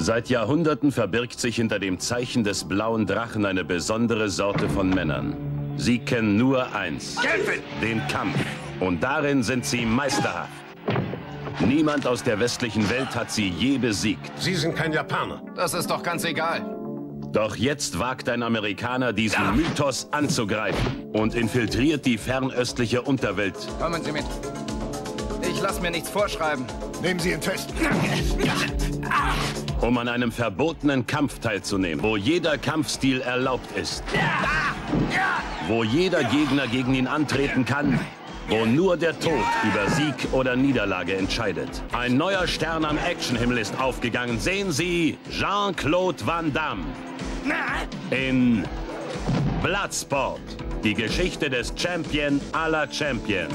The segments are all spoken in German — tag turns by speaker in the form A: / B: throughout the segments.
A: Seit Jahrhunderten verbirgt sich hinter dem Zeichen des blauen Drachen eine besondere Sorte von Männern. Sie kennen nur eins,
B: Kämpfen!
A: den Kampf. Und darin sind sie meisterhaft. Niemand aus der westlichen Welt hat sie je besiegt.
B: Sie sind kein Japaner.
C: Das ist doch ganz egal.
A: Doch jetzt wagt ein Amerikaner diesen Mythos anzugreifen und infiltriert die fernöstliche Unterwelt.
C: Kommen Sie mit. Ich lasse mir nichts vorschreiben.
B: Nehmen Sie ihn fest.
A: um an einem verbotenen Kampf teilzunehmen, wo jeder Kampfstil erlaubt ist. Wo jeder Gegner gegen ihn antreten kann, wo nur der Tod über Sieg oder Niederlage entscheidet. Ein neuer Stern am Actionhimmel ist aufgegangen. Sehen Sie Jean-Claude Van Damme in Bloodsport. Die Geschichte des Champion aller Champions.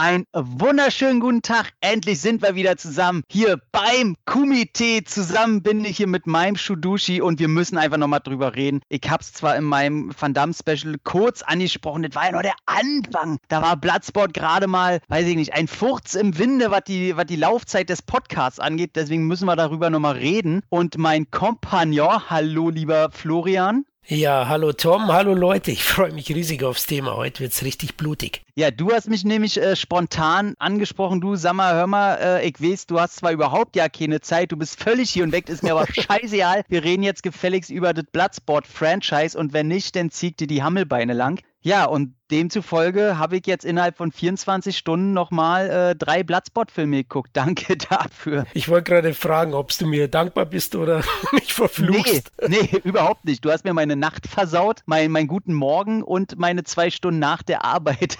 D: Ein wunderschönen guten Tag. Endlich sind wir wieder zusammen hier beim Kumite. Zusammen bin ich hier mit meinem Shudushi und wir müssen einfach nochmal drüber reden. Ich hab's zwar in meinem Van Damme Special kurz angesprochen, das war ja nur der Anfang. Da war Bloodsport gerade mal, weiß ich nicht, ein Furz im Winde, was die, was die Laufzeit des Podcasts angeht. Deswegen müssen wir darüber nochmal reden. Und mein Kompagnon, hallo lieber Florian.
E: Ja, hallo Tom, hallo Leute. Ich freue mich riesig aufs Thema. Heute wird's richtig blutig.
D: Ja, du hast mich nämlich äh, spontan angesprochen. Du, sag mal, hör mal, äh, ich weiß, du hast zwar überhaupt ja keine Zeit, du bist völlig hier und weg, ist mir aber scheißegal. Wir reden jetzt gefälligst über das Bloodsport-Franchise und wenn nicht, dann zieh dir die Hammelbeine lang. Ja, und demzufolge habe ich jetzt innerhalb von 24 Stunden nochmal äh, drei Bloodsport-Filme geguckt. Danke dafür.
E: Ich wollte gerade fragen, ob du mir dankbar bist oder mich verfluchst.
D: Nee, nee, überhaupt nicht. Du hast mir meine Nacht versaut, mein, meinen guten Morgen und meine zwei Stunden nach der Arbeit.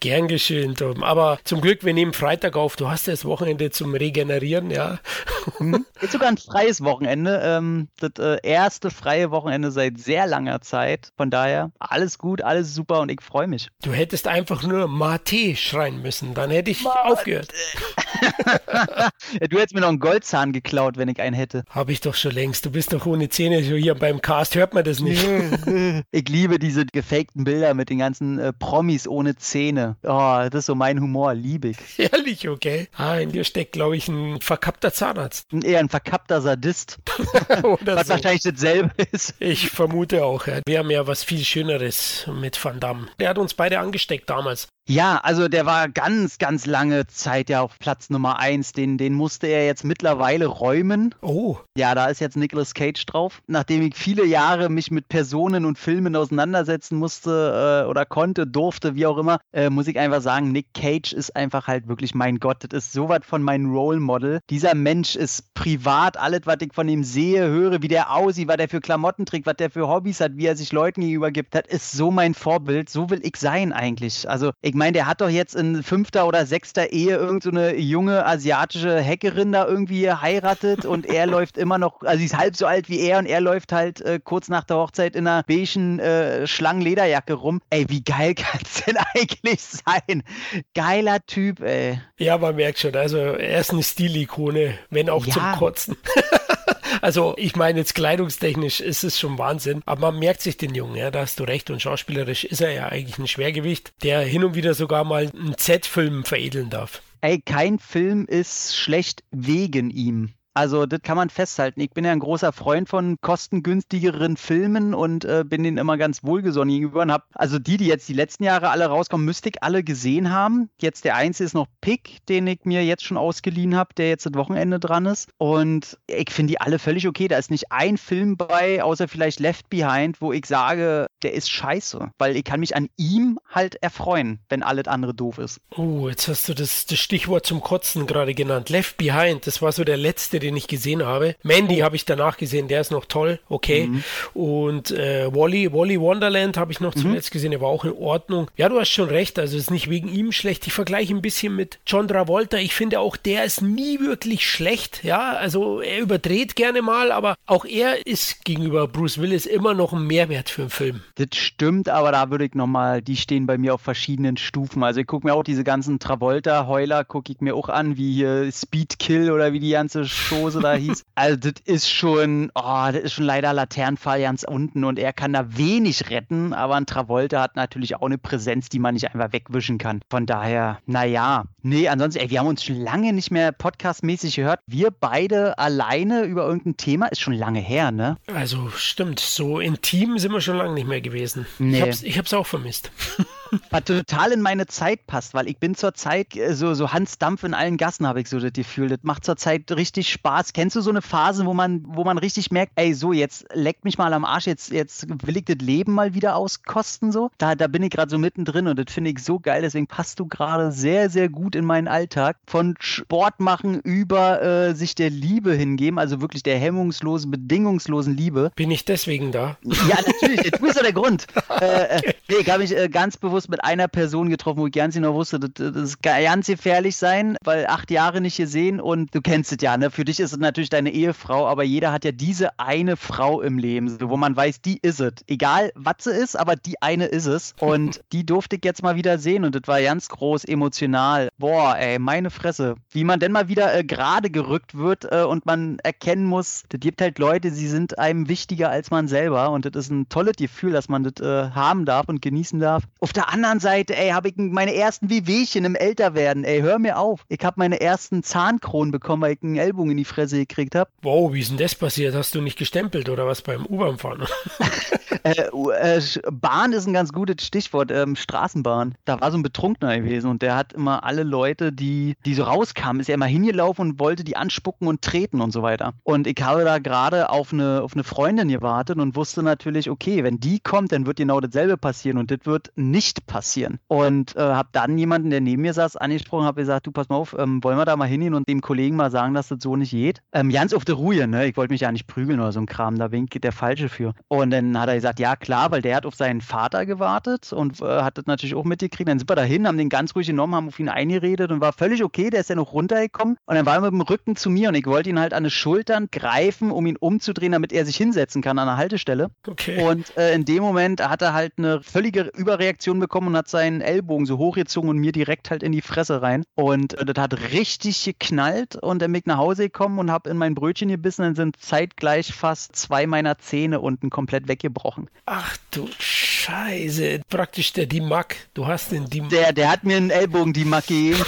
E: Gern geschehen, Tom. Aber zum Glück, wir nehmen Freitag auf. Du hast ja das Wochenende zum Regenerieren, ja.
D: Hm? Ist sogar ein freies Wochenende. Ähm, das äh, erste freie Wochenende seit sehr langer Zeit. Von daher, alles gut, alles super und ich freue mich.
E: Du hättest einfach nur Mate schreien müssen, dann hätte ich Mate. aufgehört.
D: du hättest mir noch einen Goldzahn geklaut, wenn ich einen hätte.
E: Habe ich doch schon längst. Du bist doch ohne Zähne hier beim Cast, hört man das nicht.
D: ich liebe diese gefakten Bilder mit den ganzen äh, Promis ohne Zähne. Oh, das ist so mein Humor, liebe ich.
E: Ehrlich, okay. Ah, in dir steckt, glaube ich, ein verkappter Zahnarzt.
D: Eher ein verkappter Sadist. Oder was so. wahrscheinlich dasselbe ist.
E: Ich vermute auch. Ja. Wir haben ja was viel Schöneres mit Van Damme. Der hat uns beide angesteckt damals.
D: Ja, also der war ganz, ganz lange Zeit ja auf Platz Nummer 1. Den, den musste er jetzt mittlerweile räumen.
E: Oh.
D: Ja, da ist jetzt Nicolas Cage drauf. Nachdem ich viele Jahre mich mit Personen und Filmen auseinandersetzen musste äh, oder konnte, durfte, wie auch immer, äh, muss ich einfach sagen, Nick Cage ist einfach halt wirklich mein Gott. Das ist so was von meinem Role Model. Dieser Mensch ist privat, alles, was ich von ihm sehe, höre, wie der aussieht, was der für Klamotten trägt, was der für Hobbys hat, wie er sich Leuten gegenüber gibt. Das ist so mein Vorbild. So will ich sein eigentlich. Also, ich meine, der hat doch jetzt in fünfter oder sechster Ehe irgendeine so junge asiatische Hackerin da irgendwie geheiratet und er läuft immer noch, also sie ist halb so alt wie er und er läuft halt äh, kurz nach der Hochzeit in einer beigen äh, Schlangenlederjacke rum. Ey, wie geil kann es denn eigentlich sein? Geiler Typ, ey.
E: Ja, man merkt schon, also er ist eine Stilikone, wenn auch ja. zum Kotzen. Also ich meine jetzt kleidungstechnisch ist es schon Wahnsinn, aber man merkt sich den Jungen, ja, da hast du recht und schauspielerisch ist er ja eigentlich ein Schwergewicht, der hin und wieder sogar mal einen Z-Film veredeln darf.
D: Ey, kein Film ist schlecht wegen ihm. Also, das kann man festhalten. Ich bin ja ein großer Freund von kostengünstigeren Filmen und äh, bin denen immer ganz wohlgesonnen gegenüber und habe, also die, die jetzt die letzten Jahre alle rauskommen, müsste ich alle gesehen haben. Jetzt der einzige ist noch Pick, den ich mir jetzt schon ausgeliehen habe, der jetzt das Wochenende dran ist. Und ich finde die alle völlig okay. Da ist nicht ein Film bei, außer vielleicht Left Behind, wo ich sage, der ist scheiße. Weil ich kann mich an ihm halt erfreuen, wenn alles andere doof ist.
E: Oh, jetzt hast du das, das Stichwort zum Kotzen gerade genannt. Left Behind, das war so der letzte den ich gesehen habe. Mandy oh. habe ich danach gesehen, der ist noch toll, okay. Mhm. Und äh, Wally, Wally Wonderland habe ich noch mhm. zuletzt gesehen, der war auch in Ordnung. Ja, du hast schon recht, also ist nicht wegen ihm schlecht. Ich vergleiche ein bisschen mit John Travolta. Ich finde auch, der ist nie wirklich schlecht. Ja, also er überdreht gerne mal, aber auch er ist gegenüber Bruce Willis immer noch ein Mehrwert für einen Film.
D: Das stimmt, aber da würde ich nochmal, die stehen bei mir auf verschiedenen Stufen. Also ich gucke mir auch diese ganzen Travolta-Heuler, gucke ich mir auch an, wie hier Speed Kill oder wie die ganze Chose da hieß. Also das ist schon, oh, das ist schon leider Laternenfall ganz unten und er kann da wenig retten, aber ein Travolta hat natürlich auch eine Präsenz, die man nicht einfach wegwischen kann. Von daher, naja. Nee, ansonsten, ey, wir haben uns schon lange nicht mehr podcastmäßig gehört. Wir beide alleine über irgendein Thema ist schon lange her, ne?
E: Also stimmt, so intim sind wir schon lange nicht mehr gewesen. Nee. Ich hab's, ich hab's auch vermisst.
D: Was total in meine Zeit passt, weil ich bin zurzeit äh, so, so Hans Dampf in allen Gassen, habe ich so das Gefühl. Das macht zurzeit richtig Spaß. Kennst du so eine Phase, wo man, wo man richtig merkt, ey, so, jetzt leckt mich mal am Arsch, jetzt, jetzt will ich das Leben mal wieder auskosten, so? Da, da bin ich gerade so mittendrin und das finde ich so geil, deswegen passt du gerade sehr, sehr gut in meinen Alltag. Von Sport machen über äh, sich der Liebe hingeben, also wirklich der hemmungslosen, bedingungslosen Liebe.
E: Bin ich deswegen da?
D: Ja, natürlich, du bist ja der Grund. äh, äh nee, ich habe mich äh, ganz bewusst bewusst mit einer Person getroffen, wo ich ganz genau wusste, das, das kann ganz gefährlich sein, weil acht Jahre nicht gesehen und du kennst es ja, ne? Für dich ist es natürlich deine Ehefrau, aber jeder hat ja diese eine Frau im Leben, wo man weiß, die ist es. Egal, was sie ist, aber die eine ist es. Und die durfte ich jetzt mal wieder sehen und das war ganz groß emotional. Boah, ey, meine Fresse. Wie man denn mal wieder äh, gerade gerückt wird äh, und man erkennen muss, das gibt halt Leute, sie sind einem wichtiger als man selber und das ist ein tolles Gefühl, dass man das äh, haben darf und genießen darf. Auf der anderen Seite, ey, habe ich meine ersten Wehwehchen im Älterwerden. Ey, hör mir auf. Ich habe meine ersten Zahnkronen bekommen, weil ich einen Ellbogen in die Fresse gekriegt habe.
E: Wow, wie ist denn das passiert? Hast du nicht gestempelt oder was beim U-Bahn-Fahren?
D: äh, äh, Bahn ist ein ganz gutes Stichwort. Ähm, Straßenbahn. Da war so ein Betrunkener gewesen und der hat immer alle Leute, die, die so rauskamen, ist er immer hingelaufen und wollte die anspucken und treten und so weiter. Und ich habe da gerade auf eine, auf eine Freundin gewartet und wusste natürlich, okay, wenn die kommt, dann wird genau dasselbe passieren und das wird nicht passieren. Und äh, habe dann jemanden, der neben mir saß, angesprochen, habe gesagt, du pass mal auf, ähm, wollen wir da mal hingehen und dem Kollegen mal sagen, dass das so nicht geht. Ähm, ganz auf der Ruhe, ne? Ich wollte mich ja nicht prügeln oder so ein Kram, da winkt der Falsche für. Und dann hat er gesagt, ja klar, weil der hat auf seinen Vater gewartet und äh, hat das natürlich auch mitgekriegt. Dann sind wir dahin, haben den ganz ruhig genommen, haben auf ihn eingeredet und war völlig okay, der ist ja noch runtergekommen. Und dann war er mit dem Rücken zu mir und ich wollte ihn halt an die Schultern greifen, um ihn umzudrehen, damit er sich hinsetzen kann an der Haltestelle. Okay. Und äh, in dem Moment hat er halt eine völlige Überreaktion bekommen und hat seinen Ellbogen so hochgezogen und mir direkt halt in die Fresse rein. Und äh, das hat richtig geknallt und dann bin ich nach Hause gekommen und habe in mein Brötchen gebissen. Dann sind zeitgleich fast zwei meiner Zähne unten komplett weggebrochen.
E: Ach du Scheiße. Praktisch der Dimak. Du hast den Dimak.
D: Der, der hat mir einen Ellbogen Dimak gegeben.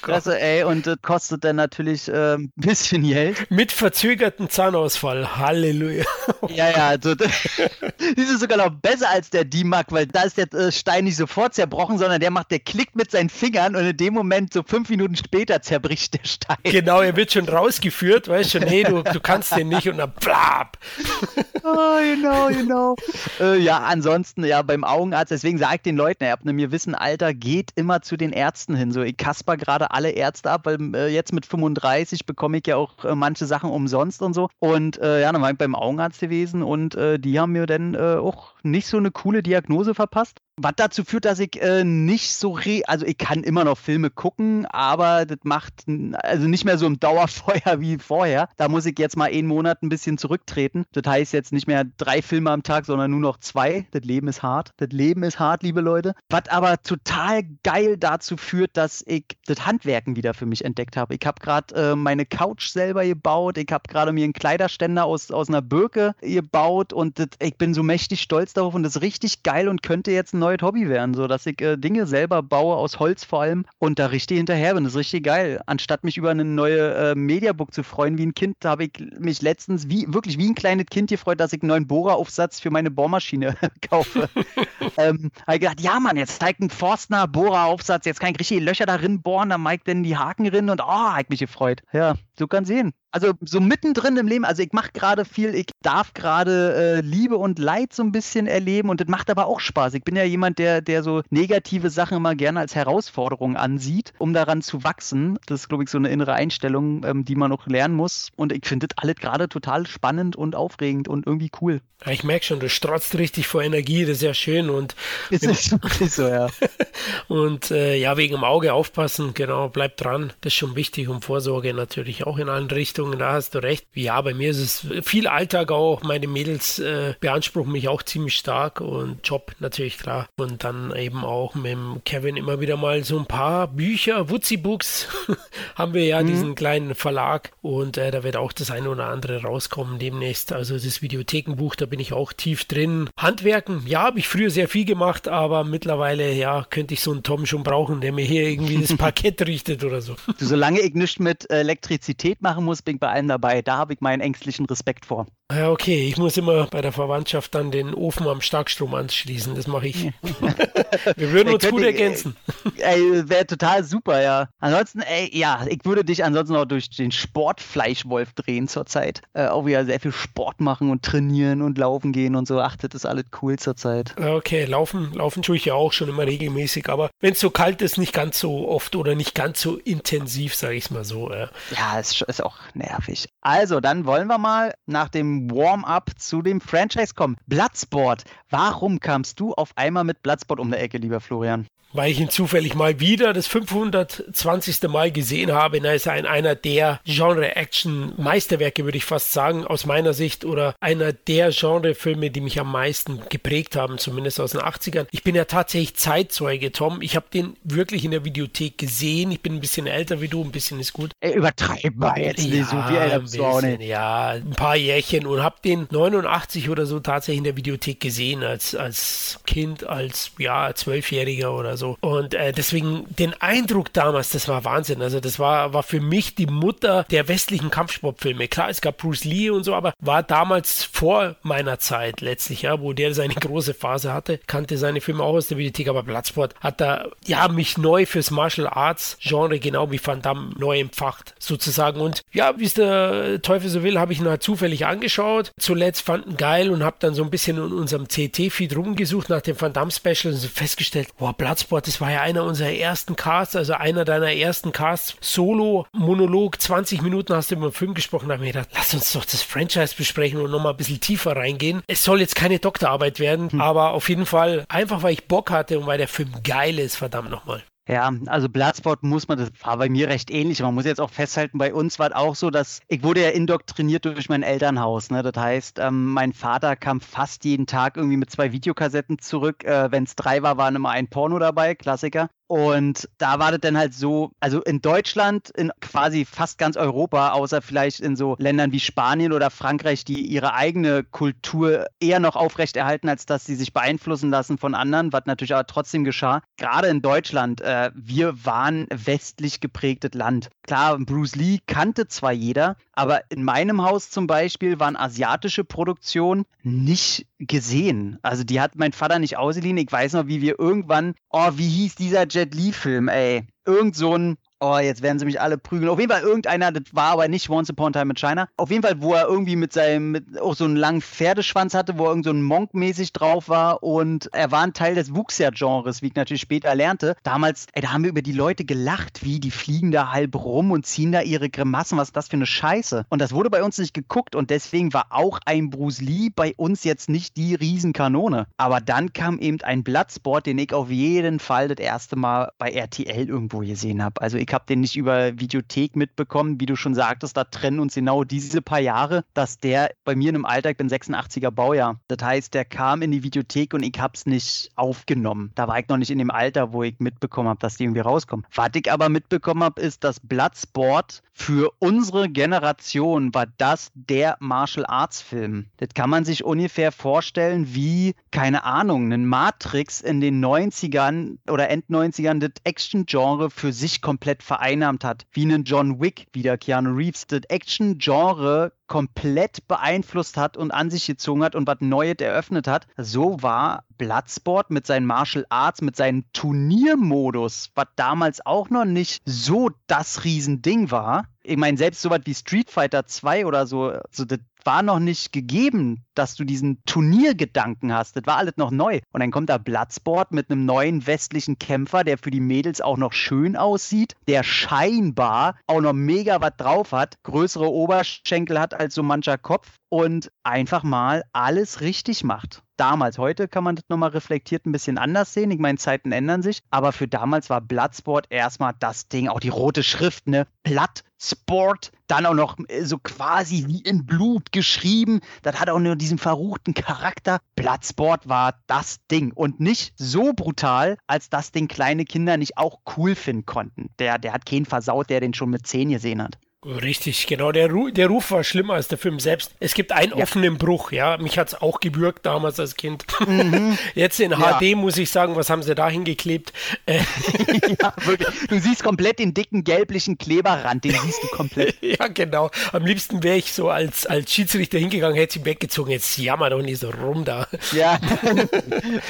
D: Fresse, ey. Und das kostet dann natürlich äh, ein bisschen Geld.
E: Mit verzögerten Zahnausfall. Halleluja.
D: ja, ja. Also, das ist sogar noch besser als der Dimak, weil da ist der äh, Stein Stein nicht sofort zerbrochen, sondern der macht, der klickt mit seinen Fingern und in dem Moment, so fünf Minuten später, zerbricht der Stein.
E: Genau, er wird schon rausgeführt, weißt du, nee, du, du kannst den nicht und dann blab.
D: oh, genau, genau. Äh, ja, ansonsten, ja, beim Augenarzt, deswegen sage ich den Leuten, ihr habt mir Wissen, Alter, geht immer zu den Ärzten hin. So, ich kasper gerade alle Ärzte ab, weil äh, jetzt mit 35 bekomme ich ja auch äh, manche Sachen umsonst und so. Und äh, ja, dann war ich beim Augenarzt gewesen und äh, die haben mir dann äh, auch nicht so eine coole Diagnose verpasst. Was dazu führt, dass ich äh, nicht so, re also ich kann immer noch Filme gucken, aber das macht also nicht mehr so im Dauerfeuer wie vorher. Da muss ich jetzt mal einen Monat ein bisschen zurücktreten. Das heißt jetzt nicht mehr drei Filme am Tag, sondern nur noch zwei. Das Leben ist hart. Das Leben ist hart, liebe Leute. Was aber total geil dazu führt, dass ich das Handwerken wieder für mich entdeckt habe. Ich habe gerade äh, meine Couch selber gebaut. Ich habe gerade mir einen Kleiderständer aus, aus einer Birke gebaut und das, ich bin so mächtig stolz darauf und das ist richtig geil und könnte jetzt ein neues Hobby werden, so dass ich äh, Dinge selber baue, aus Holz vor allem und da richtig hinterher bin. Das ist richtig geil. Anstatt mich über eine neue äh, Mediabook zu freuen wie ein Kind, habe ich mich letztens wie wirklich wie ein kleines Kind gefreut, dass ich einen neuen Bohreraufsatz für meine Bohrmaschine kaufe. ähm, habe ich gedacht, ja Mann, jetzt zeigt ein Forstner Bohreraufsatz, jetzt kann ich richtig Löcher darin bohren, dann mag ich dann die Haken drin und oh, habe ich mich gefreut. Ja, so kann sehen. Also so mittendrin im Leben, also ich mache gerade viel, ich darf gerade äh, Liebe und Leid so ein bisschen erleben und das macht aber auch Spaß. Ich bin ja jemand, der, der so negative Sachen immer gerne als Herausforderung ansieht, um daran zu wachsen. Das ist, glaube ich, so eine innere Einstellung, ähm, die man noch lernen muss. Und ich finde das alles gerade total spannend und aufregend und irgendwie cool.
E: Ja, ich merke schon, du strotzt richtig vor Energie, das ist ja schön und
D: ist wirklich so, ja.
E: und äh, ja, wegen dem Auge aufpassen, genau, bleib dran. Das ist schon wichtig und Vorsorge natürlich auch in allen Richtungen, da hast du recht. Ja, bei mir ist es viel Alltag auch, meine Mädels äh, beanspruchen mich auch ziemlich stark und Job natürlich klar. Und dann eben auch mit Kevin immer wieder mal so ein paar Bücher, Wutzi Books, haben wir ja mhm. diesen kleinen Verlag und äh, da wird auch das eine oder andere rauskommen demnächst. Also das Videothekenbuch, da bin ich auch tief drin. Handwerken, ja, habe ich früher sehr viel gemacht, aber mittlerweile, ja, könnte ich so einen Tom schon brauchen, der mir hier irgendwie das Parkett richtet oder so.
D: Du, solange ich nichts mit Elektrizität machen muss, ich bei allen dabei. Da habe ich meinen ängstlichen Respekt vor.
E: Ja, okay. Ich muss immer bei der Verwandtschaft dann den Ofen am Starkstrom anschließen. Das mache ich. Wir würden uns gut ergänzen.
D: Ey, wäre total super, ja. Ansonsten, ey, ja, ich würde dich ansonsten auch durch den Sportfleischwolf drehen zurzeit. Äh, auch wieder sehr viel Sport machen und trainieren und laufen gehen und so. Ach, das ist alles cool zurzeit.
E: Okay, laufen, laufen tue ich ja auch schon immer regelmäßig, aber wenn es so kalt ist, nicht ganz so oft oder nicht ganz so intensiv, sage ich es mal so.
D: Äh. Ja, ist, ist auch nervig. Also, dann wollen wir mal nach dem Warm-up zu dem Franchise kommen. Bloodsport. Warum kamst du auf einmal mit Bloodsport um der Ecke, lieber Florian?
E: Weil ich ihn zufällig mal wieder das 520. Mal gesehen habe. Er ist ein, einer der Genre-Action-Meisterwerke, würde ich fast sagen, aus meiner Sicht, oder einer der Genre-Filme, die mich am meisten geprägt haben, zumindest aus den 80ern. Ich bin ja tatsächlich Zeitzeuge, Tom. Ich habe den wirklich in der Videothek gesehen. Ich bin ein bisschen älter wie du, ein bisschen ist gut.
D: Ey, übertreib mal jetzt
E: ja, nicht so viel älter bist nicht. Ja, ein paar Jährchen und habe den 89 oder so tatsächlich in der Videothek gesehen, als, als Kind, als ja, Zwölfjähriger oder so. Und äh, deswegen den Eindruck damals, das war Wahnsinn. Also das war, war für mich die Mutter der westlichen Kampfsportfilme. Klar, es gab Bruce Lee und so, aber war damals vor meiner Zeit letztlich, ja, wo der seine große Phase hatte, kannte seine Filme auch aus der Bibliothek, aber Bloodsport hat da ja mich neu fürs Martial Arts Genre genau wie Van Damme neu empfacht sozusagen. Und ja, wie es der Teufel so will, habe ich ihn halt zufällig angeschaut. Zuletzt fanden geil und habe dann so ein bisschen in unserem CT-Feed rumgesucht nach dem Van Damme Special und festgestellt, boah, Bloodsport Bloodsport, das war ja einer unserer ersten Casts, also einer deiner ersten Casts, Solo-Monolog, 20 Minuten hast du über den Film gesprochen, da habe ich mir gedacht, lass uns doch das Franchise besprechen und nochmal ein bisschen tiefer reingehen. Es soll jetzt keine Doktorarbeit werden, hm. aber auf jeden Fall einfach, weil ich Bock hatte und weil der Film geil ist, verdammt nochmal.
D: Ja, also Bloodsport muss man, das war bei mir recht ähnlich. Man muss jetzt auch festhalten, bei uns war es auch so, dass ich wurde ja indoktriniert durch mein Elternhaus. Ne? Das heißt, ähm, mein Vater kam fast jeden Tag irgendwie mit zwei Videokassetten zurück. Äh, Wenn es drei war, waren immer ein Porno dabei, Klassiker. Und da war das dann halt so, also in Deutschland, in quasi fast ganz Europa, außer vielleicht in so Ländern wie Spanien oder Frankreich, die ihre eigene Kultur eher noch aufrechterhalten, als dass sie sich beeinflussen lassen von anderen, was natürlich aber trotzdem geschah. Gerade in Deutschland, äh, wir waren westlich geprägtes Land. Klar, Bruce Lee kannte zwar jeder, aber in meinem Haus zum Beispiel waren asiatische Produktionen nicht gesehen. Also die hat mein Vater nicht ausgeliehen. Ich weiß noch, wie wir irgendwann, oh, wie hieß dieser Jet Li-Film, ey? Irgend so ein Oh, jetzt werden sie mich alle prügeln. Auf jeden Fall irgendeiner, das war aber nicht Once Upon a Time in China. Auf jeden Fall, wo er irgendwie mit seinem, mit auch so einen langen Pferdeschwanz hatte, wo er irgend so ein Monk-mäßig drauf war und er war ein Teil des Wuxia-Genres, wie ich natürlich später lernte. Damals, ey, da haben wir über die Leute gelacht, wie die fliegen da halb rum und ziehen da ihre Grimassen. Was ist das für eine Scheiße? Und das wurde bei uns nicht geguckt und deswegen war auch ein Bruce Lee bei uns jetzt nicht die Riesenkanone. Aber dann kam eben ein Bloodsport, den ich auf jeden Fall das erste Mal bei RTL irgendwo gesehen habe. Also ich ich habe den nicht über Videothek mitbekommen, wie du schon sagtest, da trennen uns genau diese paar Jahre, dass der bei mir in einem Alter, ich bin 86er Baujahr, das heißt, der kam in die Videothek und ich habe es nicht aufgenommen. Da war ich noch nicht in dem Alter, wo ich mitbekommen habe, dass die irgendwie rauskommen. Was ich aber mitbekommen habe, ist, dass Bloodsport für unsere Generation war das der Martial Arts Film. Das kann man sich ungefähr vorstellen wie, keine Ahnung, ein Matrix in den 90ern oder End 90ern das Action-Genre für sich komplett komplett vereinnahmt hat, wie einen John Wick, wie der Keanu Reeves, das Action-Genre komplett beeinflusst hat und an sich gezogen hat und was Neues eröffnet hat. So war Bloodsport mit seinen Martial Arts, mit seinem Turniermodus, was damals auch noch nicht so das Riesending war, ich meine, selbst sowas wie Street Fighter 2 oder so, so das war noch nicht gegeben, dass du diesen Turniergedanken hast. Das war alles noch neu. Und dann kommt da Bloodsport mit einem neuen westlichen Kämpfer, der für die Mädels auch noch schön aussieht, der scheinbar auch noch mega was drauf hat, größere Oberschenkel hat als so mancher Kopf und einfach mal alles richtig macht damals. Heute kann man das nochmal reflektiert ein bisschen anders sehen. Ich meine, Zeiten ändern sich. Aber für damals war Bloodsport erstmal das Ding, auch die rote Schrift, ne? Bloodsport, dann auch noch äh, so quasi wie in Blut geschrieben. Das hat auch nur diesen verruchten Charakter. Bloodsport war das Ding. Und nicht so brutal, als dass den kleine Kinder nicht auch cool finden konnten. Der, der hat keinen versaut, der den schon mit 10 gesehen hat.
E: Richtig, genau. Der, Ru der Ruf war schlimmer als der Film selbst. Es gibt einen ja. offenen Bruch, ja. Mich hat es auch gebürgt damals als Kind. Mhm. Jetzt in ja. HD muss ich sagen, was haben sie da hingeklebt?
D: Äh, ja, wirklich. Du siehst komplett den dicken gelblichen Kleberrand, den siehst du komplett.
E: ja, genau. Am liebsten wäre ich so als, als Schiedsrichter hingegangen, hätte sie weggezogen. Jetzt jammer doch nicht so rum da.
D: Ja,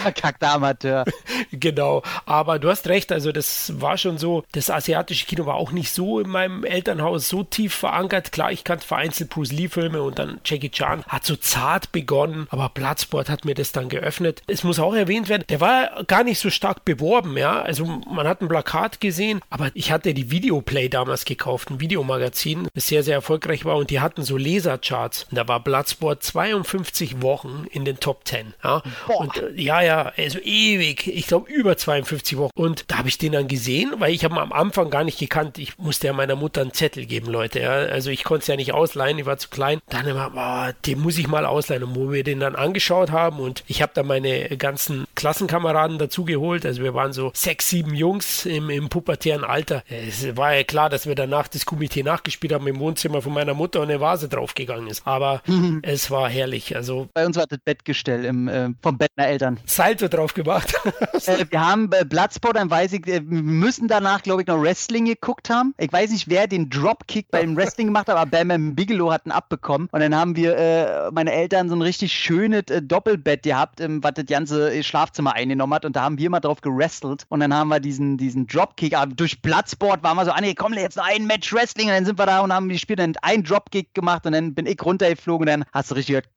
D: verkackter Amateur.
E: Genau. Aber du hast recht, also das war schon so, das asiatische Kino war auch nicht so in meinem Elternhaus so tief verankert. Klar, ich kannte vereinzelt Bruce Lee-Filme und dann Jackie Chan hat so zart begonnen, aber Bloodsport hat mir das dann geöffnet. Es muss auch erwähnt werden, der war gar nicht so stark beworben, ja. Also man hat ein Plakat gesehen, aber ich hatte die Videoplay damals gekauft, ein Videomagazin, das sehr, sehr erfolgreich war und die hatten so Lasercharts. Und da war Bloodsport 52 Wochen in den Top 10. Ja, und, äh, ja, ja, also ewig. Ich glaube über 52 Wochen. Und da habe ich den dann gesehen, weil ich habe am Anfang gar nicht gekannt. Ich musste ja meiner Mutter einen Zettel geben, Leute. Ja. Also ich konnte es ja nicht ausleihen, ich war zu klein. Dann immer, boah, den muss ich mal ausleihen. Und wo wir den dann angeschaut haben und ich habe da meine ganzen Klassenkameraden dazugeholt. Also wir waren so sechs, sieben Jungs im, im pubertären Alter. Es war ja klar, dass wir danach das Komitee nachgespielt haben im Wohnzimmer von meiner Mutter und eine Vase draufgegangen ist. Aber mhm. es war herrlich. Also
D: Bei uns war das Bettgestell im, äh, vom Bett meiner Eltern.
E: Salto drauf gemacht.
D: äh, wir haben äh, Bloodsport, dann weiß ich, äh, wir müssen danach, glaube ich, noch Wrestling geguckt haben. Ich weiß nicht, wer den Dropkick beim Wrestling gemacht hat, aber Bam Bigelow hat einen abbekommen. Und dann haben wir, äh, meine Eltern, so ein richtig schönes äh, Doppelbett gehabt, ähm, was das ganze äh, Schlafzimmer eingenommen hat. Und da haben wir mal drauf gerestelt. Und dann haben wir diesen, diesen Dropkick, aber durch Bloodsport waren wir so, ah nee, komm, jetzt noch ein Match Wrestling. Und dann sind wir da und haben gespielt, dann einen Dropkick gemacht und dann bin ich runtergeflogen und dann hast du richtig gehört,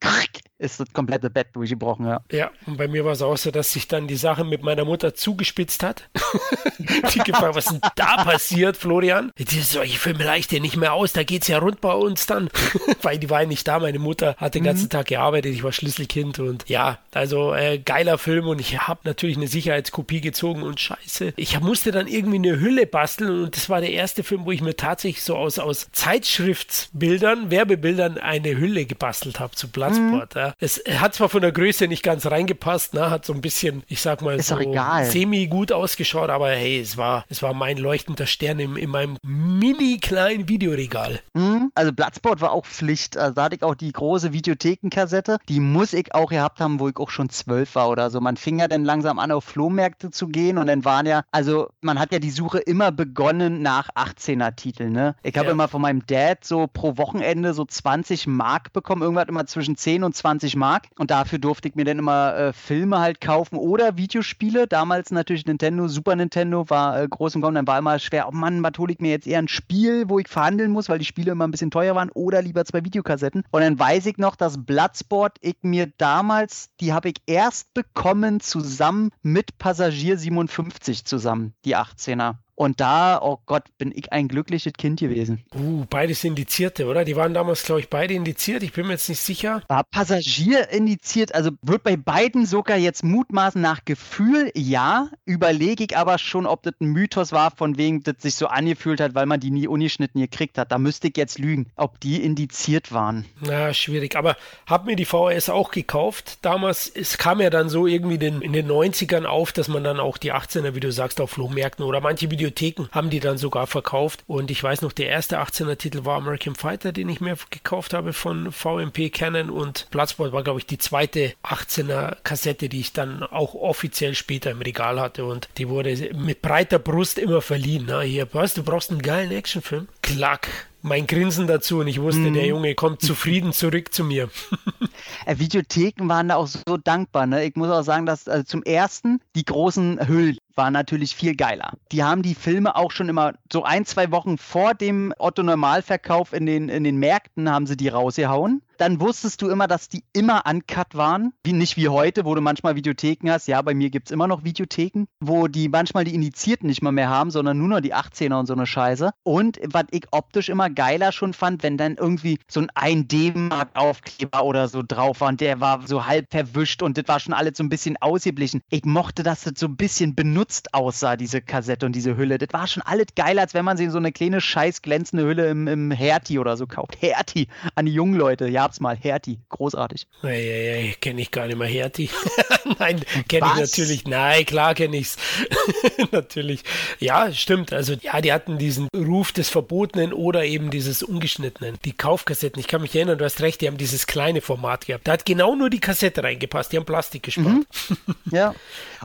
D: ist das komplette Bett durchgebrochen, ja.
E: Ja, und bei mir war es auch so, dass sich dann die Sache mit meiner Mutter zugespitzt hat. die gefragt, was ist denn da passiert, Florian? Die solche Filme leicht nicht mehr aus, da geht's ja rund bei uns dann. Weil die war ja nicht da, meine Mutter hat den ganzen mhm. Tag gearbeitet, ich war Schlüsselkind und ja, also äh, geiler Film und ich habe natürlich eine Sicherheitskopie gezogen und scheiße. Ich musste dann irgendwie eine Hülle basteln und das war der erste Film, wo ich mir tatsächlich so aus, aus Zeitschriftsbildern, Werbebildern eine Hülle gebastelt habe zu Platzport. Mhm. Ja. Es hat zwar von der Größe nicht ganz reingepasst, ne? hat so ein bisschen, ich sag mal, so semi gut ausgeschaut, aber hey, es war, es war mein leuchtender Stern im, in meinem mini kleinen Videoregal.
D: Mhm. Also Bloodsport war auch Pflicht. Also da hatte ich auch die große Videothekenkassette. Die muss ich auch gehabt haben, wo ich auch schon zwölf war oder so. Man fing ja dann langsam an, auf Flohmärkte zu gehen und dann waren ja, also man hat ja die Suche immer begonnen nach 18er-Titeln. Ne? Ich habe ja. immer von meinem Dad so pro Wochenende so 20 Mark bekommen, irgendwas immer zwischen 10 und 20 20 Mark. Und dafür durfte ich mir dann immer äh, Filme halt kaufen oder Videospiele. Damals natürlich Nintendo, Super Nintendo war äh, groß im Kommen. Dann war immer schwer, oh Mann, was hole ich mir jetzt eher ein Spiel, wo ich verhandeln muss, weil die Spiele immer ein bisschen teuer waren oder lieber zwei Videokassetten. Und dann weiß ich noch, dass Bloodsport ich mir damals, die habe ich erst bekommen zusammen mit Passagier 57 zusammen, die 18er. Und da, oh Gott, bin ich ein glückliches Kind gewesen.
E: Uh, beides Indizierte, oder? Die waren damals, glaube ich, beide indiziert. Ich bin mir jetzt nicht sicher.
D: War Passagier indiziert, also wird bei beiden sogar jetzt mutmaßen nach Gefühl, ja. Überlege ich aber schon, ob das ein Mythos war, von wem das sich so angefühlt hat, weil man die nie ungeschnitten gekriegt hat. Da müsste ich jetzt lügen, ob die indiziert waren.
E: Na, schwierig. Aber hab mir die VHS auch gekauft. Damals, es kam ja dann so irgendwie den, in den 90ern auf, dass man dann auch die 18er, wie du sagst, auf Flohmärkten oder manche Videos Videotheken haben die dann sogar verkauft. Und ich weiß noch, der erste 18er Titel war American Fighter, den ich mir gekauft habe von VMP Canon. Und Bloodsport war, glaube ich, die zweite 18er Kassette, die ich dann auch offiziell später im Regal hatte. Und die wurde mit breiter Brust immer verliehen. Na, hier, was, du brauchst einen geilen Actionfilm? Klack, mein Grinsen dazu und ich wusste, mm. der mhm. Junge kommt zufrieden zurück zu mir.
D: Äh, Videotheken waren da auch so dankbar. Ne? Ich muss auch sagen, dass also zum ersten die großen Hüllen, war natürlich viel geiler. Die haben die Filme auch schon immer so ein, zwei Wochen vor dem Otto-Normalverkauf in den, in den Märkten haben sie die rausgehauen dann wusstest du immer, dass die immer uncut waren. Wie, nicht wie heute, wo du manchmal Videotheken hast. Ja, bei mir gibt es immer noch Videotheken, wo die manchmal die Indizierten nicht mal mehr haben, sondern nur noch die 18er und so eine Scheiße. Und was ich optisch immer geiler schon fand, wenn dann irgendwie so ein 1D-Mark-Aufkleber oder so drauf war und der war so halb verwischt und das war schon alles so ein bisschen ausgeblichen. Ich mochte, dass das so ein bisschen benutzt aussah, diese Kassette und diese Hülle. Das war schon alles geiler, als wenn man sich so eine kleine scheiß glänzende Hülle im, im Hertie oder so kauft. Hertie an die jungen Leute. Ja, gab's mal. Hertie, großartig.
E: Eieiei, kenne ich gar nicht mehr Hertie. Nein, kenne ich natürlich. Nein, klar kenne ich's. natürlich. Ja, stimmt. Also ja, die hatten diesen Ruf des Verbotenen oder eben dieses Ungeschnittenen. Die Kaufkassetten, ich kann mich erinnern, du hast recht, die haben dieses kleine Format gehabt. Da hat genau nur die Kassette reingepasst. Die haben Plastik gespart. Mhm.
D: Ja.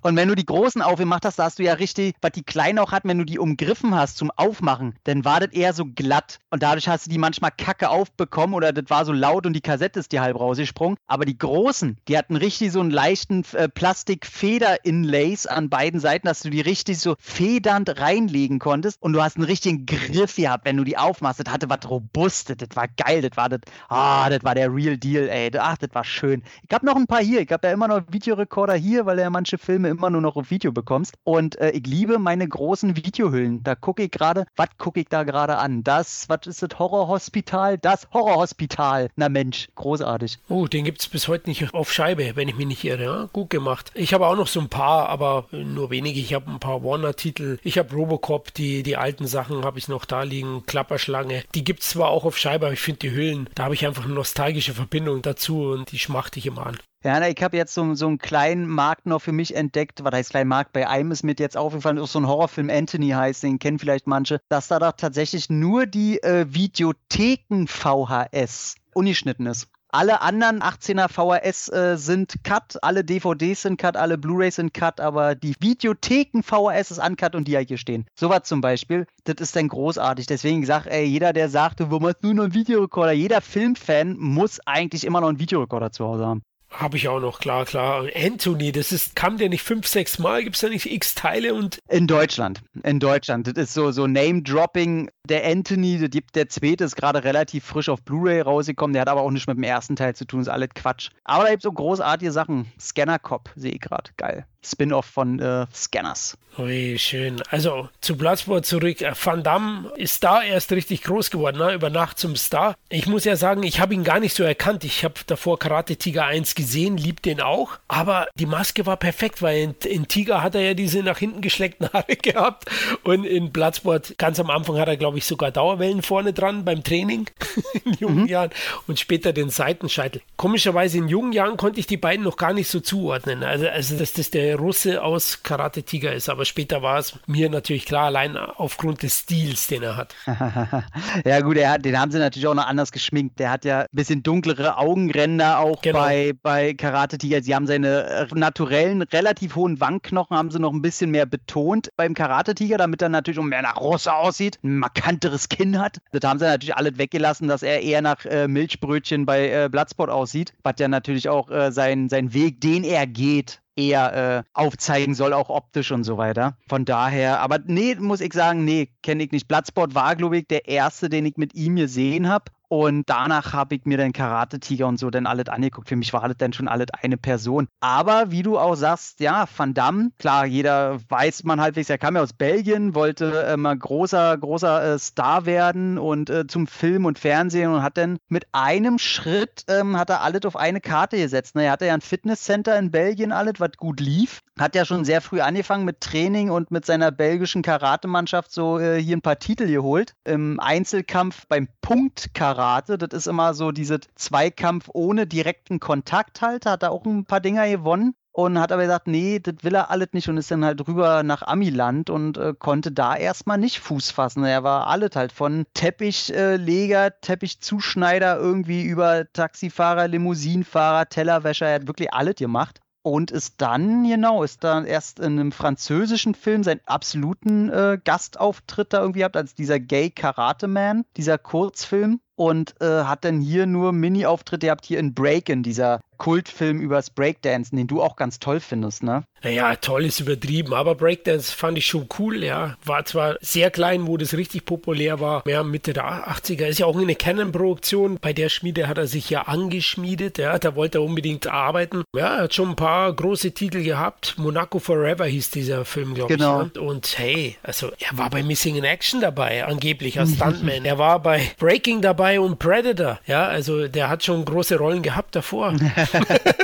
D: Und wenn du die großen aufgemacht hast, da hast du ja richtig, was die kleinen auch hatten, wenn du die umgriffen hast zum Aufmachen, dann war das eher so glatt. Und dadurch hast du die manchmal kacke aufbekommen oder das war so laut und die Kassette ist dir halb rausgesprungen. Aber die großen, die hatten richtig so einen leichten äh, Plastik-Feder-Inlays an beiden Seiten, dass du die richtig so federnd reinlegen konntest. Und du hast einen richtigen Griff gehabt, wenn du die aufmachst. Das hatte was Robustes, das war geil, das war das, ah, das war der Real Deal, ey. Ach, das war schön. Ich habe noch ein paar hier. Ich habe ja immer noch Videorekorder hier, weil ja manche Filme immer nur noch auf Video bekommst. Und äh, ich liebe meine großen Videohüllen. Da gucke ich gerade, was gucke ich da gerade an? Das, was ist das Horrorhospital? Das Horrorhospital. Na Mensch, großartig.
E: Oh, den gibt es bis heute nicht auf Scheibe, wenn ich mich nicht irre. Ja? Gut gemacht. Ich habe auch noch so ein paar, aber nur wenige. Ich habe ein paar Warner-Titel. Ich habe Robocop, die, die alten Sachen habe ich noch da liegen. Klapperschlange. Die gibt es zwar auch auf Scheibe, aber ich finde die Hüllen, da habe ich einfach eine nostalgische Verbindung dazu und die schmachte ich immer an.
D: Ja, ich habe jetzt so, so einen kleinen Markt noch für mich entdeckt. Was heißt kleinen Markt? Bei einem ist mir jetzt aufgefallen, auch so ein Horrorfilm Anthony heißt, den kennen vielleicht manche, dass da doch tatsächlich nur die äh, Videotheken VHS ungeschnitten ist. Alle anderen 18er VHS äh, sind Cut, alle DVDs sind Cut, alle Blu-rays sind Cut, aber die Videotheken VHS ist uncut und die ja hier stehen. Sowas zum Beispiel, das ist dann großartig. Deswegen sag, ey, jeder, der sagt, wo machst du noch einen Videorekorder? Jeder Filmfan muss eigentlich immer noch einen Videorekorder zu Hause haben.
E: Habe ich auch noch, klar, klar. Anthony, das ist, kam der nicht fünf, sechs Mal? Gibt es da nicht x Teile und.
D: In Deutschland. In Deutschland. Das ist so, so Name-Dropping. Der Anthony, der, der zweite ist gerade relativ frisch auf Blu-ray rausgekommen. Der hat aber auch nicht mit dem ersten Teil zu tun. Ist alles Quatsch. Aber da gibt es so großartige Sachen. Scanner Cop, sehe ich gerade. Geil. Spin-off von äh, Scanners.
E: Ui, schön. Also zu Bloodsport zurück. Äh, Van Damme ist da erst richtig groß geworden, ne? über Nacht zum Star. Ich muss ja sagen, ich habe ihn gar nicht so erkannt. Ich habe davor Karate Tiger 1 gesehen, liebt den auch. Aber die Maske war perfekt, weil in, in Tiger hat er ja diese nach hinten geschleckten Haare gehabt. Und in Bloodsport ganz am Anfang hat er, glaube ich, sogar Dauerwellen vorne dran beim Training in jungen mhm. Jahren und später den Seitenscheitel. Komischerweise in jungen Jahren konnte ich die beiden noch gar nicht so zuordnen. Also, also dass das der Russe aus Karate Tiger ist. Aber später war es mir natürlich klar, allein aufgrund des Stils, den er hat.
D: ja, gut, er hat, den haben sie natürlich auch noch anders geschminkt. Der hat ja ein bisschen dunklere Augenränder auch genau. bei, bei Karate Tiger. Sie haben seine äh, naturellen, relativ hohen Wangenknochen haben sie noch ein bisschen mehr betont beim Karate Tiger, damit er natürlich mehr nach Russe aussieht, ein markanteres Kinn hat. Das haben sie natürlich alles weggelassen, dass er eher nach äh, Milchbrötchen bei äh, Bloodsport aussieht, was ja natürlich auch äh, sein, sein Weg, den er geht, eher äh, aufzeigen soll, auch optisch und so weiter. Von daher, aber nee, muss ich sagen, nee, kenne ich nicht. Bloodsport war, glaube ich, der erste, den ich mit ihm gesehen habe. Und danach habe ich mir den Karate-Tiger und so dann alles angeguckt. Für mich war das dann schon alles eine Person. Aber wie du auch sagst, ja, Van Damme, klar, jeder weiß man halbwegs, er kam ja aus Belgien, wollte äh, mal großer, großer äh, Star werden und äh, zum Film und Fernsehen und hat dann mit einem Schritt, ähm, hat er alles auf eine Karte gesetzt. Ne? Er hatte ja ein Fitnesscenter in Belgien, alles, was gut lief. Hat ja schon sehr früh angefangen mit Training und mit seiner belgischen Karatemannschaft so äh, hier ein paar Titel geholt. Im Einzelkampf beim Punktkarate Karate. Das ist immer so diese Zweikampf ohne direkten Kontakt halt. Hat er auch ein paar Dinger gewonnen und hat aber gesagt, nee, das will er alles nicht und ist dann halt rüber nach Amiland und äh, konnte da erstmal nicht Fuß fassen. Er war alles halt von Teppichleger, äh, Teppichzuschneider irgendwie über Taxifahrer, Limousinenfahrer, Tellerwäscher, er hat wirklich alles gemacht und ist dann, genau, ist dann erst in einem französischen Film seinen absoluten äh, Gastauftritt da irgendwie gehabt, als dieser Gay Karate Man, dieser Kurzfilm. Und äh, hat dann hier nur Mini-Auftritte. Ihr habt hier in Breakin, dieser Kultfilm übers Breakdancen, den du auch ganz toll findest, ne?
E: Naja, toll ist übertrieben, aber Breakdance fand ich schon cool, ja. War zwar sehr klein, wo das richtig populär war, ja, Mitte der 80er. Ist ja auch eine Canon-Produktion. Bei der Schmiede hat er sich ja angeschmiedet, ja. Da wollte er unbedingt arbeiten. Ja, er hat schon ein paar große Titel gehabt. Monaco Forever hieß dieser Film, glaube
D: genau.
E: ich. Ne? Und hey, also er war bei Missing in Action dabei, angeblich als Stuntman. er war bei Breaking dabei und Predator, ja. Also der hat schon große Rollen gehabt davor.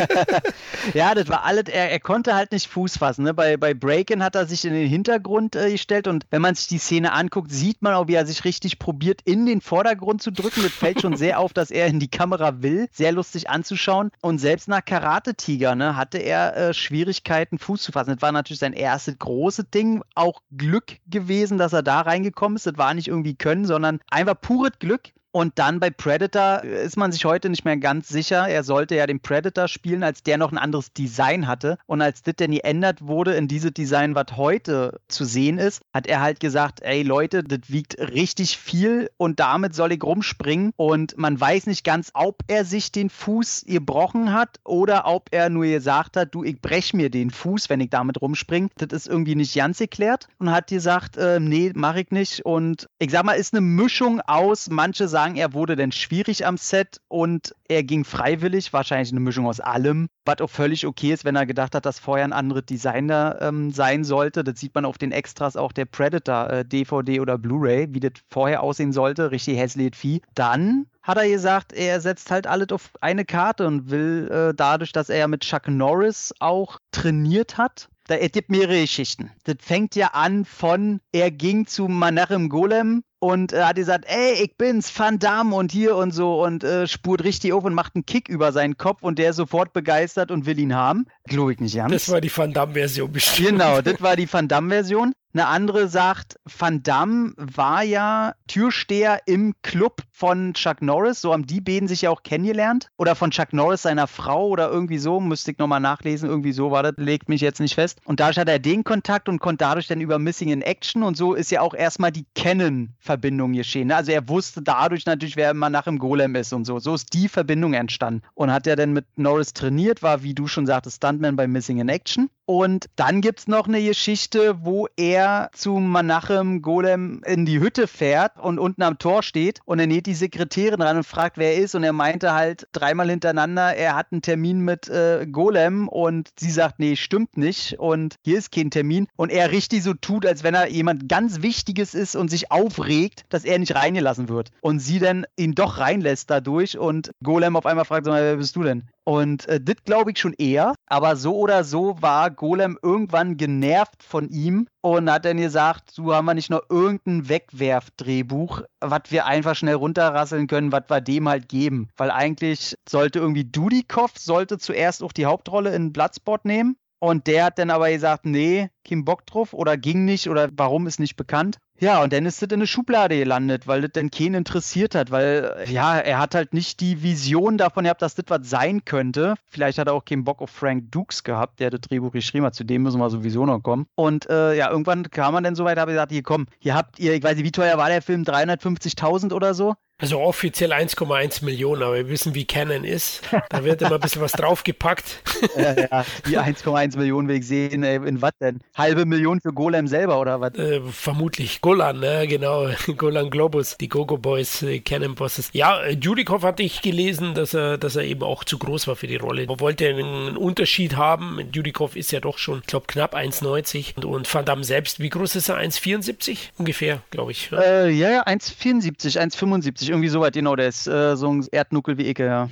D: ja, das war alles, er, er konnte halt nicht Fuß fassen. Ne? Bei, bei Breakin hat er sich in den Hintergrund äh, gestellt und wenn man sich die Szene anguckt, sieht man auch, wie er sich richtig probiert, in den Vordergrund zu drücken. Das fällt schon sehr auf, dass er in die Kamera will. Sehr lustig anzuschauen. Und selbst nach Karate Tiger ne, hatte er äh, Schwierigkeiten, Fuß zu fassen. Das war natürlich sein erstes großes Ding. Auch Glück gewesen, dass er da reingekommen ist. Das war nicht irgendwie Können, sondern einfach pures Glück. Und dann bei Predator ist man sich heute nicht mehr ganz sicher. Er sollte ja den Predator spielen, als der noch ein anderes Design hatte. Und als das denn geändert wurde in dieses Design, was heute zu sehen ist, hat er halt gesagt, ey Leute, das wiegt richtig viel und damit soll ich rumspringen. Und man weiß nicht ganz, ob er sich den Fuß gebrochen hat oder ob er nur gesagt hat, du, ich brech mir den Fuß, wenn ich damit rumspringe. Das ist irgendwie nicht ganz geklärt. Und hat gesagt, äh, nee, mach ich nicht. Und ich sag mal, ist eine Mischung aus, manche sagen, sagen, er wurde denn schwierig am Set und er ging freiwillig, wahrscheinlich eine Mischung aus allem, was auch völlig okay ist, wenn er gedacht hat, dass vorher ein anderes Designer ähm, sein sollte. Das sieht man auf den Extras auch der Predator äh, DVD oder Blu-ray, wie das vorher aussehen sollte, richtig hässliches Vieh. Dann hat er gesagt, er setzt halt alles auf eine Karte und will äh, dadurch, dass er mit Chuck Norris auch trainiert hat, da, es gibt mehrere Geschichten. Das fängt ja an von, er ging zu Manachem Golem und äh, hat gesagt, ey, ich bin's, Van Damme und hier und so und äh, spurt richtig auf und macht einen Kick über seinen Kopf und der ist sofort begeistert und will ihn haben. Glaube ich nicht ganz.
E: Das war die Van Damme-Version bestimmt.
D: Genau, das war die Van Damme-Version. Eine andere sagt, Van Damme war ja Türsteher im Club von Chuck Norris. So haben die beiden sich ja auch kennengelernt. Oder von Chuck Norris, seiner Frau oder irgendwie so. Müsste ich nochmal nachlesen. Irgendwie so war das. Legt mich jetzt nicht fest. Und dadurch hat er den Kontakt und konnte dadurch dann über Missing in Action. Und so ist ja auch erstmal die Canon-Verbindung geschehen. Also er wusste dadurch natürlich, wer immer nach im Golem ist und so. So ist die Verbindung entstanden. Und hat er dann mit Norris trainiert, war, wie du schon sagtest, Stuntman bei Missing in Action. Und dann gibt es noch eine Geschichte, wo er zu Manachem Golem in die Hütte fährt und unten am Tor steht und er näht die Sekretärin ran und fragt, wer er ist. Und er meinte halt dreimal hintereinander, er hat einen Termin mit äh, Golem und sie sagt, nee, stimmt nicht und hier ist kein Termin. Und er richtig so tut, als wenn er jemand ganz Wichtiges ist und sich aufregt, dass er nicht reingelassen wird. Und sie dann ihn doch reinlässt dadurch und Golem auf einmal fragt, wer bist du denn? Und äh, das glaube ich schon eher. Aber so oder so war Golem irgendwann genervt von ihm und hat dann gesagt, so haben wir nicht nur irgendein Wegwerfdrehbuch, was wir einfach schnell runterrasseln können, was wir dem halt geben. Weil eigentlich sollte irgendwie Dudikoff sollte zuerst auch die Hauptrolle in Bloodsport nehmen. Und der hat dann aber gesagt, nee, kein Bock drauf oder ging nicht oder warum ist nicht bekannt. Ja, und dann ist das in eine Schublade gelandet, weil das dann keinen interessiert hat, weil ja, er hat halt nicht die Vision davon gehabt, dass das was sein könnte. Vielleicht hat er auch keinen Bock auf Frank Dukes gehabt, der das Drehbuch geschrieben hat, zu dem müssen wir sowieso noch kommen. Und äh, ja, irgendwann kam man dann so weit, habe ich gesagt, hier komm, hier habt ihr, ich weiß nicht, wie teuer war der Film, 350.000 oder so?
E: Also offiziell 1,1 Millionen, aber wir wissen, wie Canon ist. Da wird immer ein bisschen was draufgepackt.
D: ja, ja, die 1,1 Millionen will ich sehen. Ey, in was denn? Halbe Million für Golem selber oder was?
E: Äh, vermutlich. Golan, ne? genau. Golan Globus, die Gogo Boys, äh, Canon Bosses. Ja, äh, Judikov hatte ich gelesen, dass er, dass er eben auch zu groß war für die Rolle. Man wollte einen Unterschied haben. Judikov ist ja doch schon, ich glaube, knapp 1,90. Und, und Van Damme selbst, wie groß ist er? 1,74 ungefähr, glaube ich.
D: Ja, äh, ja, ja 1,74, 1,75 irgendwie so weit, genau, der ist äh, so ein Erdnuckel wie Icke, ja.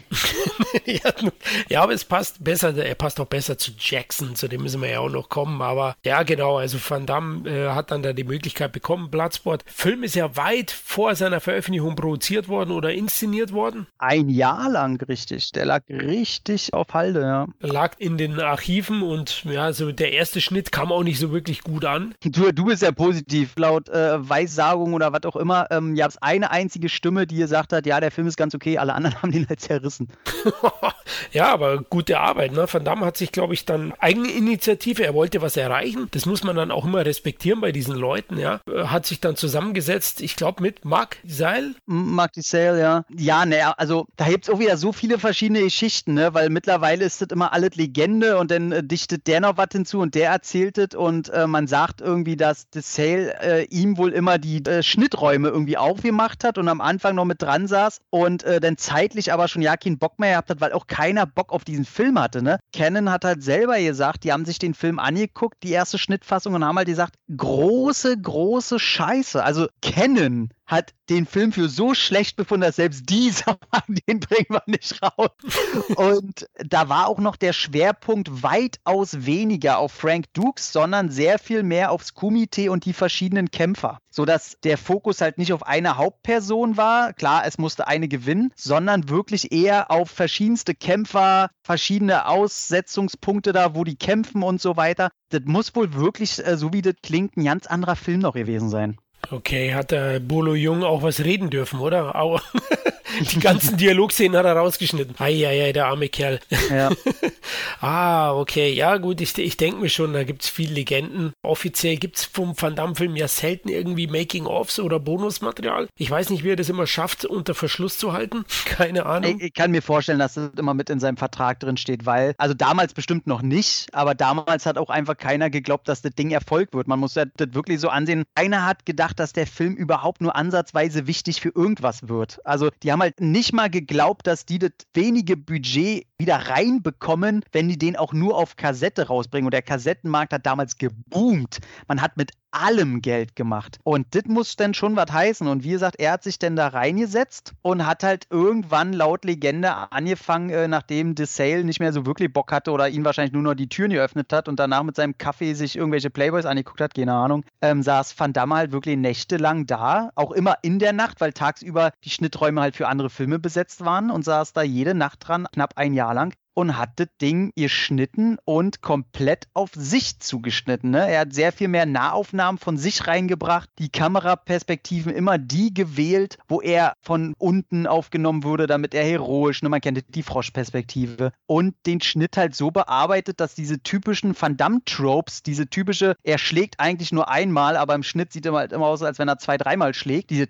E: ja, aber es passt besser, er passt auch besser zu Jackson, zu dem müssen wir ja auch noch kommen, aber ja, genau, also Van Damme äh, hat dann da die Möglichkeit bekommen, Bloodsport. Film ist ja weit vor seiner Veröffentlichung produziert worden oder inszeniert worden.
D: Ein Jahr lang, richtig. Der lag richtig auf Halde, ja.
E: Lag in den Archiven und ja, also der erste Schnitt kam auch nicht so wirklich gut an.
D: Du, du bist ja positiv. Laut äh, Weissagung oder was auch immer, ähm, gab es eine einzige Stimme, die gesagt hat, ja, der Film ist ganz okay, alle anderen haben den halt zerrissen.
E: ja, aber gute Arbeit. Ne? Van Damme hat sich, glaube ich, dann Eigeninitiative, er wollte was erreichen. Das muss man dann auch immer respektieren bei diesen Leuten. Ja? Hat sich dann zusammengesetzt, ich glaube mit Mark Seil.
D: Mark Seil, ja. Ja, naja, also da gibt es auch wieder so viele verschiedene Geschichten, ne? weil mittlerweile ist das immer alles Legende und dann äh, dichtet der noch was hinzu und der erzählt es und äh, man sagt irgendwie, dass Sale äh, ihm wohl immer die äh, Schnitträume irgendwie aufgemacht hat und am Anfang noch mit dran saß und äh, dann zeitlich aber schon ja keinen Bock mehr gehabt hat, weil auch keiner Bock auf diesen Film hatte. Ne? Canon hat halt selber gesagt, die haben sich den Film angeguckt, die erste Schnittfassung und haben halt gesagt, große, große Scheiße. Also Canon hat den Film für so schlecht befunden, dass selbst dieser Mann, den bringen wir nicht raus. Und da war auch noch der Schwerpunkt weitaus weniger auf Frank Dukes, sondern sehr viel mehr aufs Komitee und die verschiedenen Kämpfer. Sodass der Fokus halt nicht auf eine Hauptperson war, klar, es musste eine gewinnen, sondern wirklich eher auf verschiedenste Kämpfer, verschiedene Aussetzungspunkte da, wo die kämpfen und so weiter. Das muss wohl wirklich, äh, so wie das klingt, ein ganz anderer Film noch gewesen sein.
E: Okay, hat der Bolo Jung auch was reden dürfen, oder? Au. Die ganzen Dialogszenen hat er rausgeschnitten. Eieiei, der arme Kerl. Ja. ah, okay. Ja, gut, ich, ich denke mir schon, da gibt es viele Legenden. Offiziell gibt es vom Van Damme-Film ja selten irgendwie Making-ofs oder Bonusmaterial. Ich weiß nicht, wie er das immer schafft, unter Verschluss zu halten. Keine Ahnung.
D: Ich, ich kann mir vorstellen, dass das immer mit in seinem Vertrag drin steht, weil, also damals bestimmt noch nicht, aber damals hat auch einfach keiner geglaubt, dass das Ding Erfolg wird. Man muss das wirklich so ansehen. Keiner hat gedacht, dass der Film überhaupt nur ansatzweise wichtig für irgendwas wird. Also, die haben halt nicht mal geglaubt, dass die das wenige Budget wieder reinbekommen, wenn die den auch nur auf Kassette rausbringen. Und der Kassettenmarkt hat damals geboomt. Man hat mit allem Geld gemacht. Und das muss dann schon was heißen. Und wie gesagt, er hat sich dann da reingesetzt und hat halt irgendwann laut Legende angefangen, äh, nachdem The Sale nicht mehr so wirklich Bock hatte oder ihn wahrscheinlich nur noch die Türen geöffnet hat und danach mit seinem Kaffee sich irgendwelche Playboys angeguckt hat, keine Ahnung, ähm, saß Van Damme halt wirklich nächtelang da, auch immer in der Nacht, weil tagsüber die Schnitträume halt für andere Filme besetzt waren und saß da jede Nacht dran, knapp ein Jahr lang und hat das Ding geschnitten und komplett auf sich zugeschnitten. Ne? Er hat sehr viel mehr Nahaufnahmen von sich reingebracht, die Kameraperspektiven immer die gewählt, wo er von unten aufgenommen wurde, damit er heroisch, ne? man kennt die Froschperspektive, und den Schnitt halt so bearbeitet, dass diese typischen Van Damme-Tropes, diese typische, er schlägt eigentlich nur einmal, aber im Schnitt sieht er halt immer aus, als wenn er zwei, dreimal schlägt, diese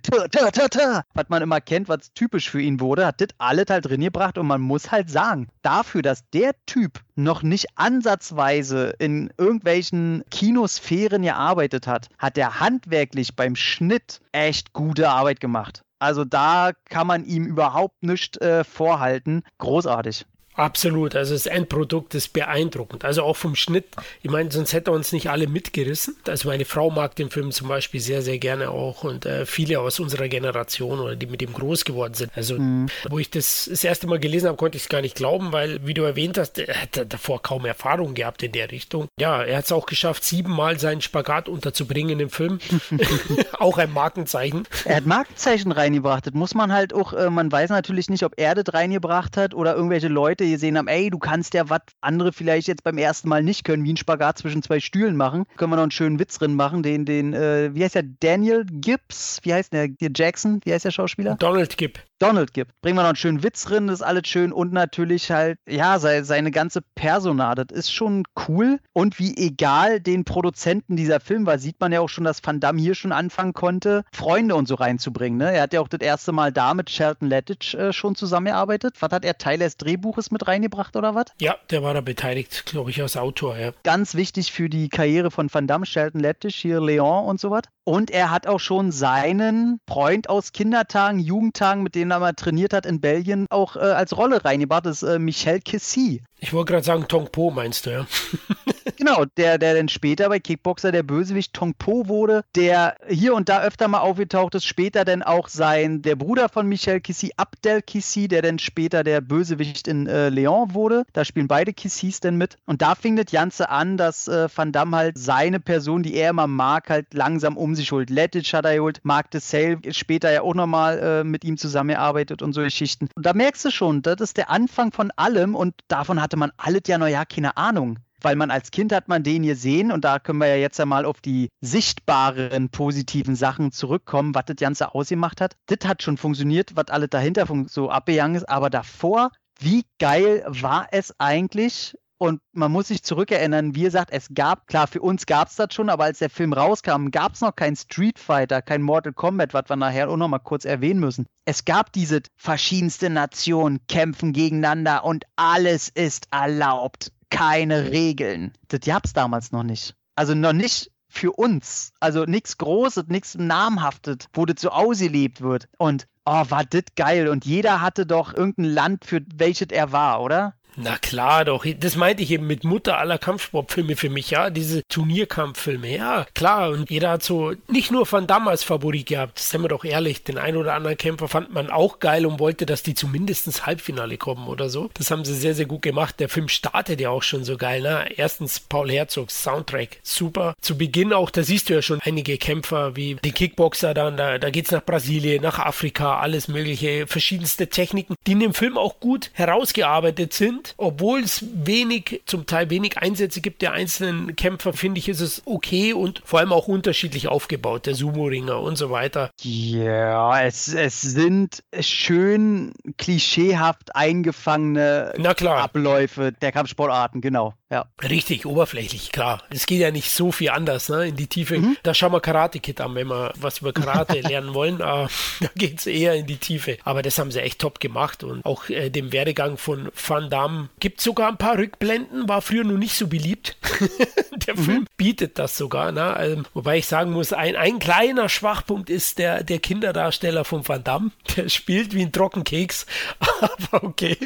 D: was man immer kennt, was typisch für ihn wurde, hat das alles halt drin gebracht und man muss halt sagen, dafür dafür, dass der Typ noch nicht ansatzweise in irgendwelchen Kinosphären gearbeitet hat, hat er handwerklich beim Schnitt echt gute Arbeit gemacht. Also da kann man ihm überhaupt nichts äh, vorhalten. Großartig.
E: Absolut, also das Endprodukt ist beeindruckend. Also auch vom Schnitt, ich meine, sonst hätte er uns nicht alle mitgerissen. Also meine Frau mag den Film zum Beispiel sehr, sehr gerne auch und äh, viele aus unserer Generation oder die mit ihm groß geworden sind. Also mhm. wo ich das das erste Mal gelesen habe, konnte ich es gar nicht glauben, weil, wie du erwähnt hast, er hat davor kaum Erfahrung gehabt in der Richtung. Ja, er hat es auch geschafft, siebenmal seinen Spagat unterzubringen im Film. auch ein Markenzeichen.
D: Er hat Markenzeichen reingebracht. Das muss man halt auch, äh, man weiß natürlich nicht, ob er das reingebracht hat oder irgendwelche Leute Leute gesehen haben, ey, du kannst ja was andere vielleicht jetzt beim ersten Mal nicht können, wie ein Spagat zwischen zwei Stühlen machen. Können wir noch einen schönen Witz drin machen, den, den, äh, wie heißt der, Daniel Gibbs, wie heißt der, Jackson, wie heißt der Schauspieler?
E: Donald Gibb.
D: Donald gibt. Bringen wir noch einen schönen Witz drin, das ist alles schön und natürlich halt, ja, seine, seine ganze Persona, das ist schon cool. Und wie egal den Produzenten dieser Film war, sieht man ja auch schon, dass Van Damme hier schon anfangen konnte, Freunde und so reinzubringen. Ne? Er hat ja auch das erste Mal da mit Shelton Lettich äh, schon zusammengearbeitet. Was hat er Teil des Drehbuches mit reingebracht oder was?
E: Ja, der war da beteiligt, glaube ich, als Autor, ja.
D: Ganz wichtig für die Karriere von Van Damme, Shelton Lettich, hier Leon und so was. Und er hat auch schon seinen Freund aus Kindertagen, Jugendtagen, mit dem er mal trainiert hat in Belgien, auch äh, als Rolle reingebracht. Das ist äh, Michel Kessy.
E: Ich wollte gerade sagen, Tong Po meinst du, ja?
D: genau, der, der dann später bei Kickboxer der Bösewicht Tong Po wurde, der hier und da öfter mal aufgetaucht ist, später dann auch sein, der Bruder von Michel Kissy, Abdel Kissy, der dann später der Bösewicht in äh, Leon wurde. Da spielen beide Kissys dann mit. Und da fing das Ganze an, dass äh, Van Damme halt seine Person, die er immer mag, halt langsam um sich holt. Lettich hat er geholt, Mark Sale später ja auch nochmal äh, mit ihm zusammengearbeitet und so Geschichten. Und da merkst du schon, das ist der Anfang von allem und davon hat hatte man alles ja noch ja keine Ahnung. Weil man als Kind hat man den gesehen und da können wir ja jetzt ja mal auf die sichtbaren positiven Sachen zurückkommen, was das Ganze ausgemacht hat. Das hat schon funktioniert, was alles dahinter so abgegangen ist, aber davor, wie geil war es eigentlich, und man muss sich zurückerinnern, wie gesagt, es gab, klar, für uns gab es das schon, aber als der Film rauskam, gab es noch kein Street Fighter, kein Mortal Kombat, was wir nachher auch noch mal kurz erwähnen müssen. Es gab diese verschiedenste Nationen kämpfen gegeneinander und alles ist erlaubt. Keine Regeln. Das gab es damals noch nicht. Also noch nicht für uns. Also nichts Großes, nichts Namhaftes, wo das so ausgelebt wird. Und oh, war das geil. Und jeder hatte doch irgendein Land, für welches er war, oder?
E: Na klar, doch. Das meinte ich eben mit Mutter aller Kampfsportfilme für mich, ja. Diese Turnierkampffilme, ja, klar. Und jeder hat so nicht nur Van Damme als Favorit gehabt, sind wir doch ehrlich. Den einen oder anderen Kämpfer fand man auch geil und wollte, dass die zumindest ins Halbfinale kommen oder so. Das haben sie sehr, sehr gut gemacht. Der Film startet ja auch schon so geil, ne? Erstens Paul Herzogs Soundtrack, super. Zu Beginn auch, da siehst du ja schon einige Kämpfer wie die Kickboxer dann, da, da geht's nach Brasilien, nach Afrika, alles mögliche, verschiedenste Techniken, die in dem Film auch gut herausgearbeitet sind sind. Obwohl es wenig, zum Teil wenig Einsätze gibt der einzelnen Kämpfer, finde ich, ist es okay und vor allem auch unterschiedlich aufgebaut, der Sumo-Ringer und so weiter.
D: Ja, es, es sind schön klischeehaft eingefangene Abläufe der Kampfsportarten, genau. Ja.
E: Richtig, oberflächlich, klar. Es geht ja nicht so viel anders, ne? In die Tiefe. Mhm. Da schauen wir Karate Kid an, wenn wir was über Karate lernen wollen. Äh, da geht es eher in die Tiefe. Aber das haben sie echt top gemacht. Und auch äh, dem Werdegang von Van Damme gibt sogar ein paar Rückblenden, war früher noch nicht so beliebt. der mhm. Film bietet das sogar. Ne? Also, wobei ich sagen muss, ein, ein kleiner Schwachpunkt ist der, der Kinderdarsteller von Van Damme. Der spielt wie ein Trockenkeks. Aber okay.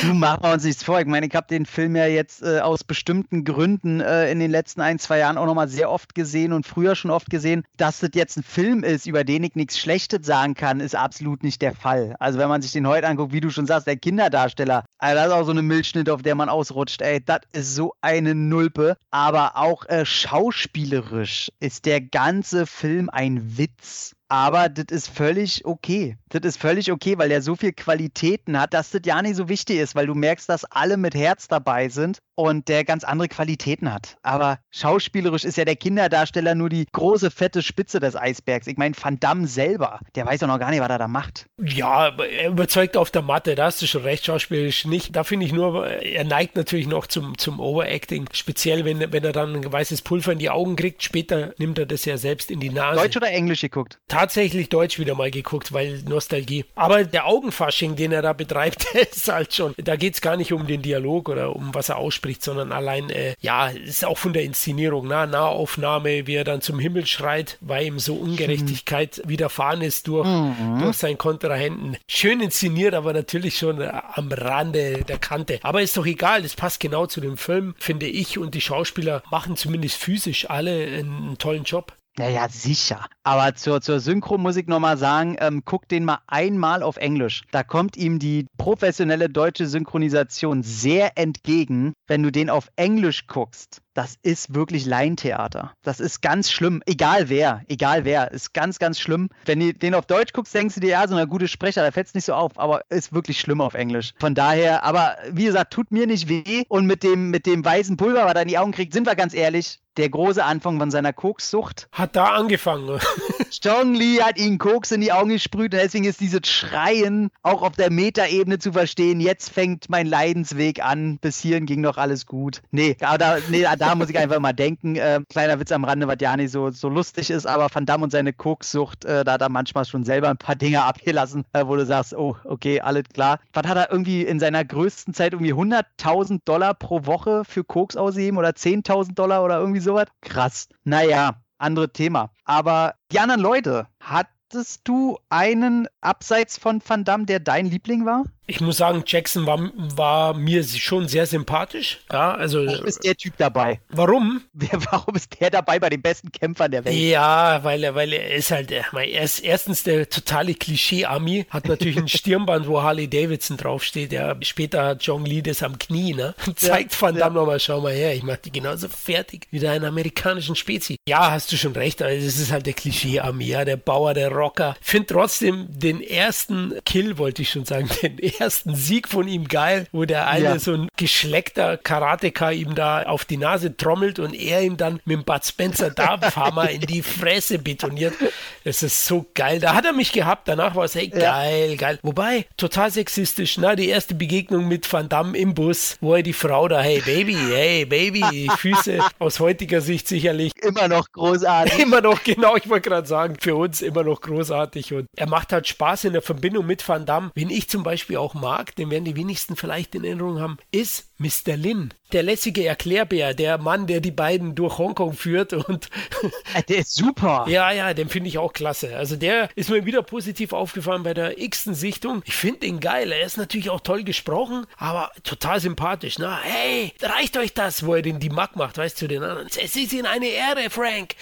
D: du machen wir uns nichts vor. Ich meine, ich habe den Film ja jetzt äh, aus bestimmten Gründen äh, in den letzten ein, zwei Jahren auch nochmal sehr oft gesehen und früher schon oft gesehen. Dass das jetzt ein Film ist, über den ich nichts Schlechtes sagen kann, ist absolut nicht der Fall. Also wenn man sich den heute anguckt, wie du schon sagst, der Kinderdarsteller, also das ist auch so eine Milchschnitt, auf der man ausrutscht. Ey, das ist so eine Nulpe. Aber auch äh, schauspielerisch ist der ganze Film ein Witz. Aber das ist völlig okay. Das ist völlig okay, weil er so viel Qualitäten hat, dass das ja nicht so wichtig ist, weil du merkst, dass alle mit Herz dabei sind und der ganz andere Qualitäten hat. Aber schauspielerisch ist ja der Kinderdarsteller nur die große, fette Spitze des Eisbergs. Ich meine, Van Damme selber, der weiß doch noch gar nicht, was er da macht.
E: Ja, er überzeugt auf der Matte, da hast du schon recht, schauspielerisch nicht. Da finde ich nur, er neigt natürlich noch zum, zum Overacting. Speziell, wenn, wenn er dann ein weißes Pulver in die Augen kriegt. Später nimmt er das ja selbst in die Nase.
D: Deutsch oder Englisch geguckt?
E: Tatsächlich Deutsch wieder mal geguckt, weil Nostalgie. Aber der Augenfasching, den er da betreibt, ist halt schon, da geht es gar nicht um den Dialog oder um was er ausspricht, sondern allein, äh, ja, ist auch von der Inszenierung, na, Nahaufnahme, wie er dann zum Himmel schreit, weil ihm so Ungerechtigkeit mhm. widerfahren ist durch, mhm. durch seinen Kontrahenten. Schön inszeniert, aber natürlich schon äh, am Rande der Kante. Aber ist doch egal, das passt genau zu dem Film, finde ich, und die Schauspieler machen zumindest physisch alle einen tollen Job.
D: Naja, sicher. Aber zur, zur Synchro muss ich nochmal sagen, ähm, guck den mal einmal auf Englisch. Da kommt ihm die professionelle deutsche Synchronisation sehr entgegen, wenn du den auf Englisch guckst. Das ist wirklich Laientheater. Das ist ganz schlimm. Egal wer, egal wer, ist ganz, ganz schlimm. Wenn du den auf Deutsch guckst, denkst du dir, ja, so eine gute Sprecher, da fällt es nicht so auf, aber ist wirklich schlimm auf Englisch. Von daher, aber wie gesagt, tut mir nicht weh. Und mit dem, mit dem weißen Pulver, was er in die Augen kriegt, sind wir ganz ehrlich, der große Anfang von seiner Kokssucht.
E: Hat da angefangen.
D: Strong Lee hat ihn Koks in die Augen gesprüht und deswegen ist dieses Schreien auch auf der Metaebene zu verstehen. Jetzt fängt mein Leidensweg an. Bis hierhin ging noch alles gut. Nee, da, nee, da muss ich einfach mal denken. Äh, kleiner Witz am Rande, was ja nicht so, so lustig ist, aber Van Damme und seine Kokssucht, äh, da hat er manchmal schon selber ein paar Dinge abgelassen, äh, wo du sagst, oh, okay, alles klar. Was hat er irgendwie in seiner größten Zeit irgendwie 100.000 Dollar pro Woche für Koks ausgegeben oder 10.000 Dollar oder irgendwie sowas? Krass. Naja, andere Thema. Aber die anderen Leute, hattest du einen abseits von Van Damme, der dein Liebling war?
E: Ich muss sagen, Jackson war, war mir schon sehr sympathisch. Ja, also,
D: warum ist der Typ dabei?
E: Warum?
D: Warum ist der dabei bei den besten Kämpfern der Welt?
E: Ja, weil er, weil er ist halt, er ist erstens der totale Klischee-Ami, hat natürlich ein Stirnband, wo Harley Davidson draufsteht. Ja, später hat John Lee das am Knie, ne? Zeigt ja, Van Damme ja. nochmal, schau mal her, ich mach die genauso fertig wie deinen amerikanischen Spezi. Ja, hast du schon recht, also es ist halt der Klischee-Ami, ja, der Bauer, der Rocker. Find trotzdem den ersten Kill, wollte ich schon sagen, den ersten Sieg von ihm geil, wo der eine ja. so ein geschleckter Karateka ihm da auf die Nase trommelt und er ihm dann mit dem Bud Spencer Dampfhammer in die Fresse betoniert. Es ist so geil. Da hat er mich gehabt. Danach war es, hey, geil, ja. geil. Wobei, total sexistisch, ne? Die erste Begegnung mit Van Damme im Bus, wo er die Frau da, hey, Baby, hey, Baby, die Füße aus heutiger Sicht sicherlich.
D: Immer noch großartig.
E: Immer noch, genau, ich wollte gerade sagen, für uns immer noch großartig. Und er macht halt Spaß in der Verbindung mit Van Damme. Wen ich zum Beispiel auch mag, den werden die wenigsten vielleicht in Erinnerung haben, ist Mr. Lin, der lässige Erklärbär, der Mann, der die beiden durch Hongkong führt und
D: der ist super.
E: Ja, ja, den finde ich auch klasse. Also der ist mir wieder positiv aufgefallen bei der x-ten Sichtung. Ich finde ihn geil. Er ist natürlich auch toll gesprochen, aber total sympathisch. Na, hey, reicht euch das, wo er den die Mack macht, weißt du, den anderen. Es ist ihnen eine Ehre, Frank.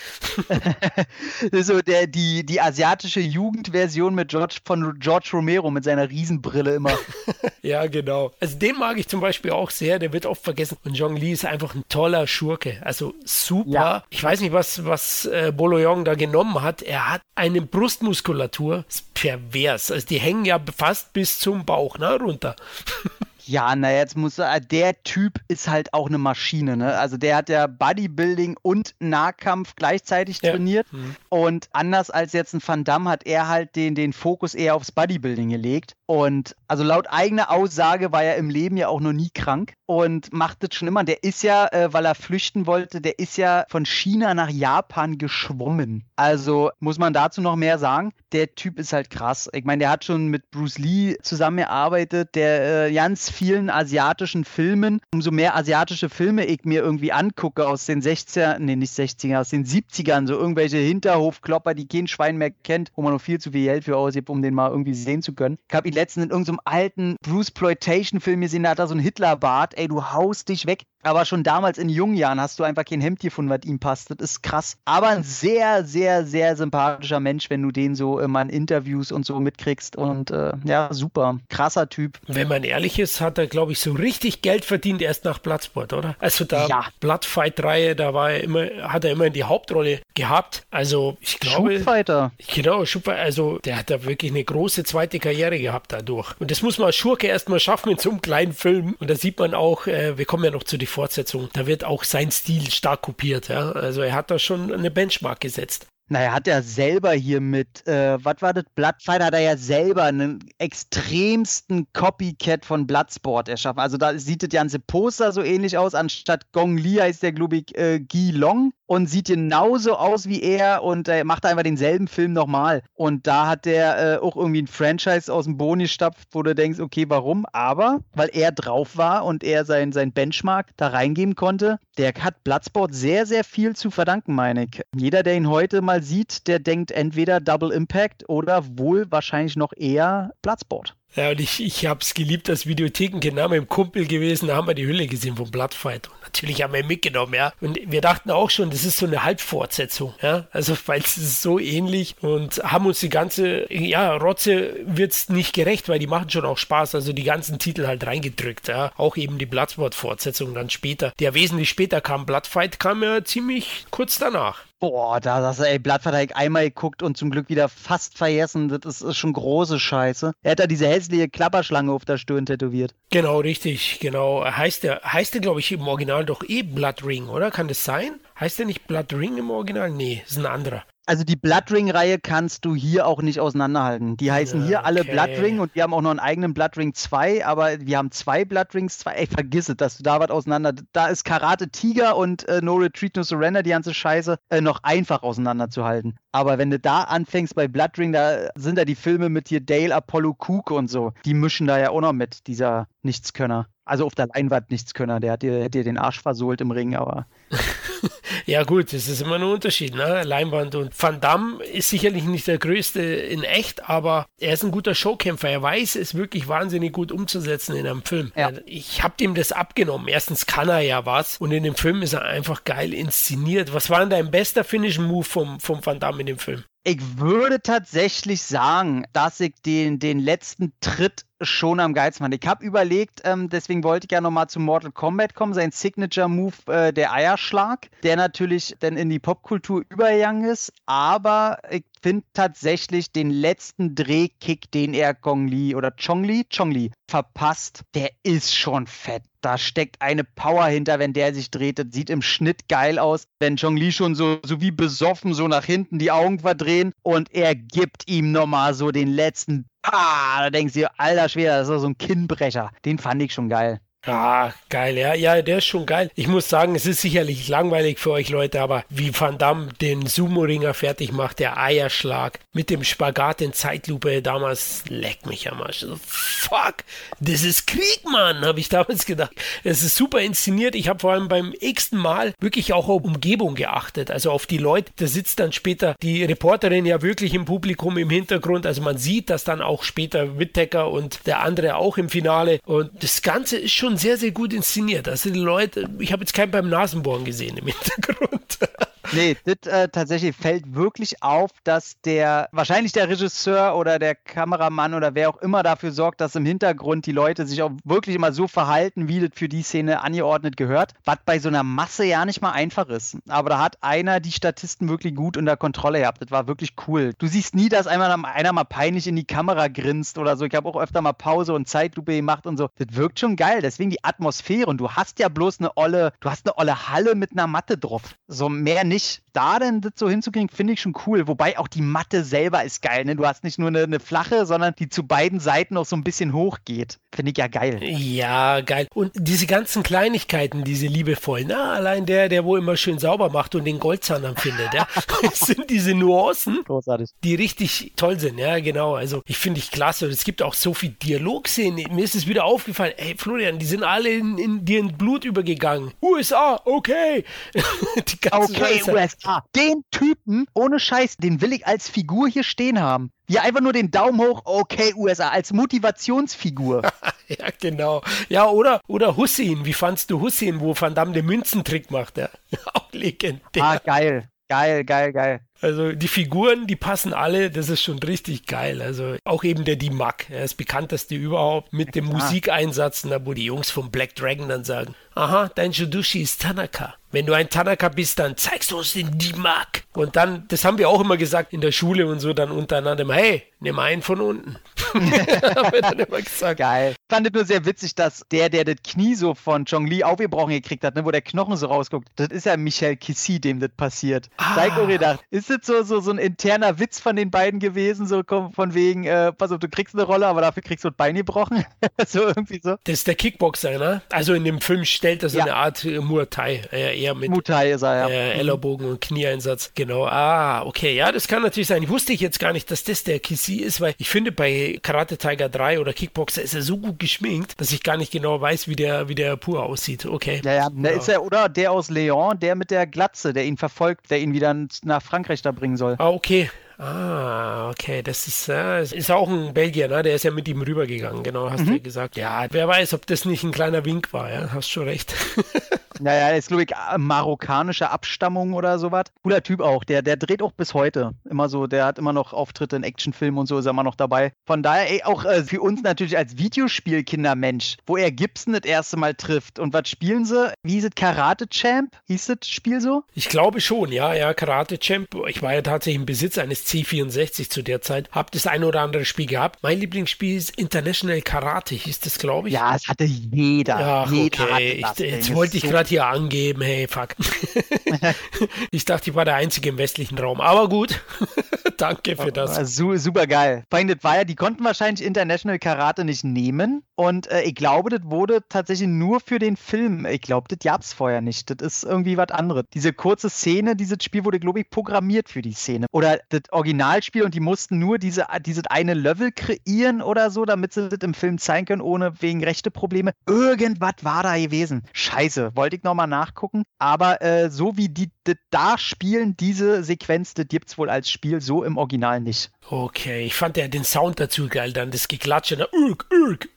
D: so der, die, die asiatische Jugendversion mit George von George Romero mit seiner Riesenbrille immer.
E: ja, genau. Also den mag ich zum Beispiel auch sehr sehr, der wird oft vergessen. Und Zhong Li ist einfach ein toller Schurke. Also super. Ja. Ich weiß nicht, was, was äh, Bolo Yong da genommen hat. Er hat eine Brustmuskulatur, ist pervers. Also die hängen ja fast bis zum Bauch, ne, runter.
D: Ja, na jetzt muss er, der Typ ist halt auch eine Maschine, ne? Also der hat ja Bodybuilding und Nahkampf gleichzeitig ja. trainiert. Mhm. Und anders als jetzt ein Van Damme hat er halt den, den Fokus eher aufs Bodybuilding gelegt. Und also laut eigener Aussage war er im Leben ja auch noch nie krank und macht das schon immer. Der ist ja, äh, weil er flüchten wollte, der ist ja von China nach Japan geschwommen. Also muss man dazu noch mehr sagen. Der Typ ist halt krass. Ich meine, der hat schon mit Bruce Lee zusammengearbeitet, der äh, ganz vielen asiatischen Filmen. Umso mehr asiatische Filme ich mir irgendwie angucke aus den 60er, nee, nicht 60er, aus den 70ern, so irgendwelche Hinterhofklopper, die kein Schwein mehr kennt, wo man noch viel zu viel Geld für ausgibt, um den mal irgendwie sehen zu können. Ich habe ihn letztens in irgendeinem alten Bruce Ploitation-Film gesehen, da hat er so einen Hitlerbart, ey, du haust dich weg. Aber schon damals in jungen Jahren hast du einfach kein Hemd gefunden, was ihm passt. Das ist krass. Aber ein sehr, sehr, sehr sympathischer Mensch, wenn du den so immer in Interviews und so mitkriegst. Und äh, ja, super. Krasser Typ.
E: Wenn man ehrlich ist, hat er, glaube ich, so richtig Geld verdient erst nach Bloodsport, oder? Also da ja. Bloodfight-Reihe, da war er immer, hat er immer die Hauptrolle gehabt. Also ich glaube.
D: Schubfighter.
E: Genau, Schubfighter. Also der hat da wirklich eine große zweite Karriere gehabt dadurch. Und das muss man als Schurke erstmal schaffen in so einem kleinen Film. Und da sieht man auch, äh, wir kommen ja noch zu den Fortsetzung. Da wird auch sein Stil stark kopiert. Ja? Also er hat da schon eine Benchmark gesetzt.
D: Naja, hat er selber hier mit, äh, was war das? Bloodfight hat er ja selber einen extremsten Copycat von Bloodsport erschaffen. Also da sieht das ganze Poster so ähnlich aus. Anstatt Gong Li heißt der, glaube ich, äh, Guy Long und sieht genauso aus wie er und äh, macht einfach denselben Film nochmal. Und da hat der äh, auch irgendwie ein Franchise aus dem Boni gestapft, wo du denkst, okay, warum? Aber weil er drauf war und er sein, sein Benchmark da reingeben konnte, der hat Bloodsport sehr, sehr viel zu verdanken, meine ich. Jeder, der ihn heute mal sieht, der denkt entweder Double Impact oder wohl wahrscheinlich noch eher Bloodsport.
E: Ja, und ich, ich habe es geliebt als Videothekenkind. Da haben wir im Kumpel gewesen, da haben wir die Hülle gesehen vom Bloodfight. Und natürlich haben wir ihn mitgenommen, ja. Und wir dachten auch schon, das ist so eine Halbfortsetzung, ja. Also, weil es ist so ähnlich und haben uns die ganze, ja, Rotze wird's nicht gerecht, weil die machen schon auch Spaß. Also die ganzen Titel halt reingedrückt, ja. Auch eben die Bloodsport-Fortsetzung dann später. Der wesentlich später kam. Bloodfight kam ja ziemlich kurz danach.
D: Boah, da hast du, ey, Blattverteidigung einmal geguckt und zum Glück wieder fast vergessen. Das ist, ist, schon große Scheiße. Er hat da diese hässliche Klapperschlange auf der Stirn tätowiert.
E: Genau, richtig, genau. Heißt der, heißt der, glaube ich, im Original doch eh Blood Ring, oder? Kann das sein? Heißt der nicht Blood Ring im Original? Nee, ist ein anderer.
D: Also die Bloodring-Reihe kannst du hier auch nicht auseinanderhalten. Die heißen ja, hier alle okay. Bloodring und die haben auch noch einen eigenen Bloodring 2, aber wir haben zwei Bloodrings 2. Ey, vergiss es, dass du da was auseinander. Da ist Karate Tiger und äh, No Retreat, No Surrender, die ganze Scheiße, äh, noch einfach auseinanderzuhalten. Aber wenn du da anfängst bei Bloodring, da sind da die Filme mit hier Dale, Apollo, Cook und so. Die mischen da ja auch noch mit, dieser Nichtskönner. Also auf der Leinwand Nichtskönner, der hat dir, hat dir den Arsch versohlt im Ring, aber.
E: ja, gut, das ist immer ein Unterschied, ne? Leinwand und Van Damme ist sicherlich nicht der größte in echt, aber er ist ein guter Showkämpfer. Er weiß es wirklich wahnsinnig gut umzusetzen in einem Film. Ja. Ich habe ihm das abgenommen. Erstens kann er ja was und in dem Film ist er einfach geil inszeniert. Was war denn dein bester Finishing Move vom, vom Van Damme in dem Film?
D: Ich würde tatsächlich sagen, dass ich den, den letzten Tritt schon am geilsten fand. Ich habe überlegt, ähm, deswegen wollte ich ja nochmal zu Mortal Kombat kommen, sein Signature-Move, äh, der Eierschlag, der natürlich dann in die Popkultur übergegangen ist, aber ich finde tatsächlich den letzten Drehkick, den er Gong Li oder Chong Li, Chong Li verpasst, der ist schon fett. Da steckt eine Power hinter, wenn der sich dreht. Das sieht im Schnitt geil aus. Wenn Chong Li schon so, so wie besoffen so nach hinten die Augen verdrehen und er gibt ihm nochmal so den letzten Ah, da denkst du, alter Schwede, das ist so ein Kinnbrecher. Den fand ich schon geil.
E: Ah, geil, ja, ja, der ist schon geil. Ich muss sagen, es ist sicherlich langweilig für euch Leute, aber wie Van Damme den Sumo-Ringer fertig macht, der Eierschlag mit dem Spagat in Zeitlupe damals, leck mich am Arsch. So, fuck, das ist Krieg, Mann, habe ich damals gedacht. Es ist super inszeniert. Ich habe vor allem beim x-ten Mal wirklich auch auf Umgebung geachtet, also auf die Leute. Da sitzt dann später die Reporterin ja wirklich im Publikum im Hintergrund. Also man sieht, dass dann auch später Whittaker und der andere auch im Finale. Und das Ganze ist schon schon sehr, sehr gut inszeniert. Also die Leute, ich habe jetzt keinen beim Nasenbohren gesehen im Hintergrund.
D: Nee, das äh, tatsächlich fällt wirklich auf, dass der, wahrscheinlich der Regisseur oder der Kameramann oder wer auch immer dafür sorgt, dass im Hintergrund die Leute sich auch wirklich immer so verhalten, wie das für die Szene angeordnet gehört, was bei so einer Masse ja nicht mal einfach ist. Aber da hat einer die Statisten wirklich gut unter Kontrolle gehabt. Das war wirklich cool. Du siehst nie, dass einmal einer mal peinlich in die Kamera grinst oder so. Ich habe auch öfter mal Pause und Zeitlupe gemacht und so. Das wirkt schon geil. Deswegen die Atmosphäre. Und du hast ja bloß eine olle, du hast eine olle Halle mit einer Matte drauf. So mehr nicht nicht. Da denn das so hinzukriegen, finde ich schon cool. Wobei auch die Matte selber ist geil. Ne? Du hast nicht nur eine, eine flache, sondern die zu beiden Seiten auch so ein bisschen hoch geht. Finde ich ja geil.
E: Ja, geil. Und diese ganzen Kleinigkeiten, diese liebevollen, na, allein der, der wo immer schön sauber macht und den Goldzahn dann findet, ja, das sind diese Nuancen, Großartig. die richtig toll sind. Ja, genau. Also ich finde ich klasse. Und es gibt auch so viel Dialogszenen. Mir ist es wieder aufgefallen, ey Florian, die sind alle in, in dir in Blut übergegangen. USA, okay.
D: die ganzen okay, USA. Ah, den Typen, ohne Scheiß, den will ich als Figur hier stehen haben. Wie einfach nur den Daumen hoch, okay, USA, als Motivationsfigur.
E: ja, genau. Ja, oder, oder Hussein. Wie fandst du Hussein, wo Van Damme den Münzentrick macht? Ja? Auch legendär.
D: Ah, geil. Geil, geil, geil.
E: Also die Figuren, die passen alle, das ist schon richtig geil. Also auch eben der Dimak, er ist bekannteste überhaupt mit dem Musikeinsatz, wo die Jungs vom Black Dragon dann sagen, aha, dein Judushi ist Tanaka. Wenn du ein Tanaka bist, dann zeigst du uns den Dimak. Und dann, das haben wir auch immer gesagt in der Schule und so, dann untereinander, hey, nimm einen von unten. haben
D: wir dann immer gesagt. Geil. Ich fand es nur sehr witzig, dass der, der das Knie so von Chong Li aufgebrochen gekriegt hat, ne, wo der Knochen so rausguckt, das ist ja Michel Kissi, dem das passiert. Ah. Da ich gedacht, ist das so, so, so ein interner Witz von den beiden gewesen, so von wegen, äh, pass auf, du kriegst eine Rolle, aber dafür kriegst du das Bein gebrochen? so irgendwie so.
E: Das ist der Kickboxer, ne? Also in dem Film stellt er so ja. eine Art äh, Muay Thai, äh, eher mit
D: Muay Thai ist er, ja.
E: Äh, Ellerbogen und Knieeinsatz. Genau. Ah, okay, ja, das kann natürlich sein. Ich wusste ich jetzt gar nicht, dass das der Kissi ist, weil ich finde, bei Karate Tiger 3 oder Kickboxer ist er so gut geschminkt, dass ich gar nicht genau weiß, wie der, wie der pur aussieht. Okay.
D: Ja, ja, genau. ist er, oder der aus Leon, der mit der Glatze, der ihn verfolgt, der ihn wieder nach Frankreich da bringen soll.
E: Ah, okay. Ah, okay, das ist, äh, ist auch ein Belgier, ne? Der ist ja mit ihm rübergegangen, genau, hast mhm. du ja gesagt. Ja, wer weiß, ob das nicht ein kleiner Wink war, ja, hast schon recht.
D: Naja, er ist, glaube ich, marokkanische Abstammung oder sowas. Cooler Typ auch. Der, der dreht auch bis heute. Immer so, der hat immer noch Auftritte in Actionfilmen und so, ist er immer noch dabei. Von daher, ey, auch äh, für uns natürlich als Videospielkindermensch, wo er Gibson das erste Mal trifft. Und was spielen sie? Wie hieß es? Karate Champ? Hieß das Spiel so?
E: Ich glaube schon, ja, ja, Karate Champ. Ich war ja tatsächlich im Besitz eines C64 zu der Zeit. Hab das ein oder andere Spiel gehabt. Mein Lieblingsspiel ist International Karate, hieß das, glaube ich.
D: Ja, es hatte jeder.
E: Ja,
D: jeder
E: okay. Ich, jetzt wollte ich so gerade hier angeben, hey, fuck. ich dachte, ich war der Einzige im westlichen Raum. Aber gut, danke für das.
D: Super geil. Vor allem, das war ja, die konnten wahrscheinlich International Karate nicht nehmen. Und äh, ich glaube, das wurde tatsächlich nur für den Film. Ich glaube, das gab es vorher nicht. Das ist irgendwie was anderes. Diese kurze Szene, dieses Spiel wurde, glaube ich, programmiert für die Szene. Oder das Originalspiel und die mussten nur diese, dieses eine Level kreieren oder so, damit sie das im Film zeigen können, ohne wegen rechte Probleme. Irgendwas war da gewesen. Scheiße, wollte ich nochmal nachgucken. Aber äh, so wie die da spielen, diese Sequenz, das gibt es wohl als Spiel so im Original nicht.
E: Okay, ich fand ja den Sound dazu geil, dann das Geklatsche, da, Urk, Urk.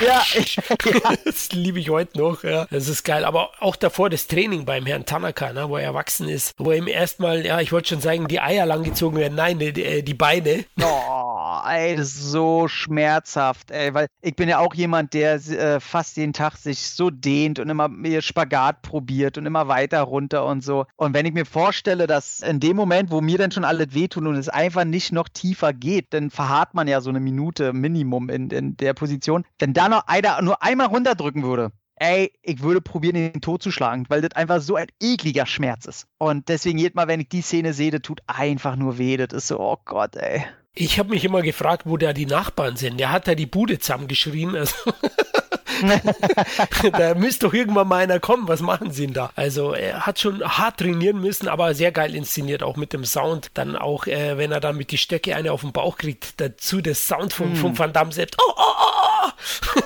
D: Ja,
E: ja. das liebe ich heute noch, ja. Das ist geil. Aber auch davor das Training beim Herrn Tanaka, ne, wo er erwachsen ist, wo ihm erstmal, ja, ich wollte schon sagen, die Eier langgezogen werden, nein, die, die Beine.
D: Oh. ey, das ist so schmerzhaft, ey, weil ich bin ja auch jemand, der äh, fast jeden Tag sich so dehnt und immer Spagat probiert und immer weiter runter und so. Und wenn ich mir vorstelle, dass in dem Moment, wo mir dann schon alles wehtun und es einfach nicht noch tiefer geht, dann verharrt man ja so eine Minute Minimum in, in der Position. Wenn da noch einer nur einmal runterdrücken würde, ey, ich würde probieren, den Tod zu schlagen, weil das einfach so ein ekliger Schmerz ist. Und deswegen jedes Mal, wenn ich die Szene sehe, das tut einfach nur weh. Das ist so, oh Gott, ey.
E: Ich habe mich immer gefragt, wo da die Nachbarn sind. Der hat da die Bude zusammengeschrien. Also da müsste doch irgendwann mal einer kommen. Was machen sie denn da? Also er hat schon hart trainieren müssen, aber sehr geil inszeniert, auch mit dem Sound. Dann auch, äh, wenn er dann mit die Stöcke eine auf den Bauch kriegt, dazu der Sound vom, mm. vom Van Damme selbst. Oh, oh, oh,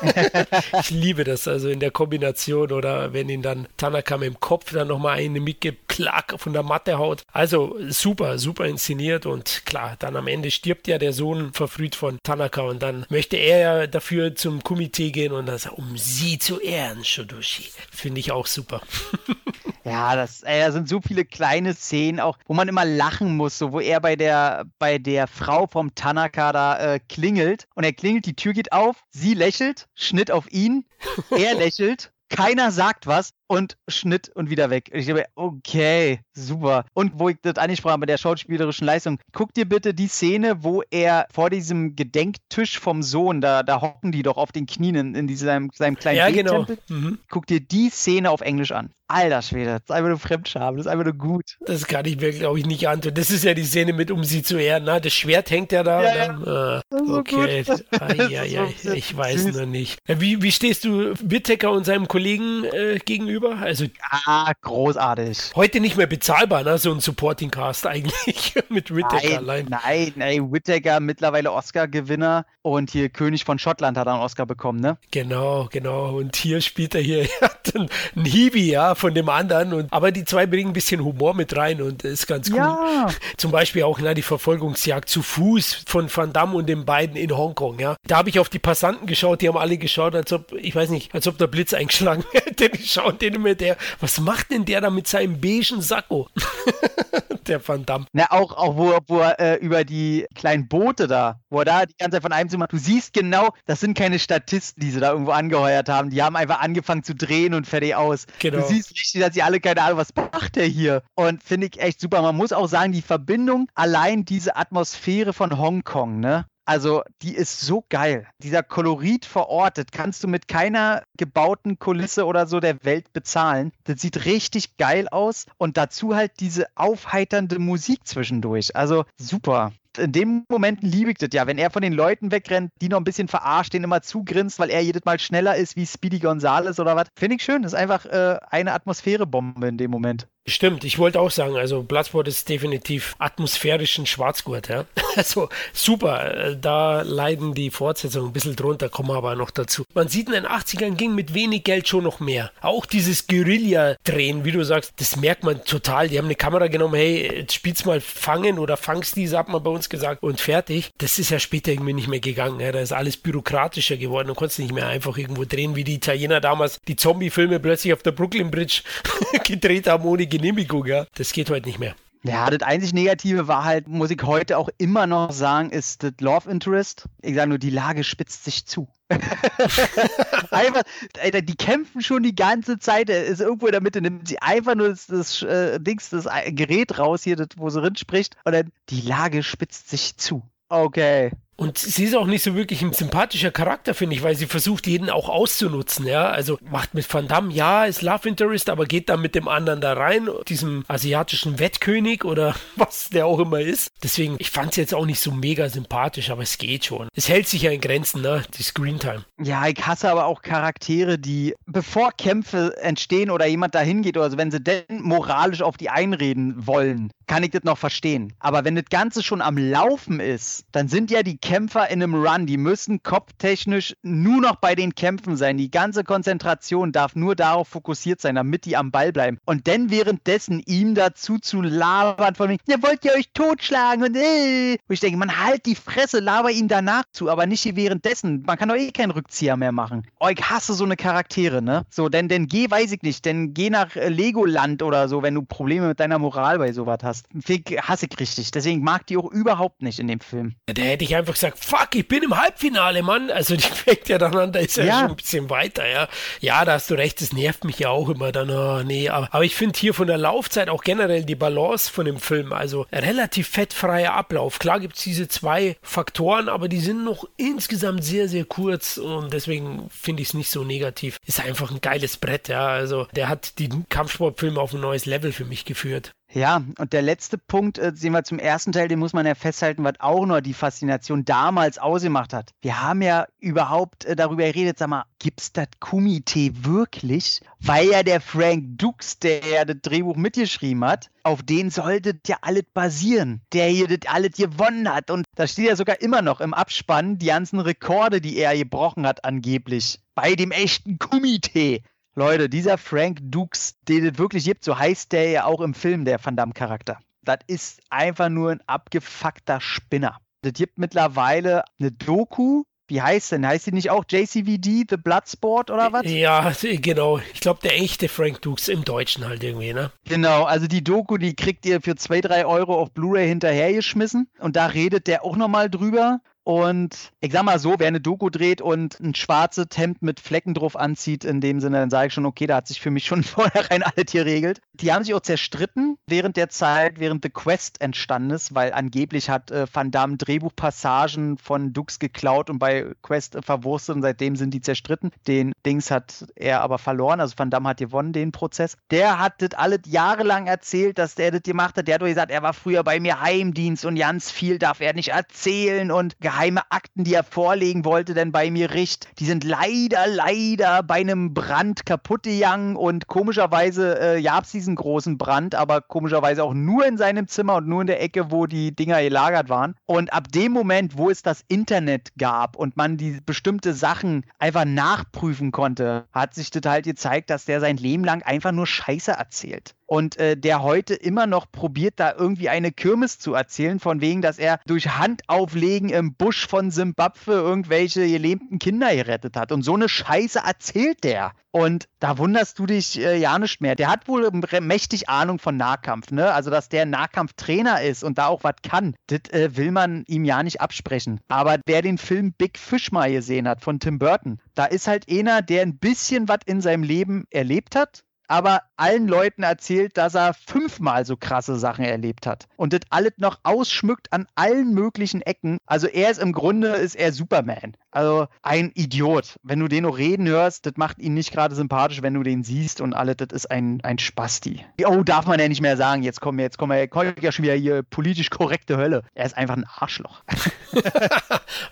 E: ich liebe das also in der Kombination oder wenn ihn dann Tanaka mit dem Kopf dann nochmal eine mitgibt, klack von der Matte haut. Also super, super inszeniert und klar, dann am Ende stirbt ja der Sohn verfrüht von Tanaka und dann möchte er ja dafür zum Komitee gehen und das, um sie zu ehren, Shodoshi. Finde ich auch super.
D: Ja, das, ey, da sind so viele kleine Szenen auch, wo man immer lachen muss, so wo er bei der, bei der Frau vom Tanaka da äh, klingelt und er klingelt, die Tür geht auf, sie lächelt, Schnitt auf ihn, er lächelt, keiner sagt was und Schnitt und wieder weg. Ich dachte, okay, super. Und wo ich das angesprochen habe, bei der schauspielerischen Leistung, guck dir bitte die Szene, wo er vor diesem Gedenktisch vom Sohn, da, da hocken die doch auf den Knien in, in diesem, seinem kleinen
E: ja, genau. Mhm.
D: Guck dir die Szene auf Englisch an. Alter Schwede, das ist einfach nur Fremdscham, das ist einfach nur gut.
E: Das kann ich mir, glaube ich, nicht antun. Das ist ja die Szene mit, um sie zu ehren. Ne? Das Schwert hängt ja da. Ja, dann, ja. Ah, okay, ai, ai, ai. ich weiß noch nicht. Wie, wie stehst du Whittaker und seinem Kollegen äh, gegenüber? Also,
D: ah, großartig.
E: Heute nicht mehr bezahlbar, ne? so ein Supporting Cast eigentlich mit Whittaker
D: nein,
E: allein.
D: Nein, nein, Whittaker mittlerweile Oscar-Gewinner und hier König von Schottland hat er einen Oscar bekommen, ne?
E: Genau, genau. Und hier spielt er hier, er einen Hiwi, ja, von dem anderen. Und, aber die zwei bringen ein bisschen Humor mit rein und ist ganz cool. Ja. Zum Beispiel auch na, die Verfolgungsjagd zu Fuß von Van Damme und den beiden in Hongkong. Ja. Da habe ich auf die Passanten geschaut, die haben alle geschaut, als ob, ich weiß nicht, als ob der Blitz eingeschlagen hätte. Die schauen den immer der, was macht denn der da mit seinem beigen Sakko? der Van Damme.
D: Na, auch, auch wo, wo er äh, über die kleinen Boote da, wo er da die ganze Zeit von einem zu machen, du siehst genau, das sind keine Statisten, die sie da irgendwo angeheuert haben. Die haben einfach angefangen zu drehen und fertig aus. Genau. Du siehst richtig, dass sie alle keine Ahnung, was macht der hier? Und finde ich echt super. Man muss auch sagen, die Verbindung, allein diese Atmosphäre von Hongkong, ne? Also, die ist so geil. Dieser Kolorit verortet kannst du mit keiner gebauten Kulisse oder so der Welt bezahlen. Das sieht richtig geil aus und dazu halt diese aufheiternde Musik zwischendurch. Also, super in dem Moment liebe ich das ja, wenn er von den Leuten wegrennt, die noch ein bisschen verarscht, den immer zugrinst, weil er jedes Mal schneller ist wie Speedy Gonzales oder was. Finde ich schön. Das ist einfach äh, eine Atmosphärebombe in dem Moment.
E: Stimmt, ich wollte auch sagen, also Bloodsport ist definitiv atmosphärischen Schwarzgurt, ja. Also super, äh, da leiden die Fortsetzungen ein bisschen drunter, kommen aber noch dazu. Man sieht in den 80ern ging mit wenig Geld schon noch mehr. Auch dieses Guerilla-Drehen, wie du sagst, das merkt man total. Die haben eine Kamera genommen, hey, jetzt spielst mal fangen oder fangst diese, hat man bei uns gesagt, und fertig. Das ist ja später irgendwie nicht mehr gegangen. Ja. Da ist alles bürokratischer geworden. Du konntest nicht mehr einfach irgendwo drehen, wie die Italiener damals die Zombie-Filme plötzlich auf der Brooklyn Bridge gedreht haben ohne Genehmigung, ja. Das geht heute nicht mehr.
D: Ja, das einzig Negative war halt, muss ich heute auch immer noch sagen, ist das Love Interest. Ich sage nur, die Lage spitzt sich zu. einfach, Alter, die kämpfen schon die ganze Zeit. Er ist irgendwo in der Mitte, nimmt sie einfach nur das, das äh, Dings, das Gerät raus hier, das, wo sie drin spricht, und dann die Lage spitzt sich zu. Okay.
E: Und sie ist auch nicht so wirklich ein sympathischer Charakter, finde ich, weil sie versucht, jeden auch auszunutzen, ja. Also macht mit Van Damme, ja, ist Love Interest, aber geht dann mit dem anderen da rein, diesem asiatischen Wettkönig oder was der auch immer ist. Deswegen, ich fand sie jetzt auch nicht so mega sympathisch, aber es geht schon. Es hält sich ja in Grenzen, ne, die Screentime.
D: Ja, ich hasse aber auch Charaktere, die, bevor Kämpfe entstehen oder jemand dahin geht oder so, wenn sie denn moralisch auf die einreden wollen, kann ich das noch verstehen. Aber wenn das Ganze schon am Laufen ist, dann sind ja die Kämpfer in einem Run, die müssen kopftechnisch nur noch bei den Kämpfen sein. Die ganze Konzentration darf nur darauf fokussiert sein, damit die am Ball bleiben. Und dann währenddessen ihm dazu zu labern von mir, ihr wollt ihr euch totschlagen und äh. Wo ich denke, man halt die Fresse, laber ihn danach zu, aber nicht währenddessen. Man kann doch eh keinen Rückzieher mehr machen. Oh, ich hasse so eine Charaktere, ne? So, denn, denn geh, weiß ich nicht, denn geh nach äh, Legoland oder so, wenn du Probleme mit deiner Moral bei sowas hast. Hast. Hasse ich richtig. Deswegen mag die auch überhaupt nicht in dem Film.
E: Da hätte ich einfach gesagt, fuck, ich bin im Halbfinale, Mann. Also die fängt ja dann an, da ist ja, ja, schon ein bisschen weiter, ja. Ja, da hast du recht, das nervt mich ja auch immer dann. Oh, nee, aber, aber ich finde hier von der Laufzeit auch generell die Balance von dem Film, also relativ fettfreier Ablauf. Klar gibt es diese zwei Faktoren, aber die sind noch insgesamt sehr, sehr kurz und deswegen finde ich es nicht so negativ. Ist einfach ein geiles Brett, ja. Also der hat die Kampfsportfilme auf ein neues Level für mich geführt.
D: Ja, und der letzte Punkt, äh, sehen wir zum ersten Teil, den muss man ja festhalten, was auch noch die Faszination damals ausgemacht hat. Wir haben ja überhaupt äh, darüber geredet, sag mal, gibt's das Kumite wirklich? Weil ja der Frank Dux, der ja das Drehbuch mitgeschrieben hat, auf den sollte ja alles basieren, der hier das alles gewonnen hat. Und da steht ja sogar immer noch im Abspann die ganzen Rekorde, die er gebrochen hat, angeblich. Bei dem echten Kumite. Leute, dieser Frank Dukes, den es wirklich gibt, so heißt der ja auch im Film, der Van Damme-Charakter. Das ist einfach nur ein abgefuckter Spinner. Das gibt mittlerweile eine Doku. Wie heißt denn? Heißt die nicht auch JCVD, The Bloodsport oder was?
E: Ja, genau. Ich glaube, der echte Frank Dukes im Deutschen halt irgendwie, ne?
D: Genau, also die Doku, die kriegt ihr für 2, 3 Euro auf Blu-ray hinterhergeschmissen. Und da redet der auch nochmal drüber. Und ich sag mal so, wer eine Doku dreht und ein schwarzes Hemd mit Flecken drauf anzieht, in dem Sinne, dann sage ich schon, okay, da hat sich für mich schon vornherein alles geregelt. Die haben sich auch zerstritten während der Zeit, während The Quest entstanden ist, weil angeblich hat äh, Van Damme Drehbuchpassagen von Dux geklaut und bei Quest äh, verwurstet und seitdem sind die zerstritten. Den Dings hat er aber verloren, also Van Damme hat gewonnen, den Prozess. Der hat das alles jahrelang erzählt, dass der das gemacht hat. Der hat doch gesagt, er war früher bei mir Heimdienst und ganz viel darf er nicht erzählen und geheim geheime Akten, die er vorlegen wollte, denn bei mir Richt, die sind leider, leider bei einem Brand kaputt gegangen und komischerweise äh, gab es diesen großen Brand, aber komischerweise auch nur in seinem Zimmer und nur in der Ecke, wo die Dinger gelagert waren. Und ab dem Moment, wo es das Internet gab und man die bestimmte Sachen einfach nachprüfen konnte, hat sich das halt gezeigt, dass der sein Leben lang einfach nur Scheiße erzählt und äh, der heute immer noch probiert, da irgendwie eine Kirmes zu erzählen, von wegen, dass er durch Handauflegen im Busch von Simbabwe irgendwelche gelähmten Kinder gerettet hat. Und so eine Scheiße erzählt der. Und da wunderst du dich äh, ja nicht mehr. Der hat wohl mächtig Ahnung von Nahkampf, ne? Also, dass der Nahkampftrainer ist und da auch was kann, das äh, will man ihm ja nicht absprechen. Aber wer den Film Big Fish mal gesehen hat von Tim Burton, da ist halt einer, der ein bisschen was in seinem Leben erlebt hat aber allen Leuten erzählt, dass er fünfmal so krasse Sachen erlebt hat und das alles noch ausschmückt an allen möglichen Ecken. Also er ist im Grunde ist er Superman. Also ein Idiot. Wenn du den noch reden hörst, das macht ihn nicht gerade sympathisch, wenn du den siehst und alles, das ist ein, ein Spasti. Oh, darf man ja nicht mehr sagen. Jetzt kommen wir, jetzt kommen wir, kommt ja schon wieder hier politisch korrekte Hölle. Er ist einfach ein Arschloch.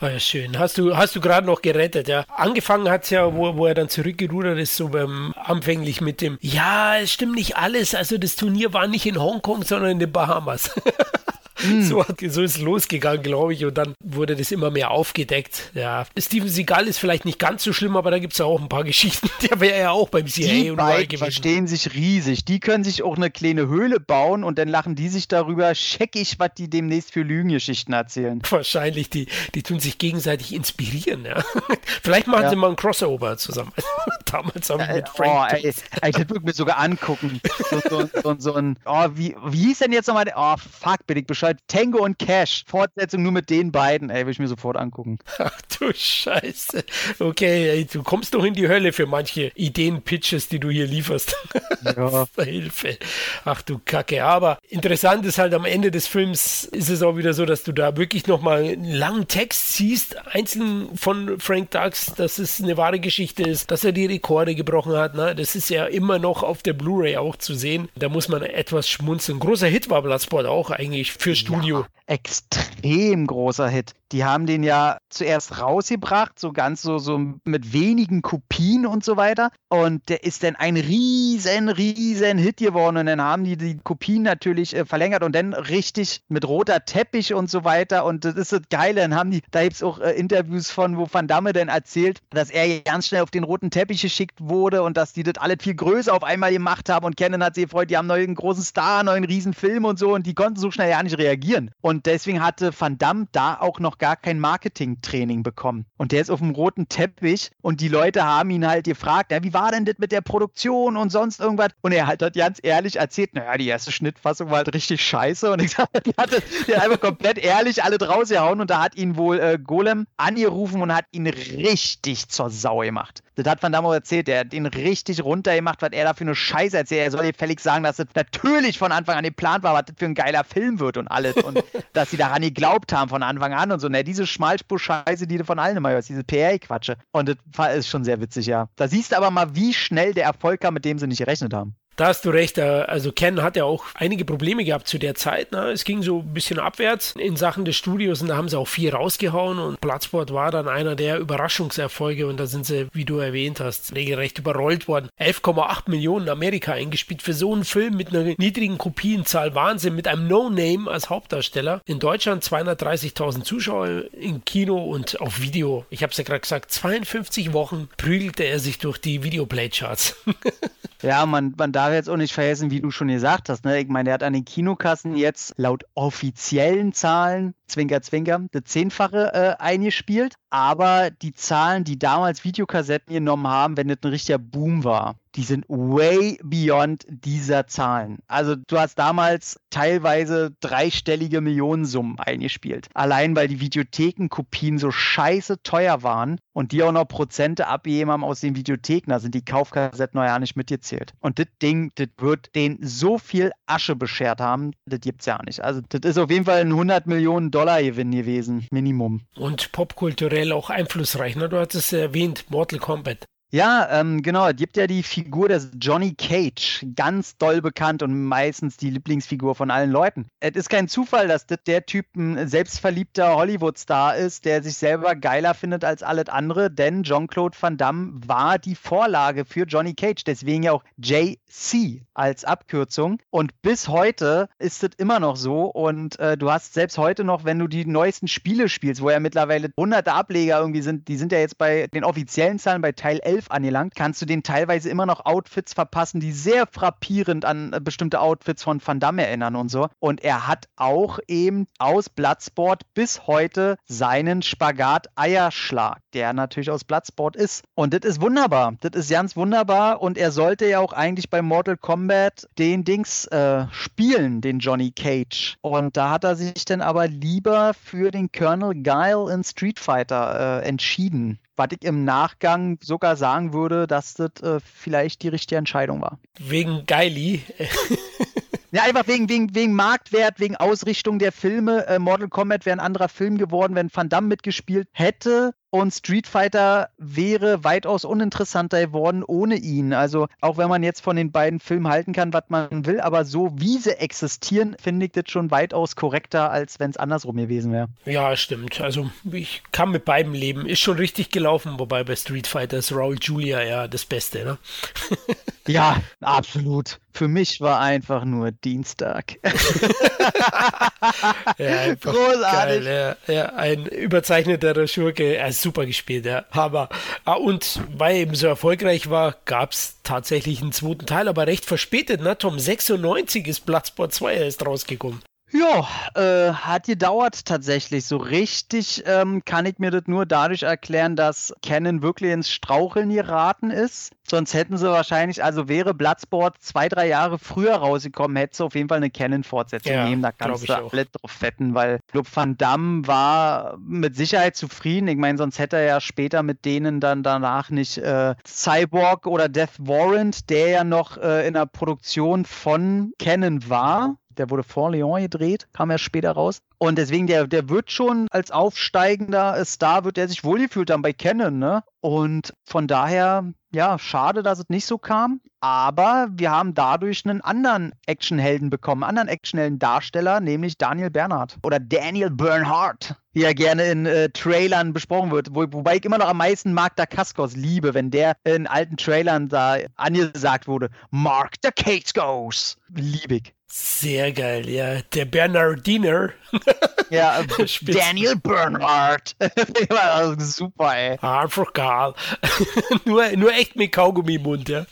E: oh ja, schön. Hast du, hast du gerade noch gerettet, ja. Angefangen hat es ja, wo, wo er dann zurückgerudert ist, so beim anfänglich mit dem, ja, es stimmt nicht alles. Also das Turnier war nicht in Hongkong, sondern in den Bahamas. Mm. So, so ist es losgegangen, glaube ich, und dann wurde das immer mehr aufgedeckt. Ja, Steven Seagal ist vielleicht nicht ganz so schlimm, aber da gibt es ja auch ein paar Geschichten. Der wäre ja auch beim CIA
D: die und beiden verstehen sich riesig. Die können sich auch eine kleine Höhle bauen und dann lachen die sich darüber scheckig, was die demnächst für Lügengeschichten erzählen.
E: Wahrscheinlich, die, die tun sich gegenseitig inspirieren, ja. Vielleicht machen ja. sie mal ein Crossover zusammen. Damals haben wir mit Frank.
D: Oh, ey, ich würde mir sogar angucken. So, so, so, so ein, oh, wie, wie hieß denn jetzt nochmal der? Oh, fuck, bin ich Bescheid Bescheid. Tango und Cash. Fortsetzung nur mit den beiden. Ey, will ich mir sofort angucken.
E: Ach du Scheiße. Okay, ey, du kommst doch in die Hölle für manche Ideen-Pitches, die du hier lieferst. Ja. Hilfe. Ach du Kacke. Aber interessant ist halt am Ende des Films ist es auch wieder so, dass du da wirklich nochmal einen langen Text siehst, einzeln von Frank Dux, dass es eine wahre Geschichte ist, dass er die Rekorde gebrochen hat. Ne? Das ist ja immer noch auf der Blu-ray auch zu sehen. Da muss man etwas schmunzeln. Großer Hit war Bloodsport auch eigentlich für Studio. Ja,
D: extrem großer Hit. Die haben den ja zuerst rausgebracht, so ganz so, so mit wenigen Kopien und so weiter. Und der ist dann ein riesen, riesen Hit geworden. Und dann haben die die Kopien natürlich äh, verlängert und dann richtig mit roter Teppich und so weiter. Und das ist das Geile. Dann haben die, da gibt es auch äh, Interviews von, wo Van Damme dann erzählt, dass er ganz schnell auf den roten Teppich geschickt wurde und dass die das alle viel größer auf einmal gemacht haben. Und Kennen hat sich gefreut, die haben einen neuen großen Star, einen neuen riesen Film und so. Und die konnten so schnell ja nicht reagieren. Und Und deswegen hatte Van Damme da auch noch gar kein Marketing-Training bekommen. Und der ist auf dem roten Teppich und die Leute haben ihn halt gefragt, ja, wie war denn das mit der Produktion und sonst irgendwas? Und er hat, hat ganz ehrlich erzählt, naja, die erste Schnittfassung war halt richtig scheiße. Und ich sag, die hat, einfach komplett ehrlich alle draus gehauen und da hat ihn wohl äh, Golem angerufen und hat ihn richtig zur Sau gemacht. Das hat Van Damme erzählt, der hat ihn richtig runtergemacht, was er da für eine Scheiße erzählt. Er soll dir fällig sagen, dass das natürlich von Anfang an geplant war, was das für ein geiler Film wird und alles. Und dass sie daran geglaubt haben von Anfang an und so. Ne, diese Schmalspur-Scheiße, die du von allen immer hörst, diese PR-Quatsche. Und das ist schon sehr witzig, ja. Da siehst du aber mal, wie schnell der Erfolg kam, mit dem sie nicht gerechnet haben.
E: Da hast du recht. Äh, also Ken hat ja auch einige Probleme gehabt zu der Zeit. Ne? Es ging so ein bisschen abwärts in Sachen des Studios und da haben sie auch viel rausgehauen und Bloodsport war dann einer der Überraschungserfolge und da sind sie, wie du erwähnt hast, regelrecht überrollt worden. 11,8 Millionen Amerika eingespielt für so einen Film mit einer niedrigen Kopienzahl. Wahnsinn, mit einem No-Name als Hauptdarsteller. In Deutschland 230.000 Zuschauer im Kino und auf Video. Ich habe es ja gerade gesagt, 52 Wochen prügelte er sich durch die Videoplay-Charts.
D: ja, man, man darf darf jetzt auch nicht vergessen, wie du schon gesagt hast. Ne? Ich meine, der hat an den Kinokassen jetzt laut offiziellen Zahlen, Zwinker, Zwinker, das Zehnfache äh, eingespielt. Aber die Zahlen, die damals Videokassetten genommen haben, wenn das ein richtiger Boom war, die sind way beyond dieser Zahlen. Also du hast damals teilweise dreistellige Millionensummen eingespielt. Allein weil die Videothekenkopien so scheiße teuer waren und die auch noch Prozente abgegeben haben aus den Videotheken, da sind die Kaufkassetten noch ja nicht mitgezählt. Und das Ding, das wird denen so viel Asche beschert haben, das gibt's ja nicht. Also das ist auf jeden Fall ein 100 Millionen Dollar Gewinn gewesen, Minimum.
E: Und popkulturell auch einflussreich, ne? Du hattest erwähnt, Mortal Kombat.
D: Ja, ähm, genau. Es gibt ja die Figur des Johnny Cage, ganz doll bekannt und meistens die Lieblingsfigur von allen Leuten. Es ist kein Zufall, dass das der Typ ein selbstverliebter Hollywood-Star ist, der sich selber geiler findet als alles andere, denn Jean-Claude Van Damme war die Vorlage für Johnny Cage, deswegen ja auch JC als Abkürzung. Und bis heute ist es immer noch so und äh, du hast selbst heute noch, wenn du die neuesten Spiele spielst, wo ja mittlerweile hunderte Ableger irgendwie sind, die sind ja jetzt bei den offiziellen Zahlen bei Teil 11 11 angelangt, kannst du den teilweise immer noch Outfits verpassen, die sehr frappierend an äh, bestimmte Outfits von Van Damme erinnern und so. Und er hat auch eben aus Bloodsport bis heute seinen Spagat-Eierschlag, der natürlich aus Bloodsport ist. Und das ist wunderbar. Das ist ganz wunderbar. Und er sollte ja auch eigentlich bei Mortal Kombat den Dings äh, spielen, den Johnny Cage. Und da hat er sich dann aber lieber für den Colonel Guile in Street Fighter äh, entschieden was ich im Nachgang sogar sagen würde, dass das äh, vielleicht die richtige Entscheidung war.
E: Wegen Geili.
D: Ja, einfach wegen, wegen, wegen Marktwert, wegen Ausrichtung der Filme. Äh, Mortal Kombat wäre ein anderer Film geworden, wenn Van Damme mitgespielt hätte. Und Street Fighter wäre weitaus uninteressanter geworden ohne ihn. Also auch wenn man jetzt von den beiden Filmen halten kann, was man will, aber so wie sie existieren, finde ich das schon weitaus korrekter, als wenn es andersrum gewesen wäre.
E: Ja, stimmt. Also ich kann mit beiden leben. Ist schon richtig gelaufen, wobei bei Street Fighter ist Raul Julia ja das Beste, ne?
D: ja, absolut. Für mich war einfach nur Dienstag.
E: ja, Großartig. Geil, ja, ja, ein überzeichneter Schurke. Also super gespielt, ja. Aber, ah, und weil er eben so erfolgreich war, gab es tatsächlich einen zweiten Teil, aber recht verspätet, ne, Tom? 96 ist Bloodsport 2 erst rausgekommen.
D: Ja, äh, hat gedauert tatsächlich. So richtig ähm, kann ich mir das nur dadurch erklären, dass Canon wirklich ins Straucheln geraten ist. Sonst hätten sie wahrscheinlich, also wäre Bloodsport zwei, drei Jahre früher rausgekommen, hätte sie auf jeden Fall eine Canon-Fortsetzung ja, nehmen. Da kannst du alle drauf wetten, weil Club Van Damme war mit Sicherheit zufrieden. Ich meine, sonst hätte er ja später mit denen dann danach nicht äh, Cyborg oder Death Warrant, der ja noch äh, in der Produktion von Canon war der wurde vor Lyon gedreht, kam erst später raus. Und deswegen, der, der wird schon als aufsteigender Star, wird er sich wohlgefühlt haben bei Canon, ne? Und von daher, ja, schade, dass es nicht so kam. Aber wir haben dadurch einen anderen Actionhelden bekommen, einen anderen Actionhelden-Darsteller, nämlich Daniel Bernhardt oder Daniel Bernhardt, wie er gerne in äh, Trailern besprochen wird. Wo, wobei ich immer noch am meisten Mark Dacascos liebe, wenn der in alten Trailern da angesagt wurde. Mark the Case. Liebig.
E: Sehr geil, ja. Der Bernardiner.
D: ja, Daniel Bernhardt. super, ey.
E: Einfach geil. nur, nur echt mit Kaugummi im Mund, ja.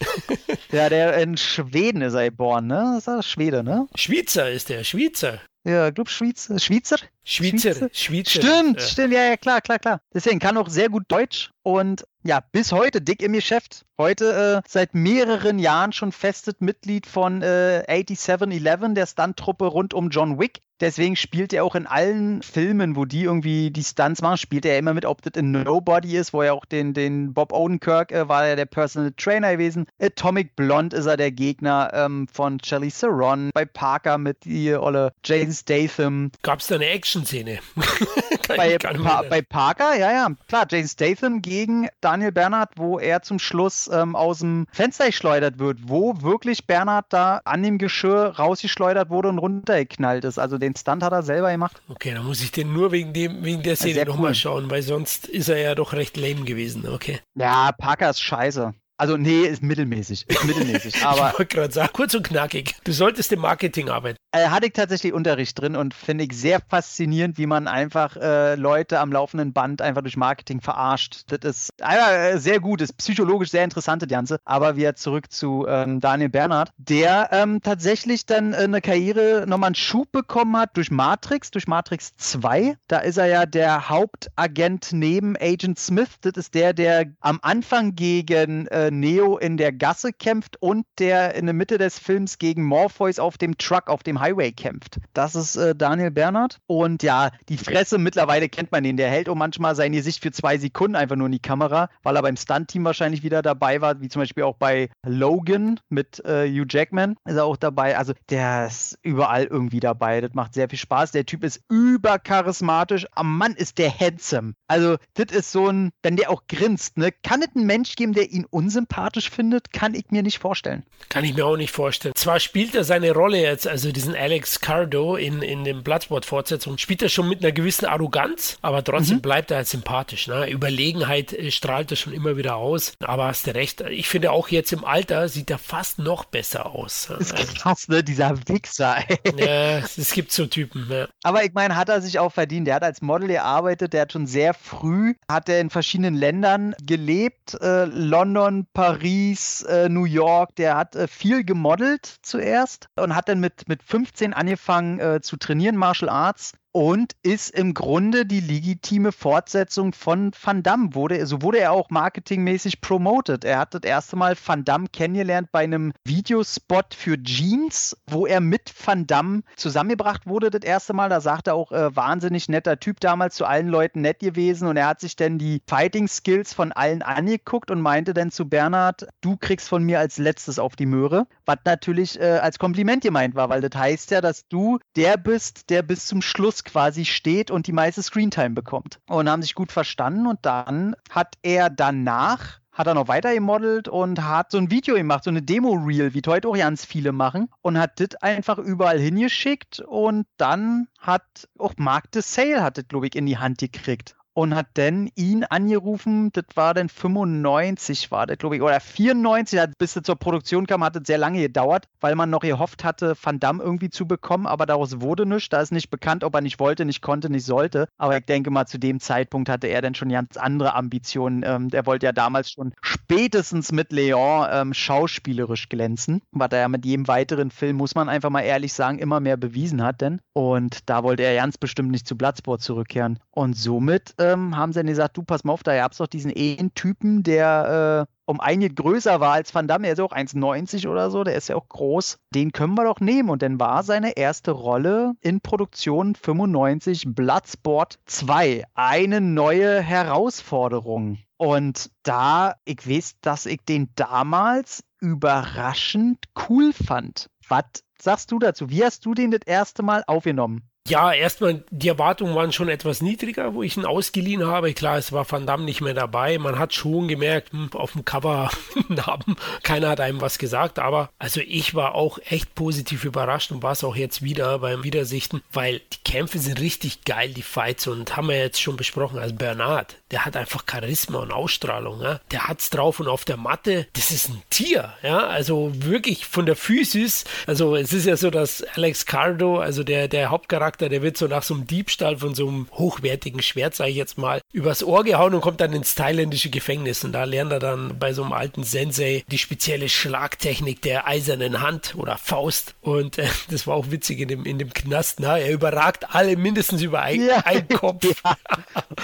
D: ja, der in Schweden ist er geboren, ne? Das ist er Schwede, ne?
E: Schweizer ist der, Schweizer.
D: Ja, ich glaube Schweizer. Schweizer?
E: Schweizer. Schweizer.
D: Stimmt, ja. stimmt, ja, ja, klar, klar, klar. Deswegen kann auch sehr gut Deutsch und ja, bis heute dick im Geschäft. Heute äh, seit mehreren Jahren schon festes Mitglied von äh, 8711, der Stunt-Truppe rund um John Wick. Deswegen spielt er auch in allen Filmen, wo die irgendwie die Stunts machen, spielt er immer mit, ob das in Nobody ist, wo er auch den, den Bob Odenkirk äh, war er der Personal Trainer gewesen. Atomic Blonde ist er der Gegner ähm, von Charlie Theron. Bei Parker mit die Olle Jason Statham.
E: Gab es da eine Action-Szene?
D: bei, pa bei Parker, ja, ja, klar, Jason Statham gegen Daniel Bernhardt, wo er zum Schluss ähm, aus dem Fenster geschleudert wird, wo wirklich Bernhardt da an dem Geschirr rausgeschleudert wurde und runtergeknallt ist. Also den Stunt hat er selber gemacht.
E: Okay, dann muss ich den nur wegen, dem, wegen der Szene nochmal cool. schauen, weil sonst ist er ja doch recht lame gewesen. Okay.
D: Ja, Parker ist scheiße. Also nee, ist mittelmäßig. Ist mittelmäßig. aber
E: ich wollte gerade sagen, kurz und knackig. Du solltest im Marketing arbeiten.
D: Äh, hatte ich tatsächlich Unterricht drin und finde ich sehr faszinierend, wie man einfach äh, Leute am laufenden Band einfach durch Marketing verarscht. Das ist äh, sehr gut, ist psychologisch sehr interessant, das Ganze. Aber wieder zurück zu ähm, Daniel Bernhardt, der ähm, tatsächlich dann äh, eine Karriere nochmal einen Schub bekommen hat durch Matrix, durch Matrix 2. Da ist er ja der Hauptagent neben Agent Smith. Das ist der, der am Anfang gegen äh, Neo in der Gasse kämpft und der in der Mitte des Films gegen Morpheus auf dem Truck, auf dem Highway kämpft. Das ist äh, Daniel Bernhardt. Und ja, die Fresse, mittlerweile kennt man ihn. Der hält auch manchmal sein Gesicht für zwei Sekunden einfach nur in die Kamera, weil er beim Stunt-Team wahrscheinlich wieder dabei war, wie zum Beispiel auch bei Logan mit äh, Hugh Jackman ist er auch dabei. Also der ist überall irgendwie dabei. Das macht sehr viel Spaß. Der Typ ist übercharismatisch. Am Mann ist der handsome. Also das ist so ein, wenn der auch grinst, ne, kann es einen Mensch geben, der ihn unsympathisch findet, kann ich mir nicht vorstellen.
E: Kann ich mir auch nicht vorstellen. Zwar spielt er seine Rolle jetzt, also diesen Alex Cardo in, in dem Bloodsport-Fortsetzung, spielt er schon mit einer gewissen Arroganz, aber trotzdem mhm. bleibt er halt sympathisch. Ne? Überlegenheit äh, strahlt er schon immer wieder aus. Aber hast du recht, ich finde auch jetzt im Alter sieht er fast noch besser aus.
D: Das ist krass, ne? Dieser Wichser.
E: ja, es gibt so Typen. Ja.
D: Aber ich meine, hat er sich auch verdient. Der hat als Model gearbeitet, der hat schon sehr früh, hat er in verschiedenen Ländern gelebt. Äh, London, Paris, äh, New York, der hat äh, viel gemodelt zuerst und hat dann mit, mit 15 angefangen äh, zu trainieren, Martial Arts und ist im Grunde die legitime Fortsetzung von Van Damme. Wurde, so wurde er auch marketingmäßig promoted. Er hat das erste Mal Van Damme kennengelernt bei einem Videospot für Jeans, wo er mit Van Damme zusammengebracht wurde das erste Mal. Da sagt er auch, äh, wahnsinnig netter Typ damals, zu allen Leuten nett gewesen. Und er hat sich dann die Fighting Skills von allen angeguckt und meinte dann zu Bernhard, du kriegst von mir als letztes auf die Möhre. Was natürlich äh, als Kompliment gemeint war, weil das heißt ja, dass du der bist, der bis zum Schluss quasi steht und die meiste Screentime bekommt. Und haben sich gut verstanden und dann hat er danach hat er noch weiter gemodelt und hat so ein Video gemacht, so eine Demo-Reel, wie heute auch ganz viele machen, und hat das einfach überall hingeschickt und dann hat auch Mark de Sale hat das, glaube ich, in die Hand gekriegt und hat dann ihn angerufen, das war dann 95, war das, glaube ich, oder 94, bis es zur Produktion kam, hat es sehr lange gedauert, weil man noch gehofft hatte, Van Damme irgendwie zu bekommen, aber daraus wurde nichts. Da ist nicht bekannt, ob er nicht wollte, nicht konnte, nicht sollte. Aber ich denke mal, zu dem Zeitpunkt hatte er dann schon ganz andere Ambitionen. Ähm, der wollte ja damals schon spätestens mit Leon ähm, schauspielerisch glänzen, was er ja mit jedem weiteren Film, muss man einfach mal ehrlich sagen, immer mehr bewiesen hat, denn. Und da wollte er ganz bestimmt nicht zu Bloodsport zurückkehren. Und somit ähm, haben sie dann gesagt, du pass mal auf, da gab es doch diesen Ehen-Typen, der äh, um einige größer war als Van Damme, er ist ja auch 1,90 oder so, der ist ja auch groß. Den können wir doch nehmen. Und dann war seine erste Rolle in Produktion 95 Bloodsport 2. Eine neue Herausforderung. Und da, ich weiß, dass ich den damals überraschend cool fand. Was sagst du dazu? Wie hast du den das erste Mal aufgenommen?
E: Ja, erstmal, die Erwartungen waren schon etwas niedriger, wo ich ihn ausgeliehen habe. Klar, es war Van Damme nicht mehr dabei. Man hat schon gemerkt, hm, auf dem Cover Namen, keiner hat einem was gesagt. Aber also ich war auch echt positiv überrascht und war es auch jetzt wieder beim Wiedersichten, weil die Kämpfe sind richtig geil, die Fights. Und haben wir jetzt schon besprochen, also Bernard, der hat einfach Charisma und Ausstrahlung. Ja? Der hat's drauf und auf der Matte, das ist ein Tier. Ja, also wirklich von der Physis. Also es ist ja so, dass Alex Cardo, also der, der Hauptcharakter, Charakter, der wird so nach so einem Diebstahl von so einem hochwertigen Schwert, sage ich jetzt mal, übers Ohr gehauen und kommt dann ins thailändische Gefängnis. Und da lernt er dann bei so einem alten Sensei die spezielle Schlagtechnik der eisernen Hand oder Faust. Und äh, das war auch witzig in dem, in dem Knast. Na, er überragt alle mindestens über ein, ja. einen Kopf. Ja.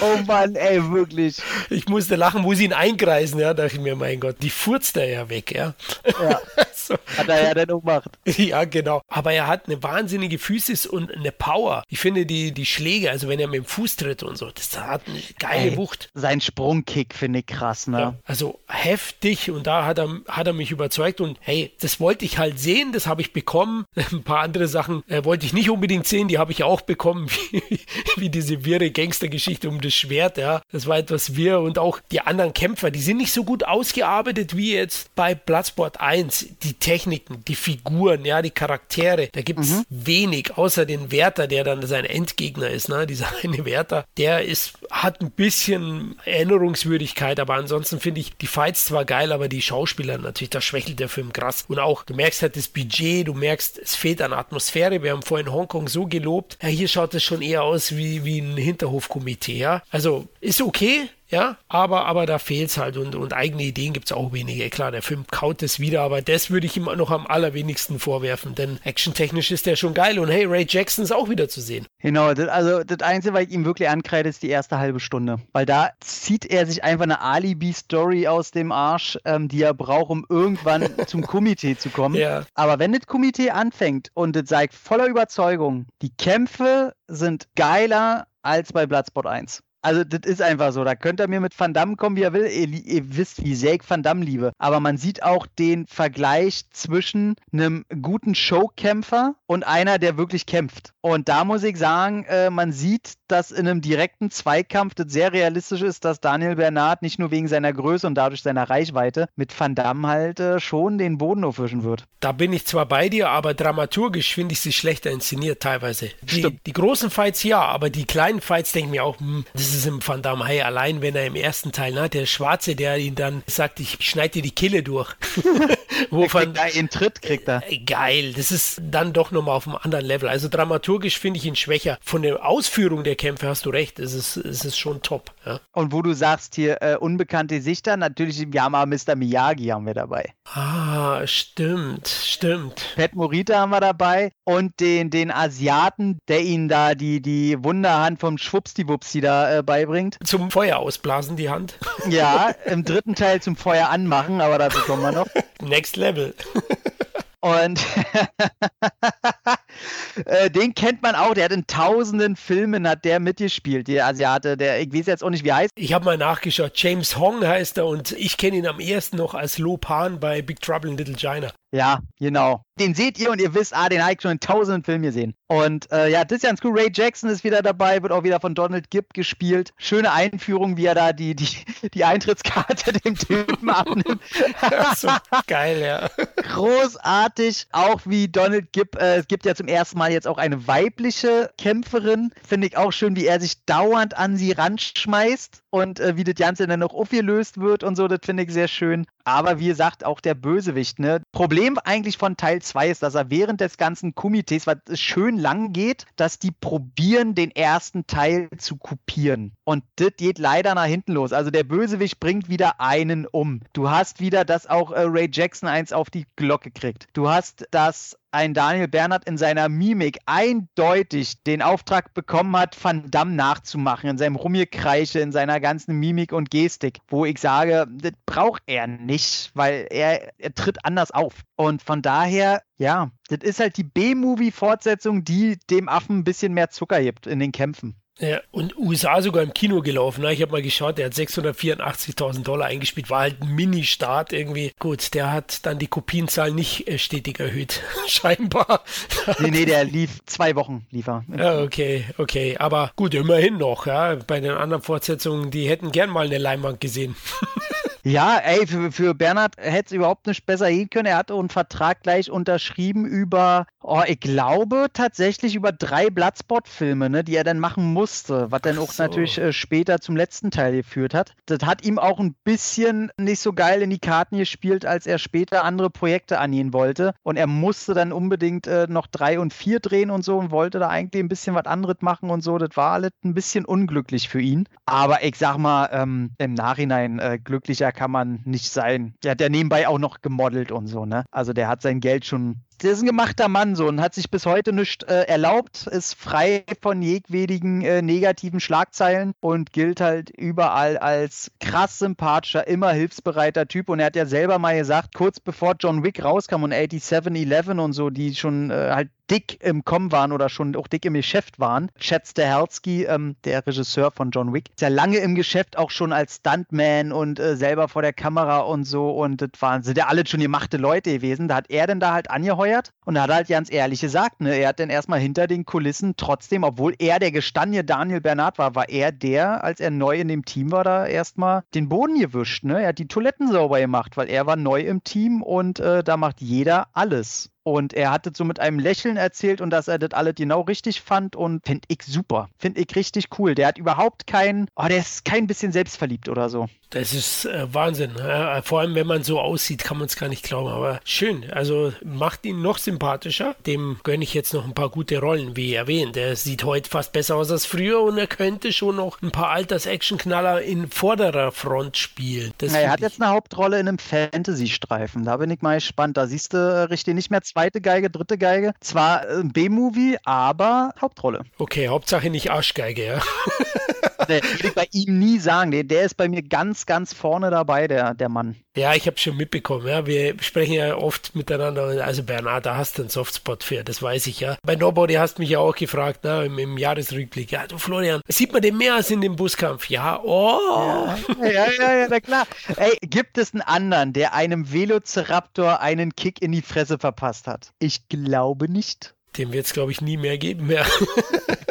D: Oh Mann, ey, wirklich.
E: Ich musste lachen, wo sie ihn einkreisen. Ja, dachte ich mir, mein Gott, die furzt er ja weg. Ja. ja.
D: so. Hat er ja dann auch gemacht.
E: Ja, genau. Aber er hat eine wahnsinnige Physis und eine Power. Ich finde die, die Schläge, also wenn er mit dem Fuß tritt und so, das hat eine geile Ey, Wucht.
D: Sein Sprungkick finde ich krass, ne? Ja,
E: also heftig und da hat er, hat er mich überzeugt und hey, das wollte ich halt sehen, das habe ich bekommen. Ein paar andere Sachen äh, wollte ich nicht unbedingt sehen, die habe ich auch bekommen, wie, wie diese wirre Gangstergeschichte um das Schwert, ja. Das war etwas wirr und auch die anderen Kämpfer, die sind nicht so gut ausgearbeitet wie jetzt bei Bloodsport 1. Die Techniken, die Figuren, ja, die Charaktere, da gibt es mhm. wenig, außer den Wärter, der dann sein Endgegner ist, ne? Dieser eine Wärter, der ist, hat ein bisschen Erinnerungswürdigkeit, aber ansonsten finde ich die Fights zwar geil, aber die Schauspieler natürlich, da schwächelt der Film krass. Und auch, du merkst halt das Budget, du merkst, es fehlt an Atmosphäre. Wir haben vorhin Hongkong so gelobt. Ja, hier schaut es schon eher aus wie, wie ein Hinterhofkomitee, ja. Also, ist okay, ja, aber, aber da fehlt es halt und, und eigene Ideen gibt es auch wenige. Klar, der Film kaut es wieder, aber das würde ich ihm noch am allerwenigsten vorwerfen, denn actiontechnisch ist der schon geil und hey, Ray Jackson ist auch wieder zu sehen.
D: Genau, das, also das Einzige, was ich ihm wirklich ankreide, ist die erste halbe Stunde, weil da zieht er sich einfach eine Alibi-Story aus dem Arsch, ähm, die er braucht, um irgendwann zum Komitee zu kommen. Ja. Aber wenn das Komitee anfängt und das sagt voller Überzeugung, die Kämpfe sind geiler als bei Bloodsport 1. Also, das ist einfach so. Da könnt ihr mir mit Van Damme kommen, wie er will. Ihr, ihr, wisst, wie sehr ich Van Damme liebe. Aber man sieht auch den Vergleich zwischen einem guten Showkämpfer und einer, der wirklich kämpft. Und da muss ich sagen, äh, man sieht, dass in einem direkten Zweikampf das sehr realistisch ist, dass Daniel Bernard nicht nur wegen seiner Größe und dadurch seiner Reichweite mit Van Damme halt äh, schon den Boden aufwischen wird.
E: Da bin ich zwar bei dir, aber dramaturgisch finde ich sie schlechter inszeniert teilweise. Die, die, großen Fights ja, aber die kleinen Fights denke ich mir auch, hm, das ist im Van Damme Hey, allein wenn er im ersten Teil, ne, der Schwarze, der ihn dann sagt, ich schneide dir die Kille durch.
D: Wo Van, einen Tritt kriegt er.
E: Äh, geil, das ist dann doch nochmal auf einem anderen Level. Also dramaturgisch finde ich ihn schwächer. Von der Ausführung der Kämpfe hast du recht, es ist, es ist schon top. Ja.
D: Und wo du sagst hier äh, unbekannte Sichter, natürlich im Yama Mr. Miyagi haben wir dabei.
E: Ah, stimmt, stimmt.
D: Pat Morita haben wir dabei und den, den Asiaten, der ihnen da die, die Wunderhand vom Schwuppsdiwupsi da äh, beibringt.
E: Zum Feuer ausblasen die Hand.
D: Ja, im dritten Teil zum Feuer anmachen, aber dazu kommen wir noch.
E: Next Level.
D: Und äh, den kennt man auch, der hat in tausenden Filmen hat der mitgespielt, der Asiate, der, ich weiß jetzt auch nicht, wie heißt.
E: Ich habe mal nachgeschaut, James Hong heißt er und ich kenne ihn am ersten noch als Lo Pan bei Big Trouble in Little China.
D: Ja, genau. Den seht ihr und ihr wisst, ah, den habe ich schon in tausenden Filmen gesehen. Und äh, ja, das ist ja ein Screw. Ray Jackson ist wieder dabei, wird auch wieder von Donald Gibb gespielt. Schöne Einführung, wie er da die, die, die Eintrittskarte dem Typen abnimmt.
E: so geil, ja.
D: Großartig. Auch wie Donald Gibb, äh, es gibt ja zum ersten Mal jetzt auch eine weibliche Kämpferin. Finde ich auch schön, wie er sich dauernd an sie ranschmeißt und äh, wie das Ganze dann noch aufgelöst wird und so. Das finde ich sehr schön. Aber wie gesagt, auch der Bösewicht. Ne? Problem eigentlich von Teil 2 ist, dass er während des ganzen Komitees, was schön lang geht, dass die probieren, den ersten Teil zu kopieren. Und das geht leider nach hinten los. Also der Bösewicht bringt wieder einen um. Du hast wieder, dass auch äh, Ray Jackson eins auf die Glocke kriegt. Du hast, dass ein Daniel Bernhardt in seiner Mimik eindeutig den Auftrag bekommen hat, Van Damme nachzumachen, in seinem Rummelkreiche, in seiner ganzen Mimik und Gestik, wo ich sage, das braucht er nicht, weil er, er tritt anders auf. Und von daher, ja, das ist halt die B-Movie-Fortsetzung, die dem Affen ein bisschen mehr Zucker gibt in den Kämpfen.
E: Ja, und USA sogar im Kino gelaufen. Ne? Ich habe mal geschaut, der hat 684.000 Dollar eingespielt, war halt ein Mini-Start irgendwie. Gut, der hat dann die Kopienzahl nicht äh, stetig erhöht, scheinbar.
D: nee, nee, der lief zwei Wochen, liefer.
E: Ja, okay, okay. Aber gut, immerhin noch, ja. Bei den anderen Fortsetzungen, die hätten gern mal eine Leinwand gesehen.
D: Ja, ey, für, für Bernhard hätte es überhaupt nicht besser gehen können. Er hatte einen Vertrag gleich unterschrieben über, Oh, ich glaube tatsächlich über drei Bloodsport-Filme, ne, die er dann machen musste, was dann auch so. natürlich äh, später zum letzten Teil geführt hat. Das hat ihm auch ein bisschen nicht so geil in die Karten gespielt, als er später andere Projekte angehen wollte. Und er musste dann unbedingt äh, noch drei und vier drehen und so und wollte da eigentlich ein bisschen was anderes machen und so. Das war alles ein bisschen unglücklich für ihn. Aber ich sag mal, ähm, im Nachhinein äh, glücklicher kann man nicht sein. Der hat ja nebenbei auch noch gemodelt und so, ne? Also der hat sein Geld schon der ist ein gemachter Mann so und hat sich bis heute nicht äh, erlaubt, ist frei von jedwedigen äh, negativen Schlagzeilen und gilt halt überall als krass sympathischer, immer hilfsbereiter Typ. Und er hat ja selber mal gesagt, kurz bevor John Wick rauskam und 8711 und so, die schon äh, halt dick im Kommen waren oder schon auch dick im Geschäft waren. Chad Stahelski, ähm, der Regisseur von John Wick, ist ja lange im Geschäft auch schon als Stuntman und äh, selber vor der Kamera und so. Und das waren, sind ja alle schon gemachte Leute gewesen. Da hat er denn da halt angeheuert und da hat halt ganz ehrlich gesagt, ne, er hat dann erstmal hinter den Kulissen trotzdem, obwohl er der gestandene Daniel Bernard war, war er der, als er neu in dem Team war, da erstmal den Boden gewischt. Ne? Er hat die Toiletten sauber gemacht, weil er war neu im Team und äh, da macht jeder alles. Und er hatte so mit einem Lächeln erzählt und dass er das alles genau richtig fand und finde ich super. Finde ich richtig cool. Der hat überhaupt kein, oh, der ist kein bisschen selbstverliebt oder so.
E: Das ist äh, Wahnsinn. Ja, vor allem, wenn man so aussieht, kann man es gar nicht glauben. Aber schön. Also macht ihn noch sympathischer. Dem gönne ich jetzt noch ein paar gute Rollen, wie erwähnt. Er sieht heute fast besser aus als früher und er könnte schon noch ein paar Alters-Action-Knaller in vorderer Front spielen.
D: Das Na, er hat jetzt eine Hauptrolle in einem Fantasy-Streifen. Da bin ich mal gespannt. Da siehst du äh, richtig nicht mehr zweite Geige, dritte Geige. Zwar ein äh, B-Movie, aber Hauptrolle.
E: Okay, Hauptsache nicht Arschgeige, ja.
D: würde ich bei ihm nie sagen. Der, der ist bei mir ganz, ganz vorne dabei, der, der Mann.
E: Ja, ich habe schon mitbekommen. Ja. Wir sprechen ja oft miteinander. Also Bernhard, da hast du einen Softspot für, das weiß ich ja. Bei Nobody hast du mich ja auch gefragt, ne, im, im, Jahresrückblick. Ja, du Florian, sieht man den mehr als in dem Buskampf? Ja, oh.
D: Ja, ja, ja, ja, na klar. Ey, gibt es einen anderen, der einem Velociraptor einen Kick in die Fresse verpasst hat? Ich glaube nicht.
E: Dem wird es, glaube ich, nie mehr geben mehr.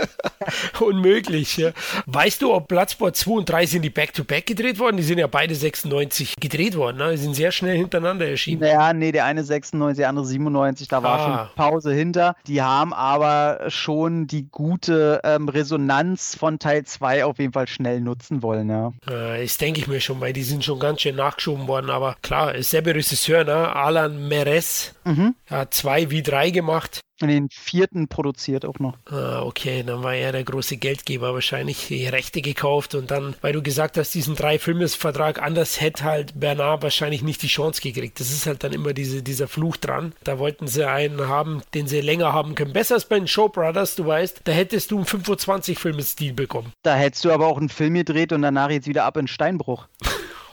E: Unmöglich. Ja. Weißt du, ob Bloodsport 2 und 3 sind die Back-to-Back -back gedreht worden? Die sind ja beide 96 gedreht worden. Ne? Die sind sehr schnell hintereinander erschienen.
D: Naja, nee, der eine 96, der andere 97. Da war ah. schon Pause hinter. Die haben aber schon die gute ähm, Resonanz von Teil 2 auf jeden Fall schnell nutzen wollen. Ja.
E: Äh, das denke ich mir schon, weil die sind schon ganz schön nachgeschoben worden. Aber klar, ist selber Regisseur, ne? Alan Meres. Mhm. hat zwei wie drei gemacht.
D: Den vierten produziert auch noch.
E: Ah, okay, dann war er der große Geldgeber wahrscheinlich, die Rechte gekauft und dann, weil du gesagt hast, diesen drei Filmesvertrag, anders hätte halt Bernard wahrscheinlich nicht die Chance gekriegt. Das ist halt dann immer diese, dieser Fluch dran. Da wollten sie einen haben, den sie länger haben können. Besser als bei den Show Brothers, du weißt, da hättest du einen 25 Filmestil bekommen.
D: Da hättest du aber auch einen Film gedreht und danach jetzt wieder ab in Steinbruch.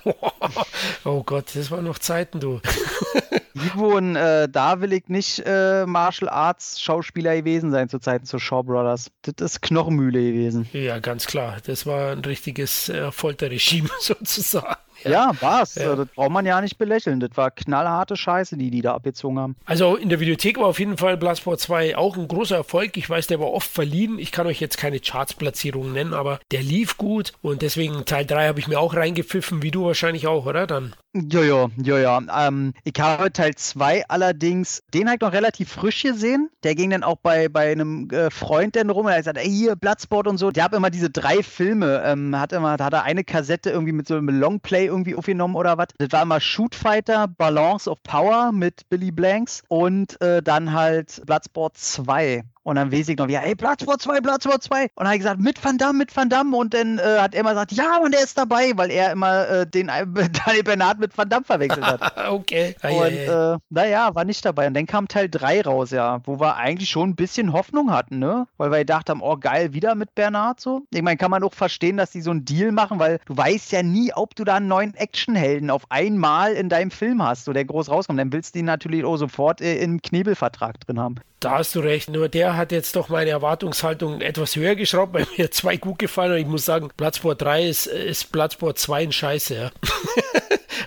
E: oh Gott, das waren noch Zeiten, du.
D: Ivo und äh, da will ich nicht äh, Martial Arts Schauspieler gewesen sein zu Zeiten zu Shaw Brothers. Das ist Knochenmühle gewesen.
E: Ja, ganz klar. Das war ein richtiges äh, Folterregime sozusagen.
D: Ja, ja war's. Ja. Das braucht man ja nicht belächeln. Das war knallharte Scheiße, die die da abgezogen haben.
E: Also in der Videothek war auf jeden Fall Bloodsport 2 auch ein großer Erfolg. Ich weiß, der war oft verliehen. Ich kann euch jetzt keine Charts-Platzierungen nennen, aber der lief gut und deswegen Teil 3 habe ich mir auch reingepfiffen, wie du wahrscheinlich auch, oder? Dann.
D: Jojo, jojo. Ähm, ich habe Teil 2 allerdings, den halt noch relativ frisch gesehen. Der ging dann auch bei, bei einem äh, Freund dann rum. Er hat gesagt, ey, hier, Bloodsport und so. Der hat immer diese drei Filme, ähm, hat immer, da hat er eine Kassette irgendwie mit so einem Longplay irgendwie aufgenommen oder was. Das war immer Shoot Fighter, Balance of Power mit Billy Blanks und äh, dann halt Bloodsport 2. Und dann weiß ich noch, ja, ey, Platz vor zwei, Platz vor zwei. Und dann habe ich gesagt, mit Van Damme, mit Van Damme. Und dann äh, hat er immer gesagt, ja, und der ist dabei, weil er immer äh, den äh, Daniel Bernard mit Van Damme verwechselt hat.
E: okay.
D: Und äh, naja, war nicht dabei. Und dann kam Teil 3 raus, ja, wo wir eigentlich schon ein bisschen Hoffnung hatten, ne? Weil wir gedacht haben, oh geil, wieder mit Bernard so. Ich meine, kann man auch verstehen, dass die so einen Deal machen, weil du weißt ja nie, ob du da einen neuen Actionhelden auf einmal in deinem Film hast, so der groß rauskommt. Dann willst du ihn natürlich auch sofort äh, im Knebelvertrag drin haben.
E: Da hast du recht. Nur der hat jetzt doch meine Erwartungshaltung etwas höher geschraubt, weil mir zwei gut gefallen und ich muss sagen, Bloodsport 3 ist, ist Bloodsport 2 ein Scheiße, ja.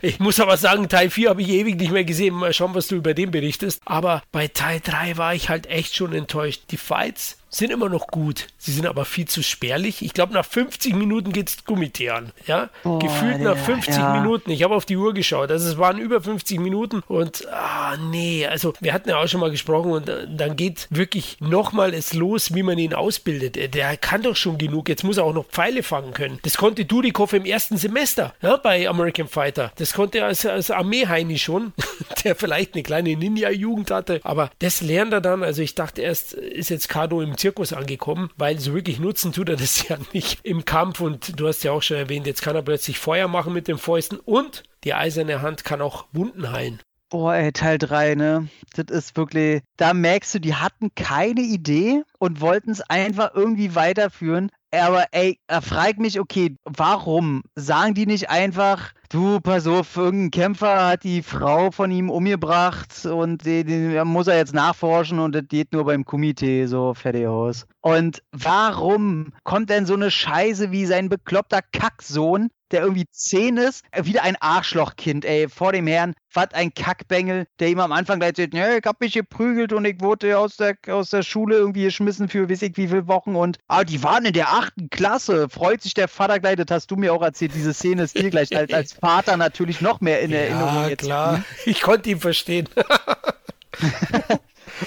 E: Ich muss aber sagen, Teil 4 habe ich ewig nicht mehr gesehen. Mal schauen, was du über den berichtest. Aber bei Teil 3 war ich halt echt schon enttäuscht. Die Fights, sind immer noch gut. Sie sind aber viel zu spärlich. Ich glaube, nach 50 Minuten geht es Gummitee an. Ja? Boah, Gefühlt nach 50 ja. Minuten. Ich habe auf die Uhr geschaut. Also es waren über 50 Minuten und ah, nee, also wir hatten ja auch schon mal gesprochen und äh, dann geht wirklich nochmal es los, wie man ihn ausbildet. Äh, der kann doch schon genug. Jetzt muss er auch noch Pfeile fangen können. Das konnte Dudikoff im ersten Semester ja, bei American Fighter. Das konnte er als, als Armeeheini schon, der vielleicht eine kleine Ninja-Jugend hatte. Aber das lernt er dann. Also ich dachte erst, ist jetzt Kado im Zirkus angekommen, weil so wirklich nutzen tut er das ja nicht im Kampf. Und du hast ja auch schon erwähnt, jetzt kann er plötzlich Feuer machen mit den Fäusten und die eiserne Hand kann auch Wunden heilen.
D: Boah, ey, Teil 3, ne? Das ist wirklich, da merkst du, die hatten keine Idee und wollten es einfach irgendwie weiterführen. Aber ey, er fragt mich, okay, warum sagen die nicht einfach, du, pass auf, irgendein Kämpfer hat die Frau von ihm umgebracht und den, den muss er jetzt nachforschen und das geht nur beim Komitee, so fertig aus. Und warum kommt denn so eine Scheiße wie sein bekloppter Kacksohn der irgendwie zehn ist, äh, wieder ein Arschlochkind, ey, vor dem Herrn, was ein Kackbengel, der ihm am Anfang gleich sagt, ja, ich hab mich geprügelt und ich wurde aus der, aus der Schule irgendwie geschmissen für weiß ich wie viele Wochen und, ah, die waren in der achten Klasse, freut sich der Vater gleich, das hast du mir auch erzählt, diese Szene ist dir gleich als, als Vater natürlich noch mehr in Erinnerung
E: ja,
D: jetzt.
E: klar, ich konnte ihn verstehen.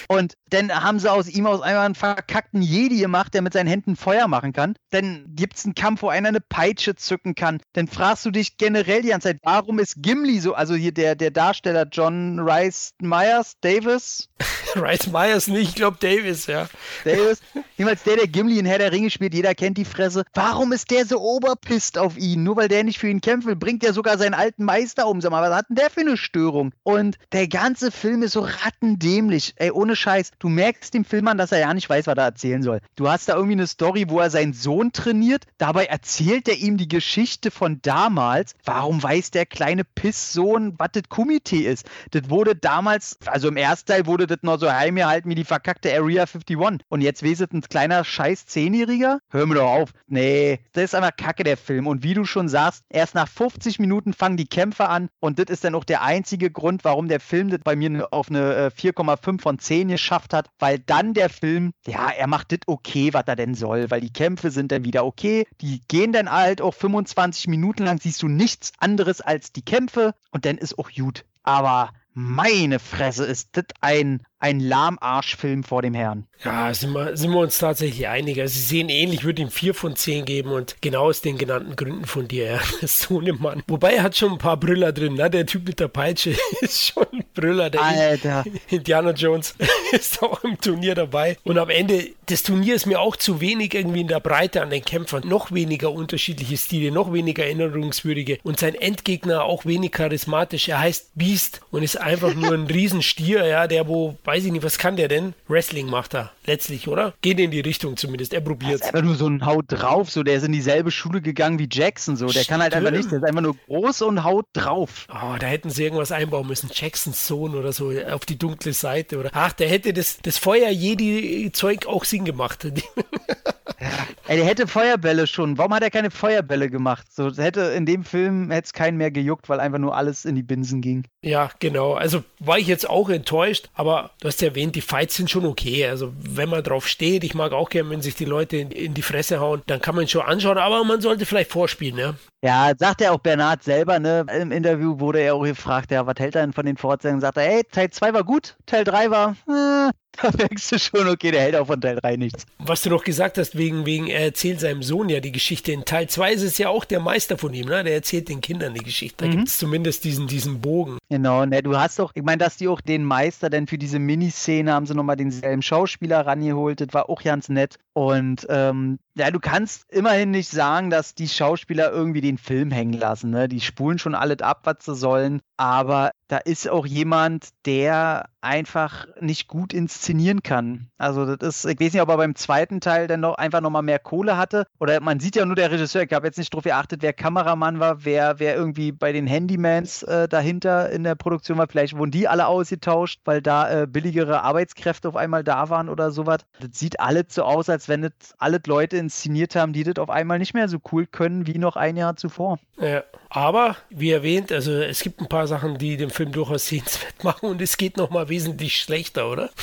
D: Und dann haben sie aus ihm aus einmal einen verkackten Jedi gemacht, der mit seinen Händen Feuer machen kann. Dann gibt es einen Kampf, wo einer eine Peitsche zücken kann. Dann fragst du dich generell die ganze Zeit, warum ist Gimli so, also hier der, der Darsteller John Rice Myers, Davis?
E: Rice Myers nicht, ich glaube Davis, ja.
D: Davis. Jemals der, der Gimli in Herr der Ringe spielt, jeder kennt die Fresse. Warum ist der so oberpisst auf ihn? Nur weil der nicht für ihn kämpft, bringt er sogar seinen alten Meister um. Sag mal, was hat denn der für eine Störung? Und der ganze Film ist so rattendämlich. Ey, ohne Scheiß, du merkst dem Film an, dass er ja nicht weiß, was er erzählen soll. Du hast da irgendwie eine Story, wo er seinen Sohn trainiert, dabei erzählt er ihm die Geschichte von damals. Warum weiß der kleine Pisssohn, was das Komitee ist? Das wurde damals, also im ersten wurde das noch so heimgehalten wie die verkackte Area 51. Und jetzt weiß es ein kleiner scheiß Zehnjähriger? Hör mir doch auf. Nee, das ist einfach kacke, der Film. Und wie du schon sagst, erst nach 50 Minuten fangen die Kämpfe an. Und das ist dann auch der einzige Grund, warum der Film das bei mir auf eine 4,5 äh, von 10 10 geschafft hat, weil dann der Film, ja, er macht das okay, was er denn soll, weil die Kämpfe sind dann wieder okay. Die gehen dann halt auch 25 Minuten lang, siehst du nichts anderes als die Kämpfe und dann ist auch gut. Aber meine Fresse, ist das ein, ein Lahmarschfilm vor dem Herrn.
E: Ja, sind wir, sind wir uns tatsächlich einig. Also, Sie sehen ähnlich, würde ihm 4 von 10 geben und genau aus den genannten Gründen von dir. Ja. So ein Mann. Wobei er hat schon ein paar Brüller drin. Ne? Der Typ mit der Peitsche ist schon ein Brüller. Der
D: Alter.
E: Indiana Jones ist auch im Turnier dabei. Und am Ende des Turniers ist mir auch zu wenig irgendwie in der Breite an den Kämpfern. Noch weniger unterschiedliche Stile, noch weniger erinnerungswürdige. Und sein Endgegner auch wenig charismatisch. Er heißt Beast und ist einfach nur ein Riesenstier, ja, der wo, weiß ich nicht, was kann der denn? Wrestling macht er letztlich, oder? Geht in die Richtung zumindest. Er probiert es.
D: einfach nur so ein Haut drauf, so der ist in dieselbe Schule gegangen wie Jackson, so. Der Stimmt. kann halt einfach nicht, der ist einfach nur groß und Haut drauf.
E: Oh, da hätten sie irgendwas einbauen müssen. Jacksons Sohn oder so auf die dunkle Seite oder. Ach, der hätte das, das Feuer jedi Zeug auch Sinn gemacht.
D: Ey, der hätte Feuerbälle schon. Warum hat er keine Feuerbälle gemacht? So hätte in dem Film hätte es keinen mehr gejuckt, weil einfach nur alles in die Binsen ging.
E: Ja, genau. Also war ich jetzt auch enttäuscht, aber du hast ja erwähnt, die Fights sind schon okay. Also wenn man drauf steht, ich mag auch gerne, wenn sich die Leute in, in die Fresse hauen, dann kann man schon anschauen, aber man sollte vielleicht vorspielen, ja.
D: Ja, sagt ja auch Bernhard selber, ne? Im Interview wurde er auch gefragt, ja, was hält er denn von den Fortsetzungen? Sagt er, ey, Teil 2 war gut, Teil 3 war, äh, da merkst du schon, okay, der hält auch von Teil 3 nichts.
E: Was du noch gesagt hast, wegen, wegen, er erzählt seinem Sohn ja die Geschichte. In Teil 2 ist es ja auch der Meister von ihm, ne? Der erzählt den Kindern die Geschichte. Da mhm. gibt es zumindest diesen, diesen Bogen.
D: Genau, ne, du hast doch, ich meine, dass die auch den Meister denn für diese Miniszene haben sie nochmal denselben Schauspieler rangeholt. Das war auch ganz nett. Und ähm, ja, du kannst immerhin nicht sagen, dass die Schauspieler irgendwie den Film hängen lassen. Ne? Die spulen schon alles ab, was sie sollen. Aber da ist auch jemand, der einfach nicht gut inszenieren kann. Also das ist, ich weiß nicht, ob er beim zweiten Teil dann noch einfach nochmal mehr Kohle hatte. Oder man sieht ja nur der Regisseur, ich habe jetzt nicht drauf geachtet, wer Kameramann war, wer, wer irgendwie bei den Handymans äh, dahinter in der Produktion war. Vielleicht wurden die alle ausgetauscht, weil da äh, billigere Arbeitskräfte auf einmal da waren oder sowas. Das sieht alles so aus, als wenn das alle Leute inszeniert haben, die das auf einmal nicht mehr so cool können wie noch ein Jahr zuvor.
E: Ja, aber wie erwähnt, also es gibt ein paar Sachen, die den Film durchaus sehenswert machen und es geht nochmal wesentlich schlechter, oder?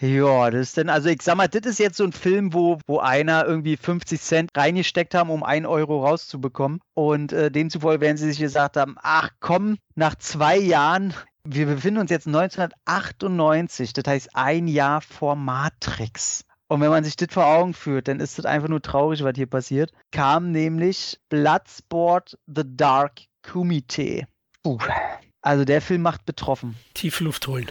D: Ja, das ist denn, also ich sag mal, das ist jetzt so ein Film, wo, wo einer irgendwie 50 Cent reingesteckt haben, um einen Euro rauszubekommen. Und äh, demzufolge werden sie sich gesagt haben, ach komm, nach zwei Jahren, wir befinden uns jetzt 1998, das heißt ein Jahr vor Matrix. Und wenn man sich das vor Augen führt, dann ist das einfach nur traurig, was hier passiert. Kam nämlich Bloodsport The Dark Kumite. Uh. Also der Film macht betroffen.
E: Tief Luft holen.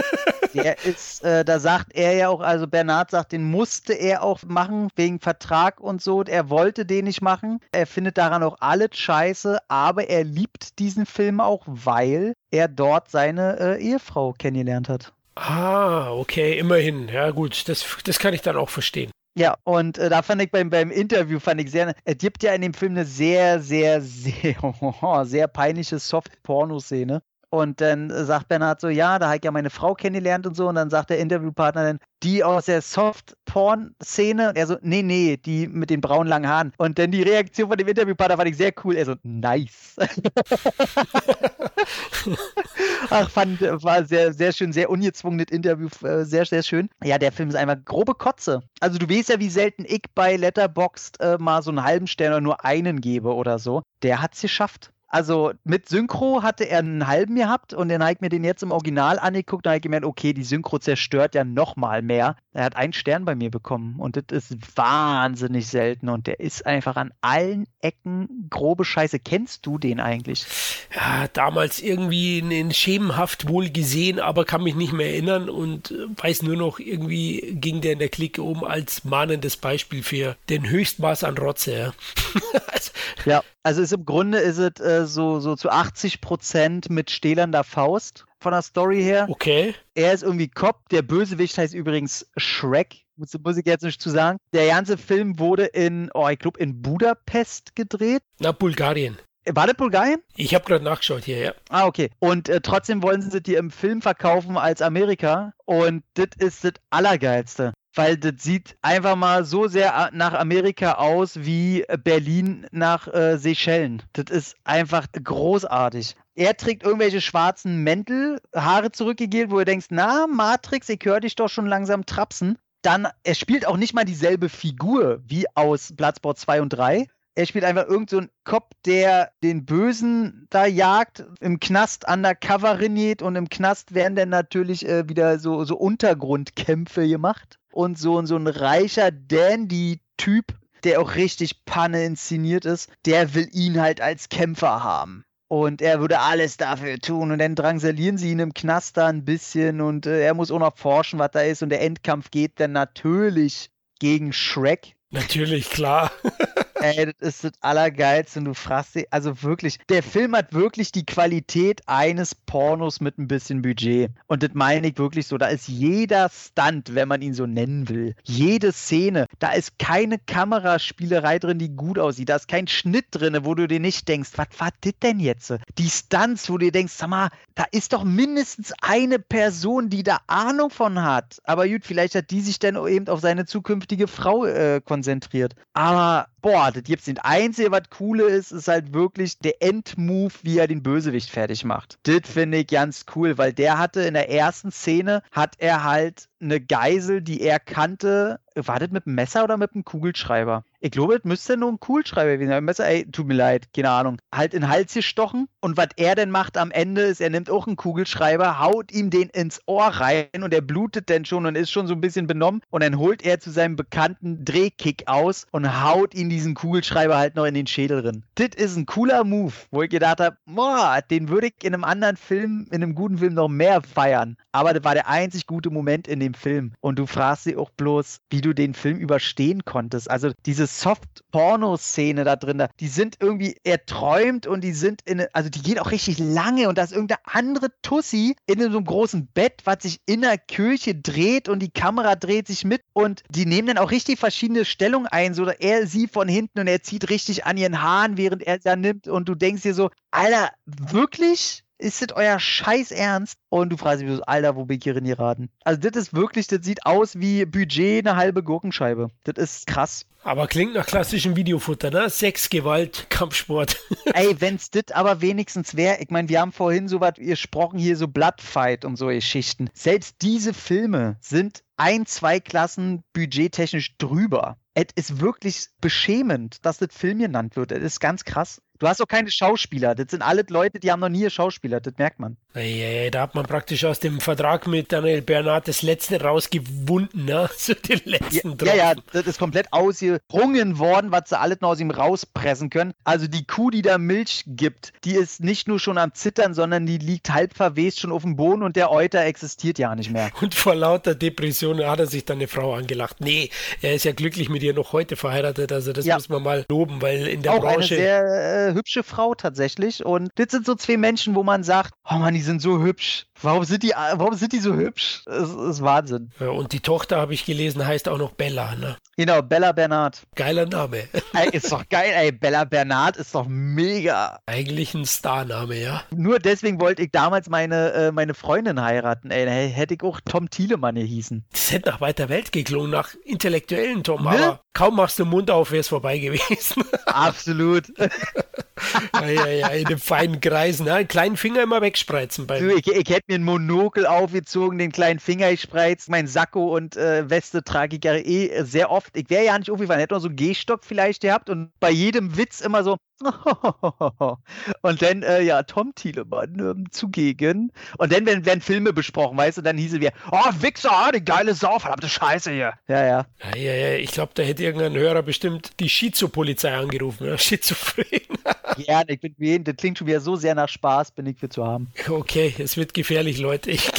D: Der ist, äh, da sagt er ja auch, also Bernhard sagt, den musste er auch machen, wegen Vertrag und so. Er wollte den nicht machen. Er findet daran auch alles scheiße, aber er liebt diesen Film auch, weil er dort seine äh, Ehefrau kennengelernt hat.
E: Ah, okay, immerhin. Ja, gut, das, das kann ich dann auch verstehen.
D: Ja, und äh, da fand ich beim, beim Interview, fand ich sehr, es gibt ja in dem Film eine sehr, sehr, sehr, sehr peinliche Soft-Porno-Szene. Und dann sagt Bernhard so, ja, da habe ich ja meine Frau kennengelernt und so. Und dann sagt der Interviewpartner dann, die aus der Soft-Porn-Szene. Und er so, nee, nee, die mit den braunen langen Haaren. Und dann die Reaktion von dem Interviewpartner fand ich sehr cool. Er so, nice. Ach, fand, war sehr, sehr schön, sehr ungezwungenes Interview, äh, sehr, sehr schön. Ja, der Film ist einfach grobe Kotze. Also du weißt ja, wie selten ich bei Letterboxd äh, mal so einen halben Stern oder nur einen gebe oder so. Der hat es geschafft. Also mit Synchro hatte er einen halben gehabt und dann habe ich mir den jetzt im Original angeguckt und habe ich gemerkt, okay, die Synchro zerstört ja noch mal mehr. Er hat einen Stern bei mir bekommen und das ist wahnsinnig selten und der ist einfach an allen Ecken grobe Scheiße. Kennst du den eigentlich?
E: Ja, damals irgendwie in schemenhaft wohl gesehen, aber kann mich nicht mehr erinnern und äh, weiß nur noch, irgendwie ging der in der Clique um als mahnendes Beispiel für den Höchstmaß an Rotze. Ja,
D: also, ja also ist im Grunde ist es äh, so, so zu 80 Prozent mit stählernder Faust von der Story her.
E: Okay.
D: Er ist irgendwie Cop. Der Bösewicht heißt übrigens Shrek. Muss, muss ich jetzt nicht zu sagen. Der ganze Film wurde in, oh, ich glaube, in Budapest gedreht.
E: Na, Bulgarien.
D: War das Bulgarien?
E: Ich habe gerade nachgeschaut hier, ja.
D: Ah, okay. Und äh, trotzdem wollen sie die im Film verkaufen als Amerika. Und das ist das Allergeilste weil das sieht einfach mal so sehr nach Amerika aus wie Berlin nach äh, Seychellen. Das ist einfach großartig. Er trägt irgendwelche schwarzen Mäntel, Haare zurückgegelt, wo du denkst, na, Matrix, ich höre dich doch schon langsam trapsen. Dann, er spielt auch nicht mal dieselbe Figur wie aus Bloodsport 2 und 3. Er spielt einfach irgendeinen so Cop, der den Bösen da jagt, im Knast undercover reniert und im Knast werden dann natürlich äh, wieder so, so Untergrundkämpfe gemacht und so, so ein reicher Dandy-Typ, der auch richtig Panne inszeniert ist, der will ihn halt als Kämpfer haben. Und er würde alles dafür tun. Und dann drangsalieren sie ihn im Knast da ein bisschen und äh, er muss auch noch forschen, was da ist. Und der Endkampf geht dann natürlich gegen Shrek.
E: Natürlich, klar.
D: Ey, das ist das Allergeilste und du fragst dich, also wirklich, der Film hat wirklich die Qualität eines Pornos mit ein bisschen Budget. Und das meine ich wirklich so, da ist jeder Stunt, wenn man ihn so nennen will, jede Szene, da ist keine Kameraspielerei drin, die gut aussieht, da ist kein Schnitt drin, wo du dir nicht denkst, was war das denn jetzt? Die Stunts, wo du dir denkst, sag mal, da ist doch mindestens eine Person, die da Ahnung von hat. Aber gut, vielleicht hat die sich dann eben auf seine zukünftige Frau äh, konzentriert. Aber boah, das gibt's nicht. Einzige, was cool ist, ist halt wirklich der Endmove, wie er den Bösewicht fertig macht. Das finde ich ganz cool, weil der hatte in der ersten Szene, hat er halt eine Geisel, die er kannte. War das mit einem Messer oder mit einem Kugelschreiber? Ich glaube, das müsste nur ein Kugelschreiber gewesen sein. Messer, ey, tut mir leid, keine Ahnung. Halt in den Hals gestochen. Und was er denn macht am Ende ist, er nimmt auch einen Kugelschreiber, haut ihm den ins Ohr rein und er blutet dann schon und ist schon so ein bisschen benommen. Und dann holt er zu seinem bekannten Drehkick aus und haut ihn diesen Kugelschreiber halt noch in den Schädel drin. Das ist ein cooler Move, wo ich gedacht habe, den würde ich in einem anderen Film, in einem guten Film noch mehr feiern. Aber das war der einzig gute Moment in dem Film. Und du fragst sie auch bloß, wie du den Film überstehen konntest. Also diese Soft-Porno-Szene da drin, die sind irgendwie, er träumt und die sind in, also die geht auch richtig lange und da ist irgendeine andere Tussi in so einem großen Bett, was sich in der Kirche dreht und die Kamera dreht sich mit und die nehmen dann auch richtig verschiedene Stellungen ein, so er sie von hinten und er zieht richtig an ihren Haaren, während er da nimmt und du denkst dir so, Alter, wirklich? Ist das euer Scheiß Ernst? Und du fragst dich, Alter, wo bin ich hier in geraten? Also das ist wirklich, das sieht aus wie Budget eine halbe Gurkenscheibe. Das ist krass.
E: Aber klingt nach klassischem Videofutter, ne? Sex, Gewalt, Kampfsport.
D: Ey, wenn's das aber wenigstens wäre, ich meine, wir haben vorhin so was gesprochen, hier so Bloodfight und so Geschichten. Selbst diese Filme sind ein, zwei Klassen budgettechnisch drüber. Es ist wirklich beschämend, dass das Film genannt wird. Es ist ganz krass. Du hast auch keine Schauspieler. Das sind alle Leute, die haben noch nie Schauspieler. Das merkt man.
E: Hey, da hat man praktisch aus dem Vertrag mit Daniel Bernard das letzte rausgewunden, ne? So den letzten
D: ja, ja, ja, das ist komplett ausgerungen worden, was sie alles noch aus ihm rauspressen können. Also die Kuh, die da Milch gibt, die ist nicht nur schon am Zittern, sondern die liegt halb verwest schon auf dem Boden und der Euter existiert ja nicht mehr.
E: Und vor lauter Depression hat er sich dann eine Frau angelacht. Nee, er ist ja glücklich mit ihr noch heute verheiratet, also das ja. muss man mal loben, weil in der
D: Auch
E: Branche.
D: Eine sehr äh, hübsche Frau tatsächlich. Und das sind so zwei Menschen, wo man sagt, oh man, die sind so hübsch. Warum sind die, warum sind die so hübsch? Das ist Wahnsinn.
E: Ja, und die Tochter, habe ich gelesen, heißt auch noch Bella, ne?
D: Genau, Bella Bernard.
E: Geiler Name.
D: Ey, ist doch geil, ey. Bella Bernard ist doch mega.
E: Eigentlich ein Starname, ja.
D: Nur deswegen wollte ich damals meine, äh, meine Freundin heiraten, ey. Hätte ich auch Tom Thielemann hießen.
E: Das hätte nach weiter Welt geklungen, nach intellektuellen Tom, ne? aber kaum machst du den Mund auf, wäre es vorbei gewesen.
D: Absolut.
E: ja, ja, ja, in den feinen Kreisen, ne? Einen kleinen Finger immer wegspreizen.
D: Beim ich, ich hätte mir ein Monokel aufgezogen, den kleinen Finger gespreizt, mein Sakko und äh, Weste trage ich ja eh sehr oft. Ich wäre ja nicht aufgefallen, hätte noch so einen Gehstock vielleicht gehabt und bei jedem Witz immer so, und dann, äh, ja, Tom Thielemann ähm, zugegen. Und dann werden, werden Filme besprochen, weißt du, und dann hieß es wieder, oh, Wichser, die geile Sau, verdammte Scheiße hier. Ja, ja.
E: Ja, ja, ja. Ich glaube, da hätte irgendein Hörer bestimmt die Schizopolizei angerufen, ja? Schizophren.
D: ja, ich bin das klingt schon wieder so sehr nach Spaß, bin ich für zu haben.
E: Okay, es wird gefährlich, Leute. Ich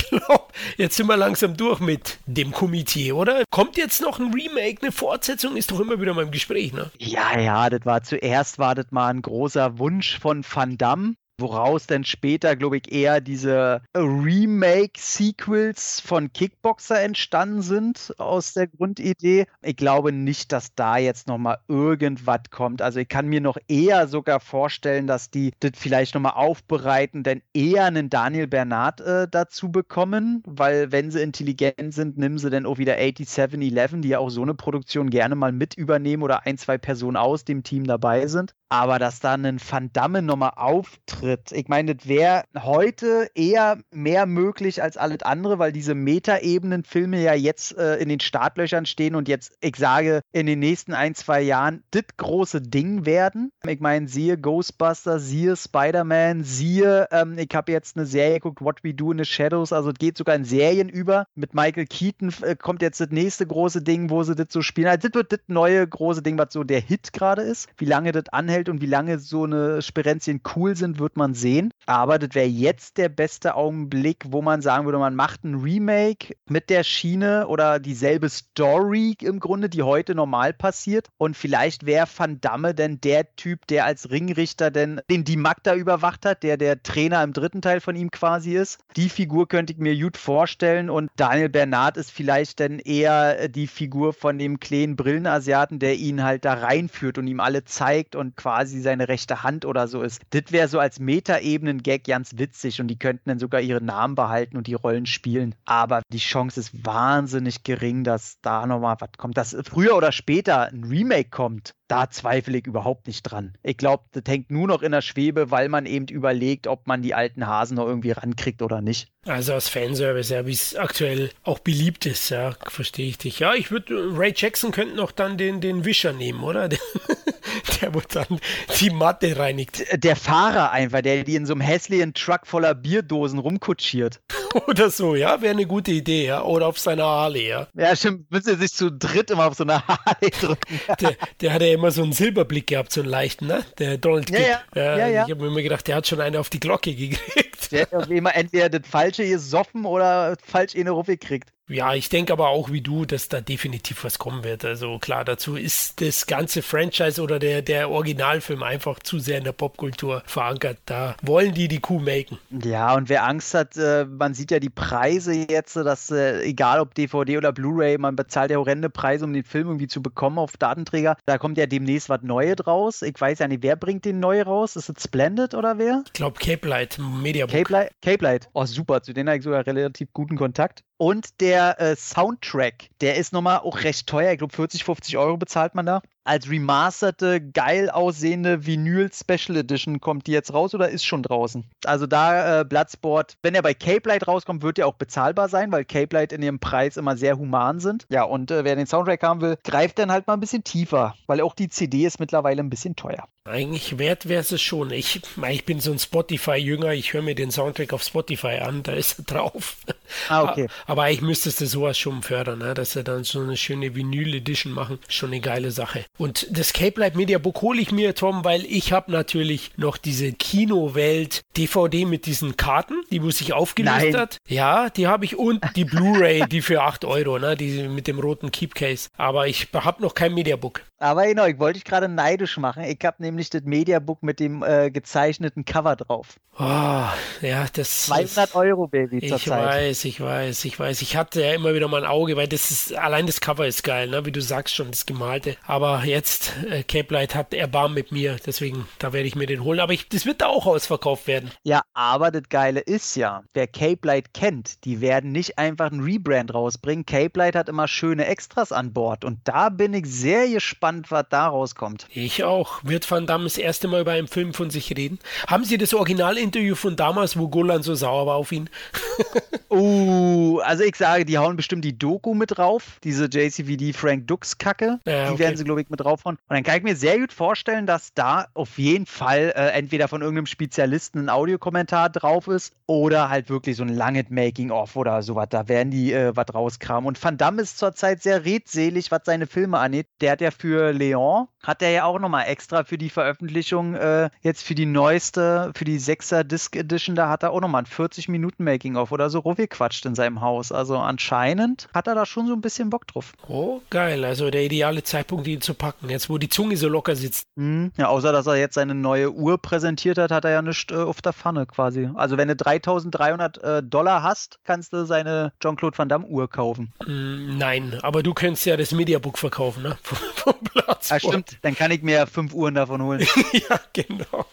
E: jetzt sind wir langsam durch mit dem Komitee, oder? Kommt jetzt noch ein Remake, eine Fortsetzung? Ist doch immer wieder mal im Gespräch, ne?
D: Ja, ja, das war zuerst, war das mal ein großer Wunsch von Van Damme, woraus dann später, glaube ich, eher diese Remake-Sequels von Kickboxer entstanden sind aus der Grundidee. Ich glaube nicht, dass da jetzt nochmal irgendwas kommt. Also ich kann mir noch eher sogar vorstellen, dass die das vielleicht nochmal aufbereiten, denn eher einen Daniel Bernard äh, dazu bekommen, weil wenn sie intelligent sind, nehmen sie dann auch wieder 8711, die ja auch so eine Produktion gerne mal mit übernehmen oder ein, zwei Personen aus dem Team dabei sind. Aber dass da ein Van Damme nochmal auftritt, ich meine, das wäre heute eher mehr möglich als alles andere, weil diese Metaebenen-Filme ja jetzt äh, in den Startlöchern stehen und jetzt, ich sage, in den nächsten ein, zwei Jahren das große Ding werden. Ich meine, siehe Ghostbusters, siehe Spider-Man, siehe, ähm, ich habe jetzt eine Serie geguckt, What We Do in the Shadows, also es geht sogar in Serien über. Mit Michael Keaton äh, kommt jetzt das nächste große Ding, wo sie das so spielen. Also das wird das neue große Ding, was so der Hit gerade ist. Wie lange das anhält, hält und wie lange so eine Sperenzien cool sind, wird man sehen. Aber das wäre jetzt der beste Augenblick, wo man sagen würde, man macht ein Remake mit der Schiene oder dieselbe Story im Grunde, die heute normal passiert. Und vielleicht wäre Van Damme denn der Typ, der als Ringrichter denn den die Magda überwacht hat, der der Trainer im dritten Teil von ihm quasi ist. Die Figur könnte ich mir gut vorstellen. Und Daniel Bernard ist vielleicht dann eher die Figur von dem kleinen Brillenasiaten, der ihn halt da reinführt und ihm alle zeigt und quasi quasi seine rechte Hand oder so ist. Das wäre so als Metaebenen-Gag ganz witzig und die könnten dann sogar ihre Namen behalten und die Rollen spielen. Aber die Chance ist wahnsinnig gering, dass da nochmal was kommt. Dass früher oder später ein Remake kommt, da zweifle ich überhaupt nicht dran. Ich glaube, das hängt nur noch in der Schwebe, weil man eben überlegt, ob man die alten Hasen noch irgendwie rankriegt oder nicht.
E: Also als Fanservice, ja, wie es aktuell auch beliebt ist, ja, verstehe ich dich. Ja, ich würde, Ray Jackson könnte noch dann den, den Wischer nehmen, oder? der wo dann die Matte reinigt.
D: Der Fahrer einfach, der die in so einem hässlichen Truck voller Bierdosen rumkutschiert.
E: Oder so, ja, wäre eine gute Idee, ja. Oder auf seiner Harley, ja.
D: Ja, stimmt, müsste sich zu dritt immer auf so einer Harley drücken.
E: der, der hat ja immer so einen Silberblick gehabt, so einen leichten, ne? Der Donald Gibb. Ja, ja. ja, ja. Ich habe mir immer gedacht, der hat schon eine auf die Glocke gekriegt.
D: Der hat immer entweder das Falsche gesoffen oder falsch eine Ruffe gekriegt.
E: Ja, ich denke aber auch wie du, dass da definitiv was kommen wird. Also klar, dazu ist das ganze Franchise oder der, der Originalfilm einfach zu sehr in der Popkultur verankert. Da wollen die die Kuh melken.
D: Ja, und wer Angst hat, äh, man sieht ja die Preise jetzt, dass äh, egal ob DVD oder Blu-ray, man bezahlt ja horrende Preise, um den Film irgendwie zu bekommen auf Datenträger. Da kommt ja demnächst was Neues draus. Ich weiß ja nicht, wer bringt den neu raus? Ist es Splendid oder wer?
E: Ich glaube Cape Light, Media
D: Cape Light, Cape Light. Oh, super. Zu denen habe ich sogar relativ guten Kontakt. Und der äh, Soundtrack, der ist nochmal auch recht teuer. Ich glaube, 40, 50 Euro bezahlt man da. Als remasterte, geil aussehende Vinyl Special Edition kommt die jetzt raus oder ist schon draußen? Also da äh, Bloodsport, wenn er bei Cape Light rauskommt, wird er auch bezahlbar sein, weil Cape Light in ihrem Preis immer sehr human sind. Ja, und äh, wer den Soundtrack haben will, greift dann halt mal ein bisschen tiefer, weil auch die CD ist mittlerweile ein bisschen teuer.
E: Eigentlich wert wäre es schon. Ich, ich bin so ein Spotify-Jünger, ich höre mir den Soundtrack auf Spotify an, da ist er drauf.
D: Ah, okay.
E: Aber eigentlich müsstest du sowas schon fördern, ne? dass sie dann so eine schöne Vinyl-Edition machen. Schon eine geile Sache. Und das Cape Light Media Book hole ich mir, Tom, weil ich habe natürlich noch diese Kinowelt DVD mit diesen Karten, die wo sich aufgelöst hat. Ja, die habe ich und die Blu-ray, die für 8 Euro, ne? die mit dem roten Keepcase. Aber ich habe noch kein Mediabook.
D: Aber genau, ich wollte dich gerade neidisch machen. Ich habe nämlich das Mediabook mit dem äh, gezeichneten Cover drauf.
E: Oh, ja, das
D: 200 Euro, Baby,
E: Ich
D: zurzeit.
E: weiß, ich weiß, ich weiß. Ich hatte ja immer wieder mal ein Auge, weil das ist, allein das Cover ist geil, ne? wie du sagst schon, das Gemalte. Aber jetzt, äh, Cape Light hat Erbarm mit mir, deswegen, da werde ich mir den holen. Aber ich, das wird da auch ausverkauft werden.
D: Ja, aber das Geile ist ja, wer Cape Light kennt, die werden nicht einfach einen Rebrand rausbringen. Cape Light hat immer schöne Extras an Bord und da bin ich sehr gespannt, was da rauskommt.
E: Ich auch. Wird Van Damme das erste Mal über einen Film von sich reden? Haben Sie das Originalinterview von damals, wo Golan so sauer war auf ihn?
D: Uh, also ich sage, die hauen bestimmt die Doku mit drauf, diese JCVD Frank Dux Kacke.
E: Ja,
D: die
E: okay.
D: werden sie, glaube ich, mit draufhauen. Und dann kann ich mir sehr gut vorstellen, dass da auf jeden Fall äh, entweder von irgendeinem Spezialisten ein Audiokommentar drauf ist oder halt wirklich so ein langes Making-of oder sowas. Da werden die äh, was rauskramen. Und Van Damme ist zurzeit sehr redselig, was seine Filme angeht. Der hat ja für Leon, hat er ja auch nochmal extra für die Veröffentlichung, äh, jetzt für die neueste, für die 6er Disc Edition, da hat er auch nochmal ein 40 Minuten Making-of oder so rumgequatscht in seinem Haus. Also anscheinend hat er da schon so ein bisschen Bock drauf.
E: Oh, geil. Also der ideale Zeitpunkt, ihn zu packen. Jetzt, wo die Zunge so locker sitzt.
D: Hm, Ja, außer dass er jetzt seine neue Uhr präsentiert hat, hat er ja nichts äh, auf der Pfanne quasi. Also wenn du 3300 äh, Dollar hast, kannst du seine Jean-Claude Van Damme Uhr kaufen.
E: Mm, nein, aber du könntest ja das Mediabook verkaufen, ne? Vom, Platz.
D: Ah, stimmt. Dann kann ich mir ja fünf Uhren davon holen.
E: ja, genau.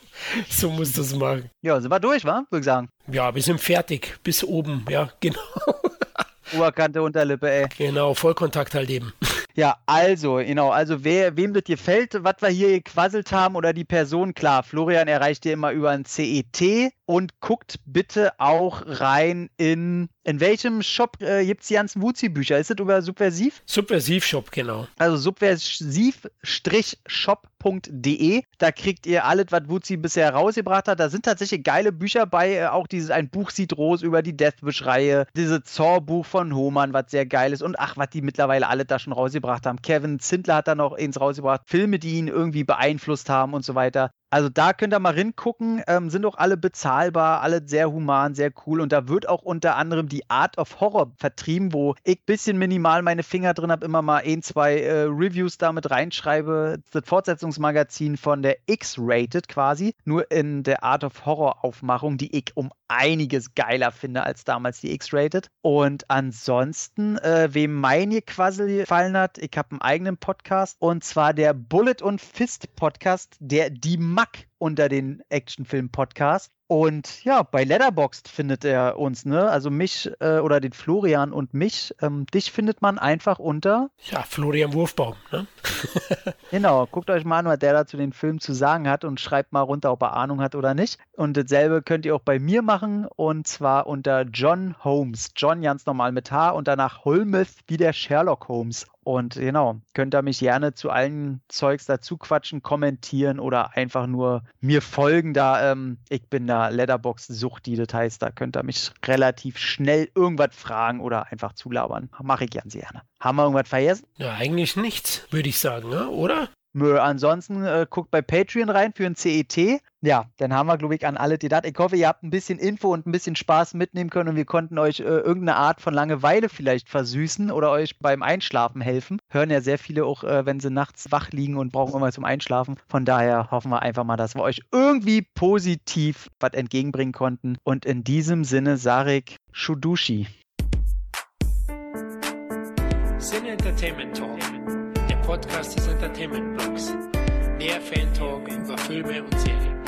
E: So musst du es machen.
D: ja, sind wir durch, wa? Würde ich sagen.
E: Ja, wir sind fertig. Bis oben, ja, genau.
D: Oberkante, Unterlippe, ey.
E: genau, Vollkontakt halt eben.
D: Ja, also, genau, also wer, wem das gefällt, was wir hier gequasselt haben oder die Person, klar, Florian erreicht ihr immer über ein CET und guckt bitte auch rein in, in welchem Shop äh, gibt es die ganzen Wuzi-Bücher? Ist das über Subversiv?
E: Subversiv-Shop, genau.
D: Also subversiv-shop.de. Da kriegt ihr alles, was Wuzi bisher rausgebracht hat. Da sind tatsächlich geile Bücher bei. Äh, Auch dieses Ein Buch sieht Rose über die Deathwish-Reihe. Dieses Zor-Buch von Hohmann, was sehr geil ist. Und ach, was die mittlerweile alle da schon rausgebracht haben. Kevin Zindler hat da noch eins rausgebracht. Filme, die ihn irgendwie beeinflusst haben und so weiter. Also da könnt ihr mal ringucken, ähm, sind auch alle bezahlbar, alle sehr human, sehr cool und da wird auch unter anderem die Art of Horror vertrieben, wo ich bisschen minimal meine Finger drin habe, immer mal ein, zwei äh, Reviews damit reinschreibe. Das Fortsetzungsmagazin von der X-Rated quasi, nur in der Art of Horror Aufmachung, die ich um einiges geiler finde als damals die X-Rated. Und ansonsten, äh, wem mein Quassel gefallen hat, ich habe einen eigenen Podcast und zwar der Bullet und Fist Podcast, der die Mack unter den Actionfilm-Podcast. Und ja, bei Letterboxd findet er uns, ne? Also mich äh, oder den Florian und mich. Ähm, dich findet man einfach unter.
E: Ja, Florian Wurfbaum, ne?
D: Genau, guckt euch mal an, was der da zu den Filmen zu sagen hat und schreibt mal runter, ob er Ahnung hat oder nicht. Und dasselbe könnt ihr auch bei mir machen und zwar unter John Holmes. John ganz normal mit H und danach Holmes wie der Sherlock Holmes. Und genau, könnt ihr mich gerne zu allen Zeugs dazu quatschen, kommentieren oder einfach nur mir folgen. Da ähm, ich bin da Letterbox-Suchti, das heißt, da könnt ihr mich relativ schnell irgendwas fragen oder einfach zulabern. Mache ich ganz gerne. Haben wir irgendwas vergessen?
E: Ja, eigentlich nichts, würde ich sagen, ne? oder?
D: Nö, ansonsten äh, guckt bei Patreon rein für ein CET. Ja, dann haben wir, glaube ich, an alle die dat. Ich hoffe, ihr habt ein bisschen Info und ein bisschen Spaß mitnehmen können und wir konnten euch äh, irgendeine Art von Langeweile vielleicht versüßen oder euch beim Einschlafen helfen. Hören ja sehr viele auch, äh, wenn sie nachts wach liegen und brauchen immer zum Einschlafen. Von daher hoffen wir einfach mal, dass wir euch irgendwie positiv was entgegenbringen konnten. Und in diesem Sinne ich Shudushi.
E: Sin Entertainment Talk, Podcast des Entertainment Blogs. Der Fan Talk über Filme und Serien.